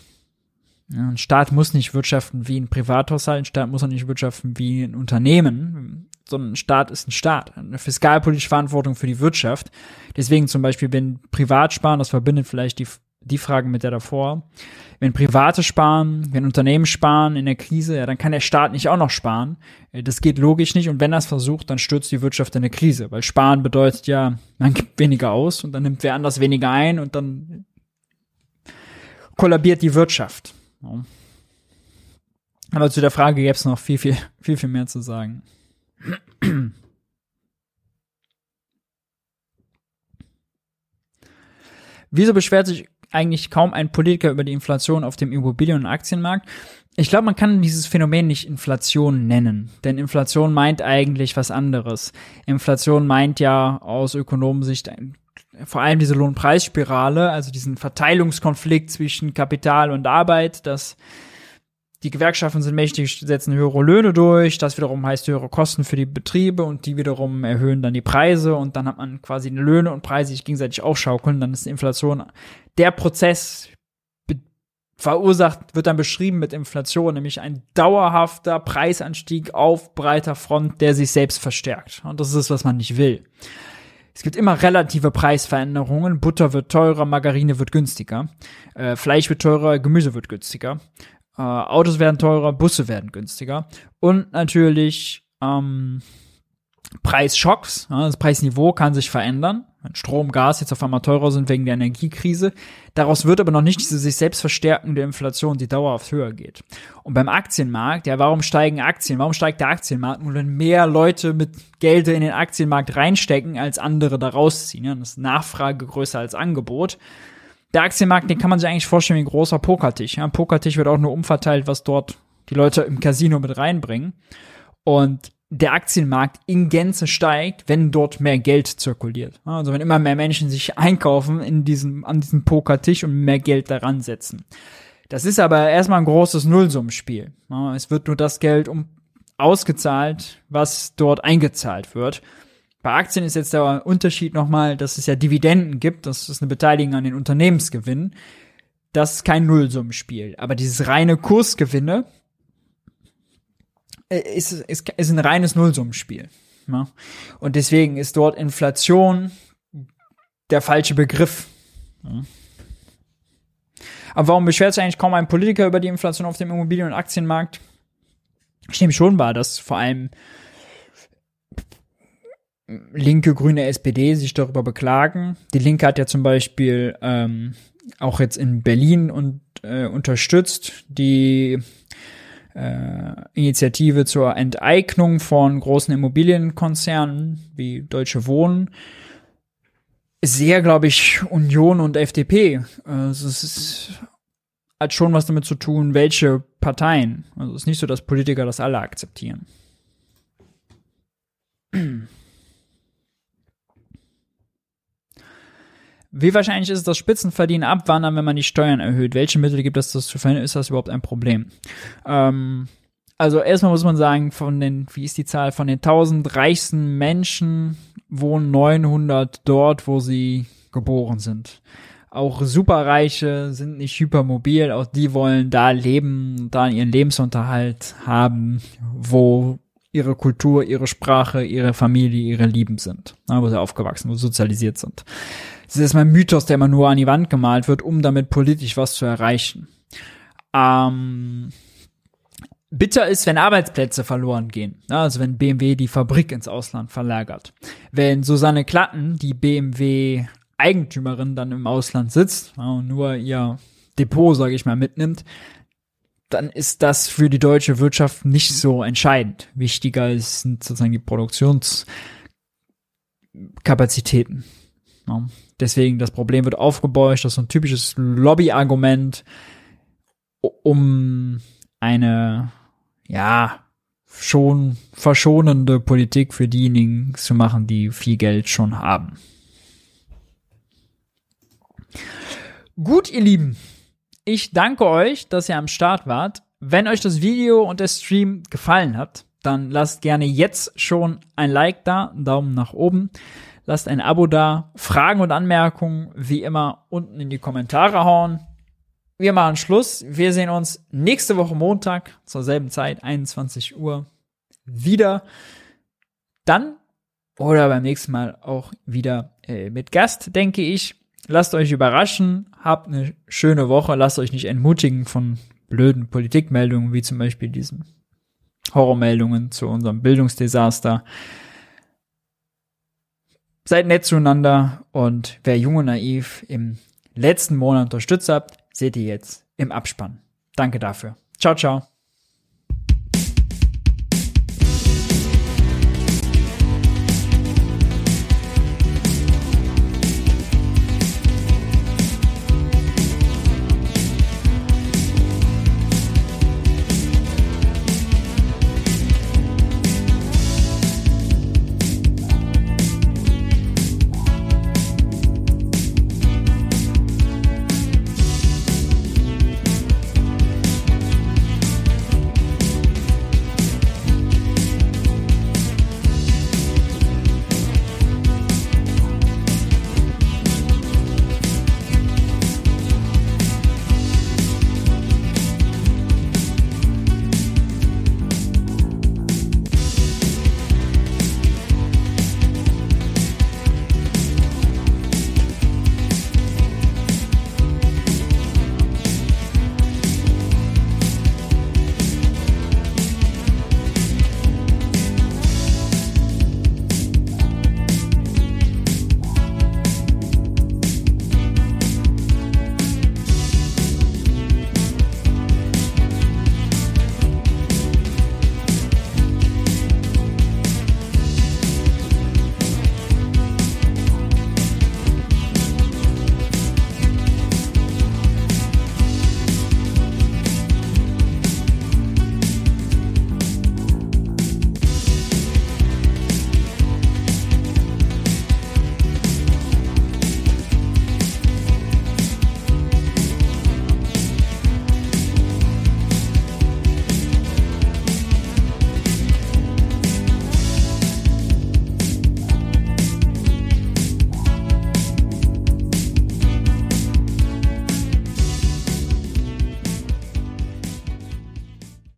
Ja, ein Staat muss nicht wirtschaften wie ein Privathaushalt, ein Staat muss auch nicht wirtschaften wie ein Unternehmen, sondern ein Staat ist ein Staat. Eine fiskalpolitische Verantwortung für die Wirtschaft. Deswegen zum Beispiel, wenn Privatsparen, das verbindet vielleicht die die Fragen mit der davor. Wenn Private sparen, wenn Unternehmen sparen in der Krise, ja, dann kann der Staat nicht auch noch sparen. Äh, das geht logisch nicht. Und wenn es versucht, dann stürzt die Wirtschaft in eine Krise. Weil sparen bedeutet ja, man gibt weniger aus und dann nimmt wer anders weniger ein und dann kollabiert die Wirtschaft. Aber zu der Frage gäbe es noch viel, viel, viel, viel mehr zu sagen. Wieso beschwert sich eigentlich kaum ein Politiker über die Inflation auf dem Immobilien- und Aktienmarkt. Ich glaube, man kann dieses Phänomen nicht Inflation nennen, denn Inflation meint eigentlich was anderes. Inflation meint ja aus Ökonomensicht vor allem diese Lohnpreisspirale, also diesen Verteilungskonflikt zwischen Kapital und Arbeit, dass die Gewerkschaften sind mächtig, setzen höhere Löhne durch, das wiederum heißt höhere Kosten für die Betriebe und die wiederum erhöhen dann die Preise und dann hat man quasi Löhne und Preise, sich gegenseitig aufschaukeln, dann ist Inflation der Prozess verursacht, wird dann beschrieben mit Inflation, nämlich ein dauerhafter Preisanstieg auf breiter Front, der sich selbst verstärkt. Und das ist was man nicht will. Es gibt immer relative Preisveränderungen. Butter wird teurer, Margarine wird günstiger. Äh, Fleisch wird teurer, Gemüse wird günstiger. Äh, Autos werden teurer, Busse werden günstiger. Und natürlich ähm, Preisschocks. Ja, das Preisniveau kann sich verändern. Wenn Strom, Gas jetzt auf einmal teurer sind wegen der Energiekrise. Daraus wird aber noch nicht diese sich selbst verstärkende Inflation, die dauerhaft höher geht. Und beim Aktienmarkt, ja, warum steigen Aktien? Warum steigt der Aktienmarkt? Nur wenn mehr Leute mit Geld in den Aktienmarkt reinstecken, als andere da rausziehen. Ja, das ist Nachfrage größer als Angebot. Der Aktienmarkt, den kann man sich eigentlich vorstellen wie ein großer Pokertisch. Ja, ein Pokertisch wird auch nur umverteilt, was dort die Leute im Casino mit reinbringen. Und der Aktienmarkt in Gänze steigt, wenn dort mehr Geld zirkuliert. Also wenn immer mehr Menschen sich einkaufen in diesem, an diesem Pokertisch und mehr Geld daran setzen. Das ist aber erstmal ein großes Nullsummenspiel. Es wird nur das Geld um ausgezahlt, was dort eingezahlt wird. Bei Aktien ist jetzt der Unterschied nochmal, dass es ja Dividenden gibt. Das ist eine Beteiligung an den Unternehmensgewinn. Das ist kein Nullsummenspiel. Aber dieses reine Kursgewinne, äh, ist, ist, ist ein reines Nullsummenspiel. Ja? Und deswegen ist dort Inflation der falsche Begriff. Ja? Aber warum beschwert sich eigentlich kaum ein Politiker über die Inflation auf dem Immobilien- und Aktienmarkt? Ich nehme schon wahr, dass vor allem linke, grüne SPD sich darüber beklagen. Die Linke hat ja zum Beispiel ähm, auch jetzt in Berlin und äh, unterstützt die äh, Initiative zur Enteignung von großen Immobilienkonzernen wie Deutsche Wohnen. Sehr, glaube ich, Union und FDP. Also es ist, hat schon was damit zu tun, welche Parteien. Also es ist nicht so, dass Politiker das alle akzeptieren. Wie wahrscheinlich ist es, dass Spitzenverdienen abwandern, wenn man die Steuern erhöht? Welche Mittel gibt es, das zu verhindern? Ist das überhaupt ein Problem? Ähm, also erstmal muss man sagen, von den, wie ist die Zahl, von den 1000 reichsten Menschen wohnen 900 dort, wo sie geboren sind. Auch Superreiche sind nicht hypermobil, auch die wollen da leben, da ihren Lebensunterhalt haben, wo ihre Kultur, ihre Sprache, ihre Familie, ihre Lieben sind, wo sie aufgewachsen, wo sie sozialisiert sind. Das ist mal ein Mythos, der immer nur an die Wand gemalt wird, um damit politisch was zu erreichen. Ähm, bitter ist, wenn Arbeitsplätze verloren gehen. Also wenn BMW die Fabrik ins Ausland verlagert. Wenn Susanne Klatten, die BMW Eigentümerin, dann im Ausland sitzt und nur ihr Depot, sage ich mal, mitnimmt, dann ist das für die deutsche Wirtschaft nicht so entscheidend. Wichtiger sind sozusagen die Produktionskapazitäten. Deswegen, das Problem wird aufgebäuscht, das ist ein typisches Lobbyargument, um eine, ja, schon verschonende Politik für diejenigen zu machen, die viel Geld schon haben. Gut, ihr Lieben, ich danke euch, dass ihr am Start wart. Wenn euch das Video und der Stream gefallen hat, dann lasst gerne jetzt schon ein Like da, einen Daumen nach oben. Lasst ein Abo da. Fragen und Anmerkungen wie immer unten in die Kommentare hauen. Wir machen Schluss. Wir sehen uns nächste Woche Montag zur selben Zeit, 21 Uhr, wieder. Dann oder beim nächsten Mal auch wieder äh, mit Gast, denke ich. Lasst euch überraschen, habt eine schöne Woche, lasst euch nicht entmutigen von blöden Politikmeldungen, wie zum Beispiel diesen Horrormeldungen zu unserem Bildungsdesaster. Seid nett zueinander und wer Jung und Naiv im letzten Monat unterstützt habt, seht ihr jetzt im Abspann. Danke dafür. Ciao, ciao.